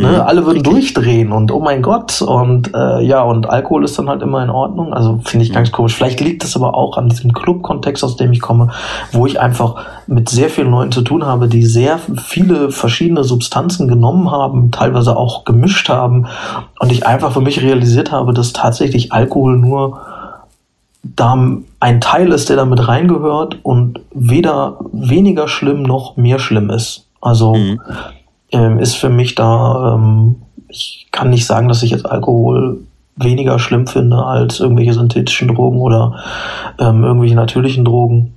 Ne? Mhm. Alle würden durchdrehen und oh mein Gott. Und äh, ja, und Alkohol ist dann halt immer in Ordnung. Also finde ich mhm. ganz komisch. Vielleicht liegt es aber auch an diesem Club-Kontext, aus dem ich komme, wo ich einfach mit sehr vielen Leuten zu tun habe, die sehr viele verschiedene Substanzen genommen haben, teilweise auch gemischt haben. Und ich einfach für mich realisiert habe, dass tatsächlich Alkohol nur da ein Teil ist, der damit reingehört und weder weniger schlimm noch mehr schlimm ist. Also mhm. Ähm, ist für mich da, ähm, ich kann nicht sagen, dass ich jetzt Alkohol weniger schlimm finde als irgendwelche synthetischen Drogen oder ähm, irgendwelche natürlichen Drogen.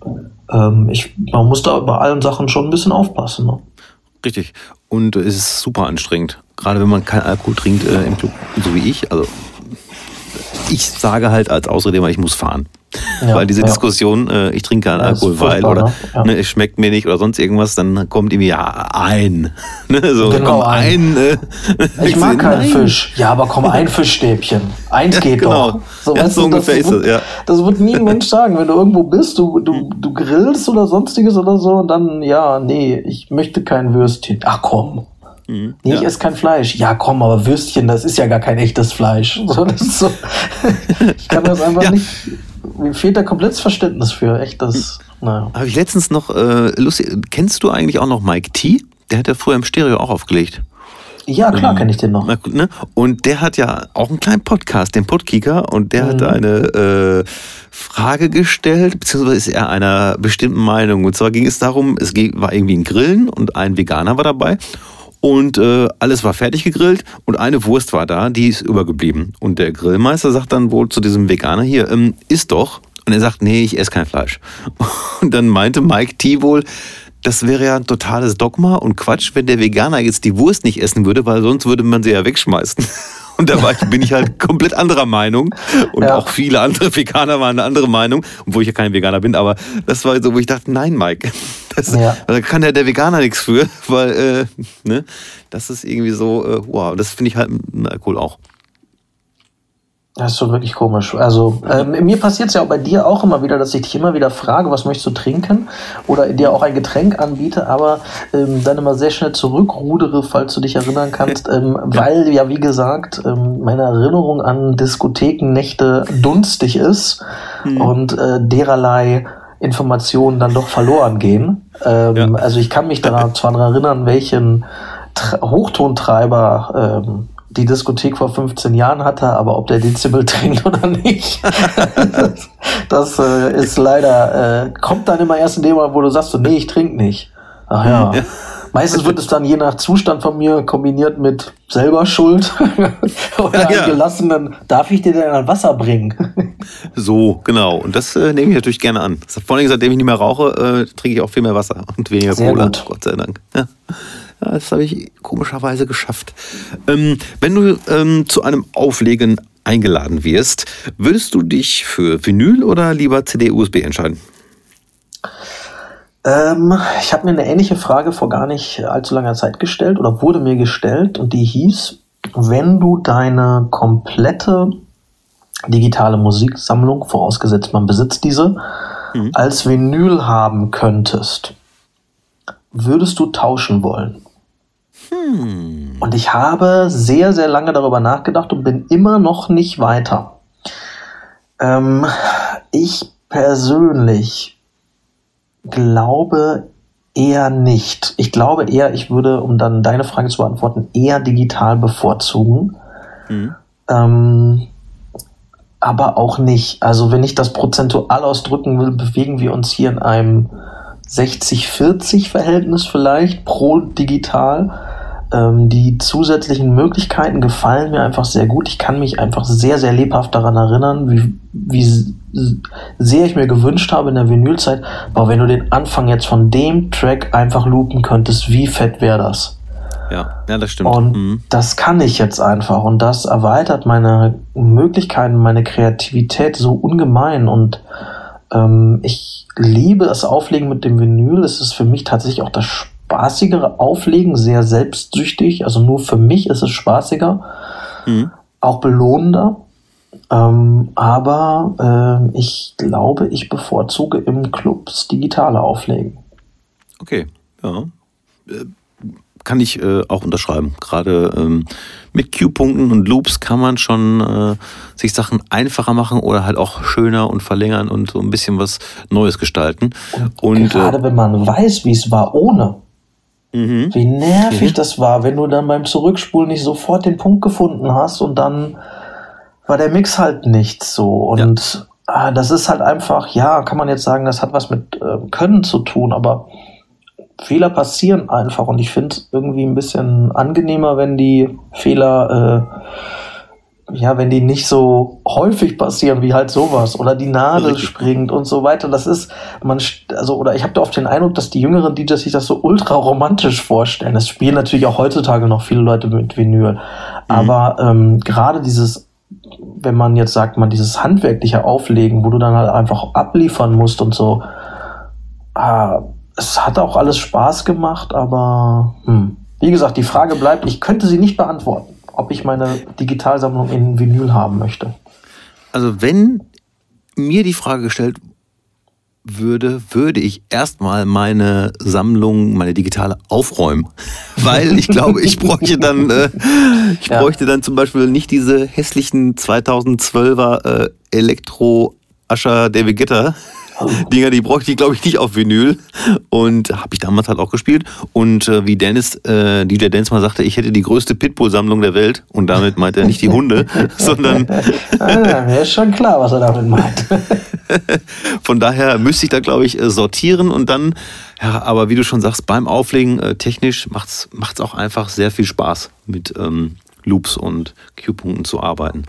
Ähm, ich, man muss da bei allen Sachen schon ein bisschen aufpassen. Ne? Richtig. Und es ist super anstrengend. Gerade wenn man keinen Alkohol trinkt äh, im Club, so wie ich. Also ich sage halt als Ausrede immer, ich muss fahren. Ja, weil diese ja. Diskussion, äh, ich trinke keinen ja, Alkohol, weil oder ne? Ne, es schmeckt mir nicht oder sonst irgendwas, dann kommt irgendwie ja ein. Ne, so, genau, komm ein. ein äh, ich mag keinen nein. Fisch. Ja, aber komm, ein Fischstäbchen. Eins geht genau. doch. So, ja, so ungefähr das ist wird, es, ja. Das wird nie ein Mensch sagen, wenn du irgendwo bist, du, du, du grillst oder sonstiges oder so und dann, ja, nee, ich möchte kein Würstchen. Ach komm. Mhm, ich esse kein Fleisch. Ja, komm, aber Würstchen, das ist ja gar kein echtes Fleisch. So, so. ich kann das einfach nicht mir fehlt da komplettes Verständnis für. Echt, das. Naja. Habe ich letztens noch äh, lustig. Kennst du eigentlich auch noch Mike T? Der hat ja früher im Stereo auch aufgelegt. Ja, klar, ähm, kenne ich den noch. Ne? Und der hat ja auch einen kleinen Podcast, den Podkicker, und der mhm. hat eine äh, Frage gestellt, beziehungsweise ist er einer bestimmten Meinung. Und zwar ging es darum, es war irgendwie ein Grillen und ein Veganer war dabei und äh, alles war fertig gegrillt und eine Wurst war da, die ist übergeblieben. Und der Grillmeister sagt dann wohl zu diesem Veganer hier, ähm, isst doch. Und er sagt, nee, ich esse kein Fleisch. Und dann meinte Mike T wohl, das wäre ja ein totales Dogma und Quatsch, wenn der Veganer jetzt die Wurst nicht essen würde, weil sonst würde man sie ja wegschmeißen. Und da war ich, bin ich halt komplett anderer Meinung. Und ja. auch viele andere Veganer waren eine andere Meinung, obwohl ich ja kein Veganer bin. Aber das war so, wo ich dachte, nein, Mike, das, ja. da kann ja der Veganer nichts für, weil äh, ne, das ist irgendwie so, äh, wow, das finde ich halt ein Alkohol auch. Das ist schon wirklich komisch. Also ähm, mir passiert es ja auch bei dir auch immer wieder, dass ich dich immer wieder frage, was möchtest du trinken oder dir auch ein Getränk anbiete, aber ähm, dann immer sehr schnell zurückrudere, falls du dich erinnern kannst, ähm, weil ja wie gesagt ähm, meine Erinnerung an Diskothekennächte dunstig ist mhm. und äh, dererlei Informationen dann doch verloren gehen. Ähm, ja. Also ich kann mich daran zwar daran erinnern, welchen Tra Hochtontreiber ähm, die Diskothek vor 15 Jahren hatte, aber ob der Dezibel trinkt oder nicht, das, das äh, ist leider, äh, kommt dann immer erst in dem Moment, wo du sagst, so, nee, ich trinke nicht. Ach ja. ja. Meistens wird es dann je nach Zustand von mir kombiniert mit selber Schuld oder ja. gelassenen, darf ich dir denn ein Wasser bringen? so, genau. Und das äh, nehme ich natürlich gerne an. Vor allem, seitdem ich nicht mehr rauche, äh, trinke ich auch viel mehr Wasser und weniger Sehr Cola. Gut. Gott sei Dank. Ja. Ja, das habe ich komischerweise geschafft. Ähm, wenn du ähm, zu einem Auflegen eingeladen wirst, würdest du dich für Vinyl oder lieber CD-USB entscheiden? Ähm, ich habe mir eine ähnliche Frage vor gar nicht allzu langer Zeit gestellt oder wurde mir gestellt und die hieß, wenn du deine komplette digitale Musiksammlung, vorausgesetzt man besitzt diese, mhm. als Vinyl haben könntest, würdest du tauschen wollen? Hm. Und ich habe sehr, sehr lange darüber nachgedacht und bin immer noch nicht weiter. Ähm, ich persönlich glaube eher nicht. Ich glaube eher, ich würde, um dann deine Frage zu beantworten, eher digital bevorzugen. Hm. Ähm, aber auch nicht. Also wenn ich das prozentual ausdrücken will, bewegen wir uns hier in einem 60-40 Verhältnis vielleicht pro digital. Ähm, die zusätzlichen Möglichkeiten gefallen mir einfach sehr gut. Ich kann mich einfach sehr, sehr lebhaft daran erinnern, wie, wie sehr ich mir gewünscht habe in der Vinylzeit, aber wenn du den Anfang jetzt von dem Track einfach loopen könntest, wie fett wäre das? Ja, ja, das stimmt. Und mhm. das kann ich jetzt einfach und das erweitert meine Möglichkeiten, meine Kreativität so ungemein und ähm, ich liebe das Auflegen mit dem Vinyl. Es ist für mich tatsächlich auch das spaßigere Auflegen, sehr selbstsüchtig. Also nur für mich ist es spaßiger, mhm. auch belohnender. Ähm, aber äh, ich glaube, ich bevorzuge im Club das digitale Auflegen. Okay, ja. Äh, kann ich äh, auch unterschreiben. Gerade ähm, mit Q-Punkten und Loops kann man schon äh, sich Sachen einfacher machen oder halt auch schöner und verlängern und so ein bisschen was Neues gestalten. Und, und gerade äh, wenn man weiß, wie es war ohne, Mhm. Wie nervig mhm. das war, wenn du dann beim Zurückspulen nicht sofort den Punkt gefunden hast und dann war der Mix halt nicht so. Und ah, das ist halt einfach, ja, kann man jetzt sagen, das hat was mit äh, Können zu tun, aber Fehler passieren einfach und ich finde es irgendwie ein bisschen angenehmer, wenn die Fehler, äh, ja, wenn die nicht so häufig passieren wie halt sowas oder die Nadel Richtig. springt und so weiter. Das ist, man, also, oder ich habe da oft den Eindruck, dass die jüngeren DJs sich das so ultra romantisch vorstellen. Es spielen natürlich auch heutzutage noch viele Leute mit Vinyl, mhm. aber ähm, gerade dieses wenn man jetzt sagt, man dieses handwerkliche Auflegen, wo du dann halt einfach abliefern musst und so, ah, es hat auch alles Spaß gemacht, aber hm. wie gesagt, die Frage bleibt, ich könnte sie nicht beantworten, ob ich meine Digitalsammlung in Vinyl haben möchte. Also wenn mir die Frage gestellt würde, würde ich erstmal meine Sammlung, meine digitale aufräumen. Weil ich glaube, ich bräuchte dann, äh, ich ja. bräuchte dann zum Beispiel nicht diese hässlichen 2012er äh, Elektro-Ascher David Getter Dinger, die bräuchte ich, glaube ich, nicht auf Vinyl. Und habe ich damals halt auch gespielt. Und äh, wie Dennis, äh, DJ Dennis mal sagte, ich hätte die größte Pitbull-Sammlung der Welt. Und damit meint er nicht die Hunde, sondern. ah, mir ist schon klar, was er damit meint. Von daher müsste ich da, glaube ich, äh, sortieren und dann, ja, aber wie du schon sagst, beim Auflegen äh, technisch macht es auch einfach sehr viel Spaß mit ähm, Loops und Q-Punkten zu arbeiten.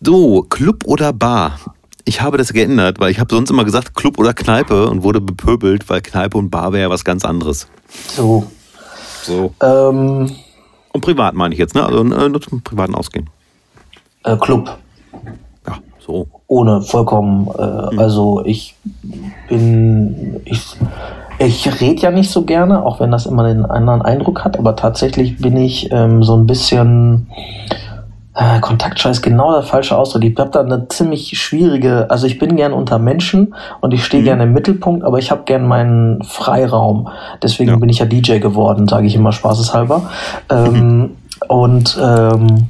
So, Club oder Bar? Ich habe das geändert, weil ich habe sonst immer gesagt Club oder Kneipe und wurde bepöbelt, weil Kneipe und Bar wäre ja was ganz anderes. So. So. Ähm, und privat meine ich jetzt, ne? Also äh, nur zum privaten Ausgehen. Äh, Club. Ja, so. Ohne vollkommen. Äh, hm. Also ich bin. Ich, ich rede ja nicht so gerne, auch wenn das immer den anderen Eindruck hat, aber tatsächlich bin ich ähm, so ein bisschen äh, Kontaktscheu ist genau der falsche Ausdruck. Ich habe da eine ziemlich schwierige, also ich bin gern unter Menschen und ich stehe mhm. gerne im Mittelpunkt, aber ich habe gern meinen Freiraum. Deswegen ja. bin ich ja DJ geworden, sage ich immer spaßeshalber. Ähm, mhm. Und ähm,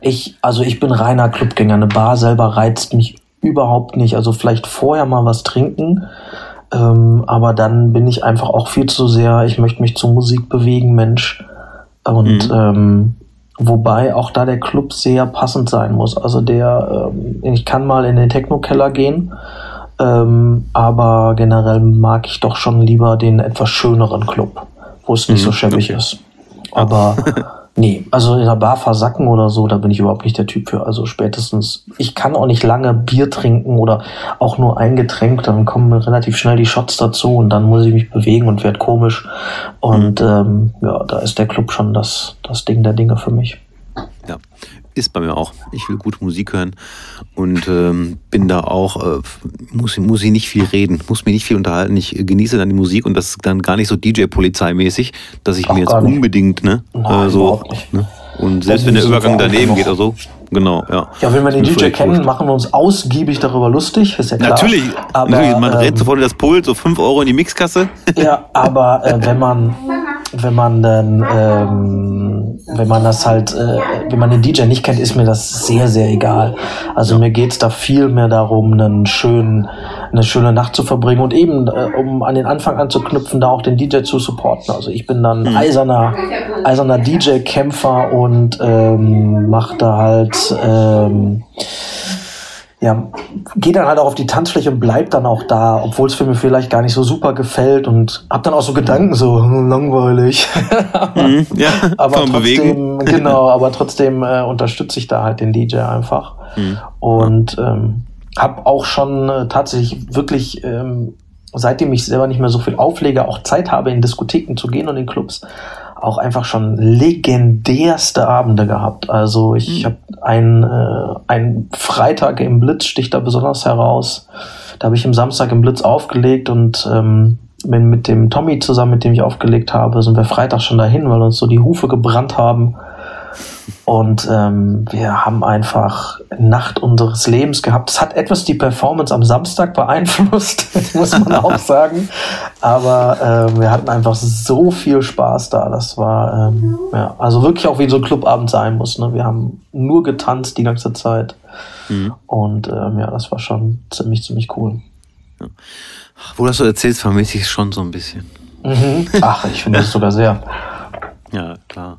ich, also ich bin reiner Clubgänger. Eine Bar selber reizt mich überhaupt nicht. Also vielleicht vorher mal was trinken, ähm, aber dann bin ich einfach auch viel zu sehr, ich möchte mich zur Musik bewegen, Mensch. Und mhm. ähm, Wobei auch da der Club sehr passend sein muss. Also der, ähm, ich kann mal in den Techno-Keller gehen, ähm, aber generell mag ich doch schon lieber den etwas schöneren Club, wo es nicht mhm. so schäbig ist. Aber nee, also in der Bar versacken oder so, da bin ich überhaupt nicht der Typ für. Also spätestens, ich kann auch nicht lange Bier trinken oder auch nur ein Getränk, dann kommen relativ schnell die Shots dazu und dann muss ich mich bewegen und werde komisch. Und mhm. ähm, ja, da ist der Club schon das, das Ding der Dinge für mich. Ja, ist bei mir auch. Ich will gute Musik hören und ähm, bin da auch, äh, muss, muss ich nicht viel reden, muss mich nicht viel unterhalten. Ich genieße dann die Musik und das ist dann gar nicht so DJ-Polizeimäßig, dass ich Ach, mir jetzt unbedingt, ne, Nein, äh, so, ne? Und selbst wenn der Übergang daneben geht oder so, genau, ja. Ja, wenn wir den DJ kennen, machen wir uns ausgiebig darüber lustig, ist ja klar. Natürlich, aber, natürlich man ähm, sofort in das Pult, so 5 Euro in die Mixkasse. Ja, aber äh, wenn man wenn man dann, ähm, wenn man das halt, äh, wenn man den DJ nicht kennt, ist mir das sehr, sehr egal. Also mir geht's da viel mehr darum, einen schönen, eine schöne Nacht zu verbringen und eben, äh, um an den Anfang anzuknüpfen, da auch den DJ zu supporten. Also ich bin dann mhm. eiserner, eiserner DJ-Kämpfer und ähm, mache da halt ähm, ja, geht dann halt auch auf die Tanzfläche und bleibt dann auch da, obwohl es für mich vielleicht gar nicht so super gefällt und hab dann auch so Gedanken so hm, langweilig. aber, mhm, ja, aber trotzdem, bewegen. genau, aber trotzdem äh, unterstütze ich da halt den DJ einfach mhm. und ähm, habe auch schon äh, tatsächlich wirklich ähm, seitdem ich selber nicht mehr so viel auflege, auch Zeit habe in Diskotheken zu gehen und in Clubs, auch einfach schon legendärste Abende gehabt. Also ich mhm. habe einen, äh, einen Freitag im Blitz sticht da besonders heraus. Da habe ich am Samstag im Blitz aufgelegt und ähm, bin mit dem Tommy zusammen, mit dem ich aufgelegt habe, sind wir Freitag schon dahin, weil uns so die Hufe gebrannt haben. Und ähm, wir haben einfach Nacht unseres Lebens gehabt. Es hat etwas die Performance am Samstag beeinflusst, muss man auch sagen. Aber ähm, wir hatten einfach so viel Spaß da. Das war ähm, ja, also wirklich auch wie so ein Clubabend sein muss. Ne? Wir haben nur getanzt die ganze Zeit. Mhm. Und ähm, ja, das war schon ziemlich, ziemlich cool. Ja. Wo das so erzählst, vermisse ich es schon so ein bisschen. Mhm. Ach, ich finde es sogar sehr. Ja, klar.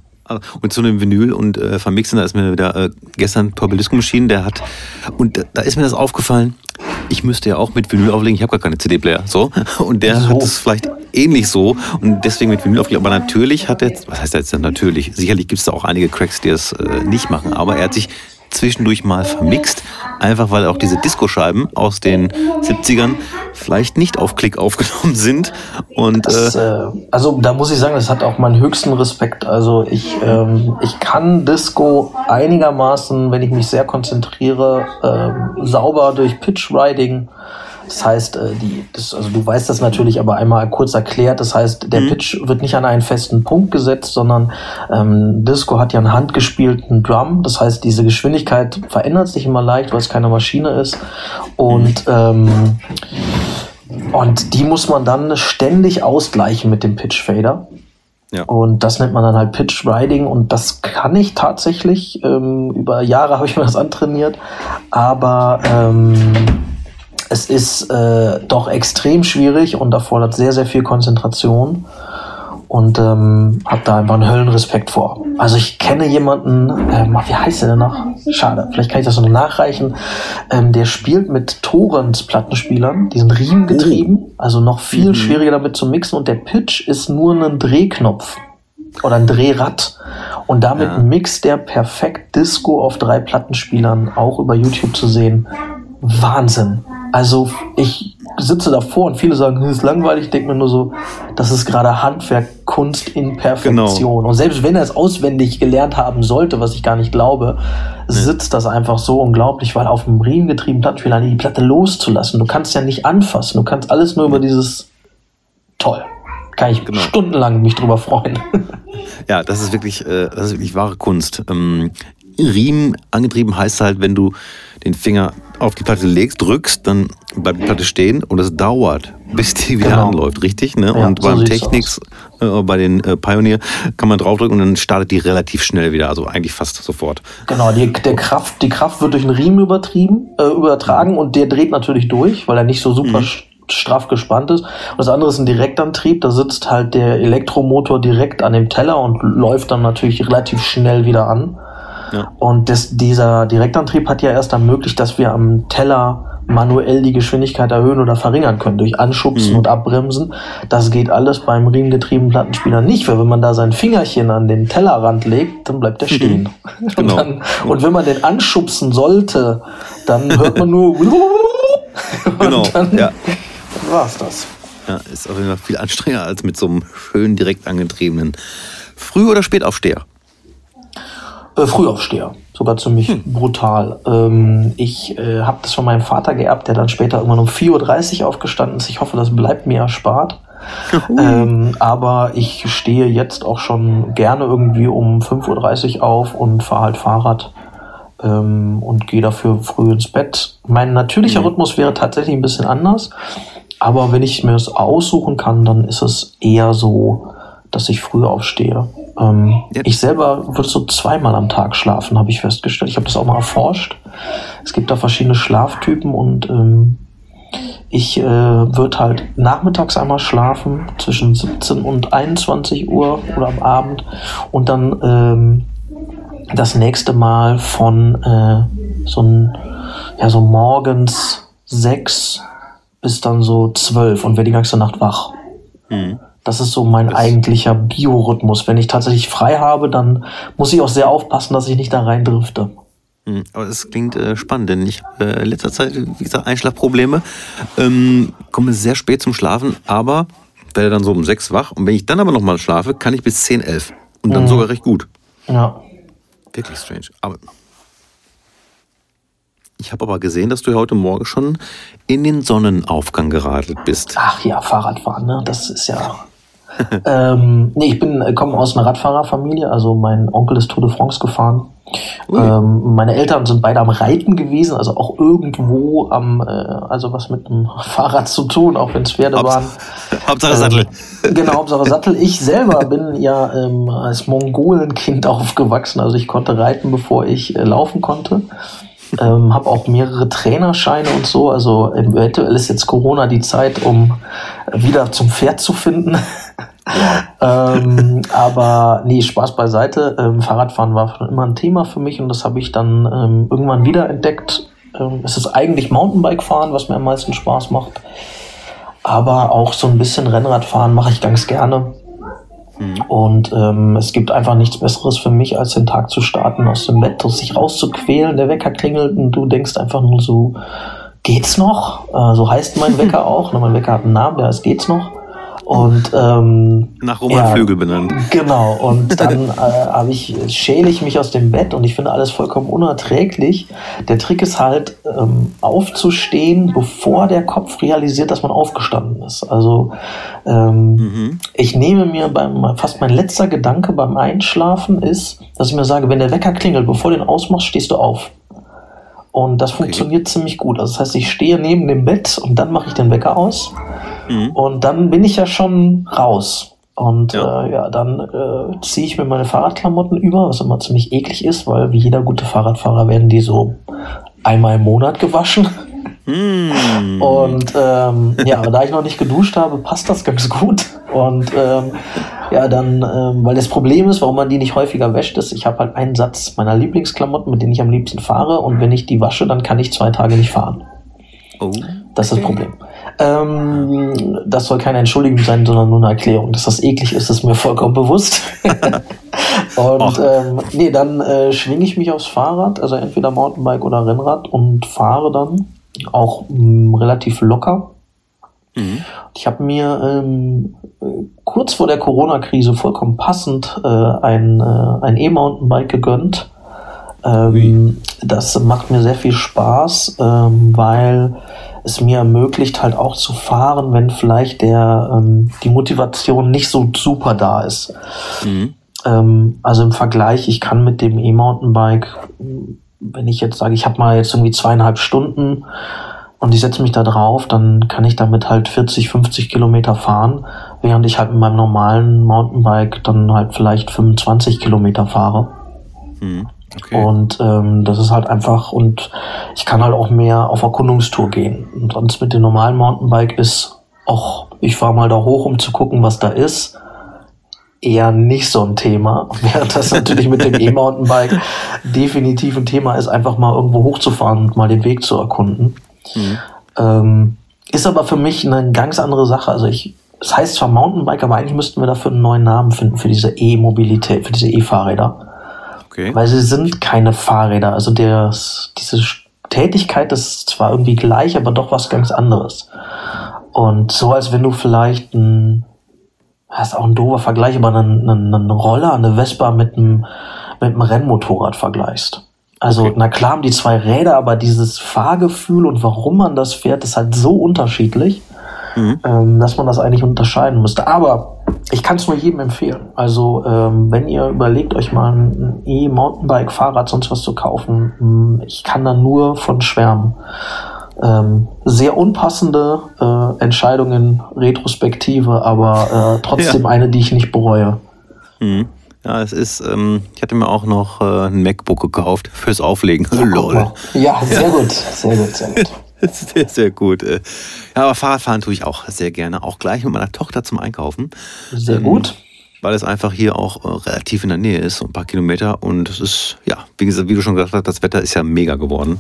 Und zu einem Vinyl und äh, vermixen, da ist mir wieder äh, gestern Purple Disco Machine, der hat, und da ist mir das aufgefallen, ich müsste ja auch mit Vinyl auflegen, ich habe gar keine CD-Player, so, und der so. hat es vielleicht ähnlich so und deswegen mit Vinyl auflegen, aber natürlich hat er, was heißt er jetzt denn natürlich, sicherlich gibt es da auch einige Cracks, die das äh, nicht machen, aber er hat sich zwischendurch mal vermixt, einfach weil auch diese Disco-Scheiben aus den 70ern vielleicht nicht auf Klick aufgenommen sind. Und, das, äh, äh, also da muss ich sagen, das hat auch meinen höchsten Respekt. Also ich, ähm, ich kann Disco einigermaßen, wenn ich mich sehr konzentriere, ähm, sauber durch Pitch-Riding das heißt, äh, die, das, also du weißt das natürlich, aber einmal kurz erklärt. Das heißt, der mhm. Pitch wird nicht an einen festen Punkt gesetzt, sondern ähm, Disco hat ja einen handgespielten Drum. Das heißt, diese Geschwindigkeit verändert sich immer leicht, weil es keine Maschine ist. Und ähm, und die muss man dann ständig ausgleichen mit dem Pitch Fader. Ja. Und das nennt man dann halt Pitch Riding und das kann ich tatsächlich. Ähm, über Jahre habe ich mir das antrainiert. Aber ähm, es ist äh, doch extrem schwierig und erfordert sehr, sehr viel Konzentration. Und ähm, habe da einfach einen Höllenrespekt vor. Also ich kenne jemanden, ähm, wie heißt der denn noch? Schade, vielleicht kann ich das noch nachreichen. Ähm, der spielt mit Torrens Plattenspielern, die sind riemengetrieben, oh. also noch viel mhm. schwieriger damit zu mixen. Und der Pitch ist nur ein Drehknopf oder ein Drehrad. Und damit ja. mixt der perfekt Disco auf drei Plattenspielern, auch über YouTube zu sehen. Wahnsinn. Also ich sitze davor und viele sagen, es ist langweilig. Ich denke mir nur so, das ist gerade Handwerk, Kunst in Perfektion. Genau. Und selbst wenn er es auswendig gelernt haben sollte, was ich gar nicht glaube, sitzt das einfach so unglaublich, weil auf dem riemengetriebenen Plattenspieler die Platte loszulassen. Du kannst ja nicht anfassen. Du kannst alles nur über dieses toll. Kann ich genau. stundenlang mich drüber freuen. Ja, das ist wirklich, äh, das ist wirklich wahre Kunst. Ähm, Riemen angetrieben heißt halt, wenn du den Finger auf die Platte legst, drückst, dann bleibt die Platte stehen und es dauert, bis die wieder genau. anläuft, richtig? Ne? Ja, und so beim Technics, äh, bei den äh, Pioneer, kann man draufdrücken und dann startet die relativ schnell wieder, also eigentlich fast sofort. Genau, die, der Kraft, die Kraft wird durch einen Riemen übertrieben, äh, übertragen und der dreht natürlich durch, weil er nicht so super mhm. straff gespannt ist. Und das andere ist ein Direktantrieb, da sitzt halt der Elektromotor direkt an dem Teller und läuft dann natürlich relativ schnell wieder an. Und das, dieser Direktantrieb hat ja erst ermöglicht, dass wir am Teller manuell die Geschwindigkeit erhöhen oder verringern können durch Anschubsen mhm. und Abbremsen. Das geht alles beim riemengetriebenen Plattenspieler nicht, weil wenn man da sein Fingerchen an den Tellerrand legt, dann bleibt er stehen. Mhm. Genau. Und, dann, und, wenn man den anschubsen sollte, dann hört man nur genau. dann ja. war's das. Ja, ist auf jeden Fall viel anstrengender als mit so einem schön direkt angetriebenen Früh- oder Spätaufsteher. Äh, Frühaufsteher, sogar ziemlich hm. brutal. Ähm, ich äh, habe das von meinem Vater geerbt, der dann später irgendwann um 4.30 Uhr aufgestanden ist. Ich hoffe, das bleibt mir erspart. ähm, aber ich stehe jetzt auch schon gerne irgendwie um 5.30 Uhr auf und fahre halt Fahrrad ähm, und gehe dafür früh ins Bett. Mein natürlicher mhm. Rhythmus wäre tatsächlich ein bisschen anders, aber wenn ich mir das aussuchen kann, dann ist es eher so, dass ich früh aufstehe. Ähm. Ich selber würde so zweimal am Tag schlafen, habe ich festgestellt. Ich habe das auch mal erforscht. Es gibt da verschiedene Schlaftypen und ähm, ich äh, würde halt nachmittags einmal schlafen, zwischen 17 und 21 Uhr oder am Abend und dann ähm, das nächste Mal von äh, so, ein, ja, so morgens 6 bis dann so 12 und werde die ganze Nacht wach. Mhm. Das ist so mein das eigentlicher Biorhythmus. Wenn ich tatsächlich frei habe, dann muss ich auch sehr aufpassen, dass ich nicht da rein drifte. Hm, aber es klingt äh, spannend, denn ich habe äh, in letzter Zeit, wie gesagt, Einschlafprobleme, ähm, komme sehr spät zum Schlafen, aber werde dann so um sechs wach. Und wenn ich dann aber nochmal schlafe, kann ich bis zehn, elf. Und dann mhm. sogar recht gut. Ja. Wirklich strange. Aber ich habe aber gesehen, dass du heute Morgen schon in den Sonnenaufgang geradelt bist. Ach ja, Fahrradfahren, ne? Das ist ja ähm, nee, ich bin äh, komme aus einer Radfahrerfamilie, also mein Onkel ist Tour de France gefahren. Ähm, meine Eltern sind beide am Reiten gewesen, also auch irgendwo am, äh, also was mit dem Fahrrad zu tun, auch wenn es Pferde Haupts waren. Hauptsache Sattel. Ähm, genau, Hauptsache Sattel. Ich selber bin ja ähm, als Mongolenkind aufgewachsen, also ich konnte reiten, bevor ich äh, laufen konnte. Ähm, habe auch mehrere Trainerscheine und so. Also eventuell ist jetzt Corona die Zeit, um wieder zum Pferd zu finden. ähm, aber nee, Spaß beiseite. Ähm, Fahrradfahren war schon immer ein Thema für mich und das habe ich dann ähm, irgendwann wieder entdeckt. Ähm, es ist eigentlich Mountainbike-Fahren, was mir am meisten Spaß macht. Aber auch so ein bisschen Rennradfahren mache ich ganz gerne. Mhm. Und ähm, es gibt einfach nichts Besseres für mich, als den Tag zu starten, aus dem Bett, sich rauszuquälen. Der Wecker klingelt und du denkst einfach nur so, geht's noch? Äh, so heißt mein Wecker auch. Ne, mein Wecker hat einen Namen, der heißt geht's noch. Und ähm, nach Roman ja, Flügel benannt. Genau. Und dann äh, habe ich schäle ich mich aus dem Bett und ich finde alles vollkommen unerträglich. Der Trick ist halt ähm, aufzustehen, bevor der Kopf realisiert, dass man aufgestanden ist. Also ähm, mhm. ich nehme mir beim fast mein letzter Gedanke beim Einschlafen ist, dass ich mir sage, wenn der Wecker klingelt, bevor du den ausmachst, stehst du auf. Und das okay. funktioniert ziemlich gut. Also das heißt, ich stehe neben dem Bett und dann mache ich den Wecker aus. Mhm. Und dann bin ich ja schon raus. Und ja, äh, ja dann äh, ziehe ich mir meine Fahrradklamotten über, was immer ziemlich eklig ist, weil wie jeder gute Fahrradfahrer werden die so einmal im Monat gewaschen. Mm. Und ähm, ja, da ich noch nicht geduscht habe, passt das ganz gut. Und ähm, ja, dann, ähm, weil das Problem ist, warum man die nicht häufiger wäscht, ist, ich habe halt einen Satz meiner Lieblingsklamotten, mit denen ich am liebsten fahre. Und wenn ich die wasche, dann kann ich zwei Tage nicht fahren. Oh, das ist das Problem. Ähm, das soll keine Entschuldigung sein, sondern nur eine Erklärung. Dass das eklig ist, ist mir vollkommen bewusst. und ähm, nee, dann äh, schwinge ich mich aufs Fahrrad, also entweder Mountainbike oder Rennrad und fahre dann auch mh, mm, relativ locker. Mhm. Ich habe mir ähm, kurz vor der Corona-Krise vollkommen passend äh, ein, äh, ein E-Mountainbike gegönnt. Ähm, das macht mir sehr viel Spaß, ähm, weil es mir ermöglicht, halt auch zu fahren, wenn vielleicht der, ähm, die Motivation nicht so super da ist. Mhm. Ähm, also im Vergleich, ich kann mit dem E-Mountainbike, wenn ich jetzt sage, ich habe mal jetzt irgendwie zweieinhalb Stunden und ich setze mich da drauf, dann kann ich damit halt 40, 50 Kilometer fahren, während ich halt mit meinem normalen Mountainbike dann halt vielleicht 25 Kilometer fahre. Mhm. Okay. Und ähm, das ist halt einfach, und ich kann halt auch mehr auf Erkundungstour gehen. Und sonst mit dem normalen Mountainbike ist auch, ich fahre mal da hoch, um zu gucken, was da ist. Eher nicht so ein Thema, während das natürlich mit dem E-Mountainbike definitiv ein Thema ist, einfach mal irgendwo hochzufahren und mal den Weg zu erkunden. Mhm. Ähm, ist aber für mich eine ganz andere Sache. Also ich, es das heißt zwar Mountainbike, aber eigentlich müssten wir dafür einen neuen Namen finden für diese E-Mobilität, für diese E-Fahrräder. Okay. Weil sie sind keine Fahrräder. Also der, diese Tätigkeit ist zwar irgendwie gleich, aber doch was ganz anderes. Und so als wenn du vielleicht ein, das ist auch ein doofer Vergleich, aber einen, einen, einen Roller, eine Vespa mit einem, mit einem Rennmotorrad vergleichst. Also, okay. na klar haben die zwei Räder, aber dieses Fahrgefühl und warum man das fährt, ist halt so unterschiedlich, mhm. ähm, dass man das eigentlich unterscheiden müsste. Aber ich kann es nur jedem empfehlen. Also ähm, wenn ihr überlegt, euch mal ein E-Mountainbike, Fahrrad, sonst was zu kaufen, hm, ich kann da nur von schwärmen. Ähm, sehr unpassende äh, Entscheidungen, Retrospektive, aber äh, trotzdem ja. eine, die ich nicht bereue. Mhm. Ja, es ist, ähm, ich hatte mir auch noch äh, ein MacBook gekauft fürs Auflegen. Ja, Lol. Ja, sehr ja. gut, sehr gut, sehr gut. Sehr, sehr gut. Äh. Ja, aber Fahrradfahren tue ich auch sehr gerne. Auch gleich mit meiner Tochter zum Einkaufen. Sehr ähm, gut. Weil es einfach hier auch äh, relativ in der Nähe ist, so ein paar Kilometer. Und es ist, ja, wie, gesagt, wie du schon gesagt hast, das Wetter ist ja mega geworden.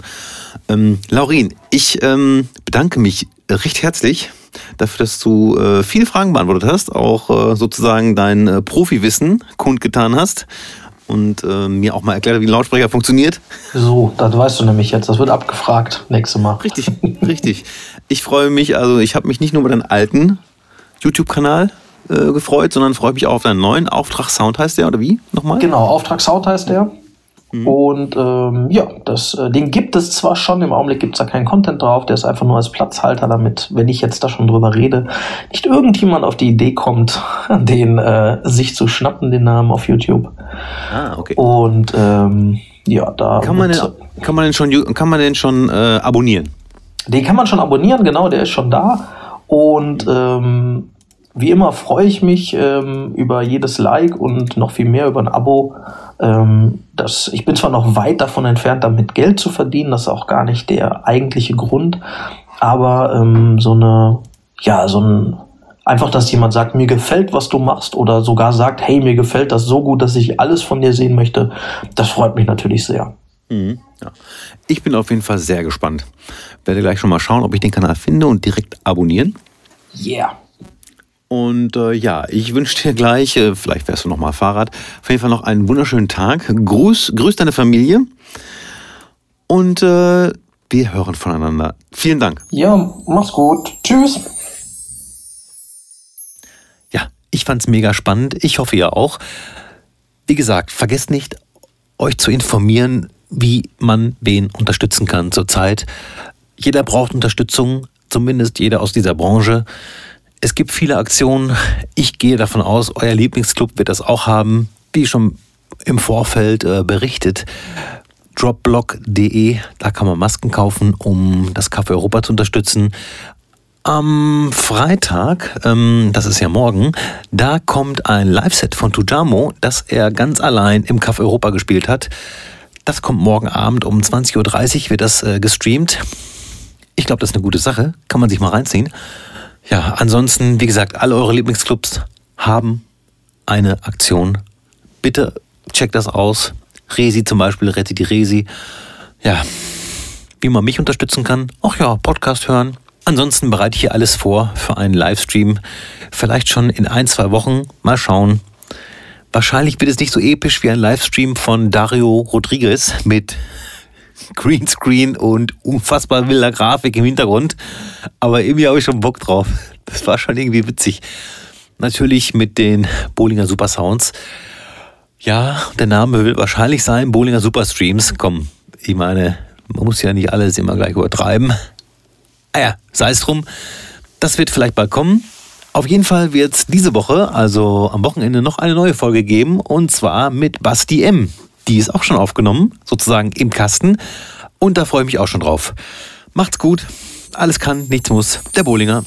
Ähm, Laurin, ich ähm, bedanke mich recht herzlich dafür, dass du äh, viele Fragen beantwortet hast, auch äh, sozusagen dein äh, Profiwissen kundgetan hast und äh, mir auch mal erklärt, wie ein Lautsprecher funktioniert. So, das weißt du nämlich jetzt. Das wird abgefragt nächstes Mal. Richtig, richtig. Ich freue mich, also ich habe mich nicht nur über deinen alten YouTube-Kanal äh, gefreut, sondern freue mich auch auf deinen neuen Auftrag Sound heißt der, oder wie? Nochmal? Genau, Auftrag Sound heißt der. Mhm. Und ähm, ja, das, äh, den gibt es zwar schon, im Augenblick gibt es da keinen Content drauf, der ist einfach nur als Platzhalter, damit, wenn ich jetzt da schon drüber rede, nicht irgendjemand auf die Idee kommt, den äh, sich zu schnappen, den Namen auf YouTube. Ah, okay. Und ähm, ja, da. Kann man, den, kann man den schon, kann man den schon äh, abonnieren? Den kann man schon abonnieren, genau, der ist schon da. Und ähm, wie immer freue ich mich ähm, über jedes Like und noch viel mehr über ein Abo. Ähm, das, ich bin zwar noch weit davon entfernt, damit Geld zu verdienen, das ist auch gar nicht der eigentliche Grund, aber ähm, so eine, ja, so ein Einfach, dass jemand sagt, mir gefällt, was du machst oder sogar sagt, hey, mir gefällt das so gut, dass ich alles von dir sehen möchte. Das freut mich natürlich sehr. Mhm, ja. Ich bin auf jeden Fall sehr gespannt. Werde gleich schon mal schauen, ob ich den Kanal finde und direkt abonnieren. Yeah. Und äh, ja, ich wünsche dir gleich, äh, vielleicht fährst du noch mal Fahrrad, auf jeden Fall noch einen wunderschönen Tag. Gruß, grüß deine Familie. Und äh, wir hören voneinander. Vielen Dank. Ja, mach's gut. Tschüss. Ich fand es mega spannend. Ich hoffe ihr auch. Wie gesagt, vergesst nicht, euch zu informieren, wie man wen unterstützen kann zurzeit. Jeder braucht Unterstützung, zumindest jeder aus dieser Branche. Es gibt viele Aktionen. Ich gehe davon aus, euer Lieblingsclub wird das auch haben, wie schon im Vorfeld äh, berichtet. Dropblog.de, da kann man Masken kaufen, um das Café Europa zu unterstützen. Am Freitag, ähm, das ist ja morgen, da kommt ein Live-Set von Tujamo, das er ganz allein im Café Europa gespielt hat. Das kommt morgen Abend um 20.30 Uhr, wird das äh, gestreamt. Ich glaube, das ist eine gute Sache, kann man sich mal reinziehen. Ja, ansonsten, wie gesagt, alle eure Lieblingsclubs haben eine Aktion. Bitte checkt das aus. Resi zum Beispiel, rettet die Resi. Ja, wie man mich unterstützen kann. Ach ja, Podcast hören, Ansonsten bereite ich hier alles vor für einen Livestream. Vielleicht schon in ein, zwei Wochen. Mal schauen. Wahrscheinlich wird es nicht so episch wie ein Livestream von Dario Rodriguez mit Greenscreen und unfassbar wilder Grafik im Hintergrund. Aber irgendwie habe ich schon Bock drauf. Das war schon irgendwie witzig. Natürlich mit den Bowlinger Super Sounds. Ja, der Name will wahrscheinlich sein Bowlinger Super Streams. Komm, ich meine, man muss ja nicht alles immer gleich übertreiben. Ah ja, sei es drum. Das wird vielleicht bald kommen. Auf jeden Fall wird es diese Woche, also am Wochenende, noch eine neue Folge geben. Und zwar mit Basti M. Die ist auch schon aufgenommen, sozusagen im Kasten. Und da freue ich mich auch schon drauf. Macht's gut. Alles kann, nichts muss. Der Bohlinger.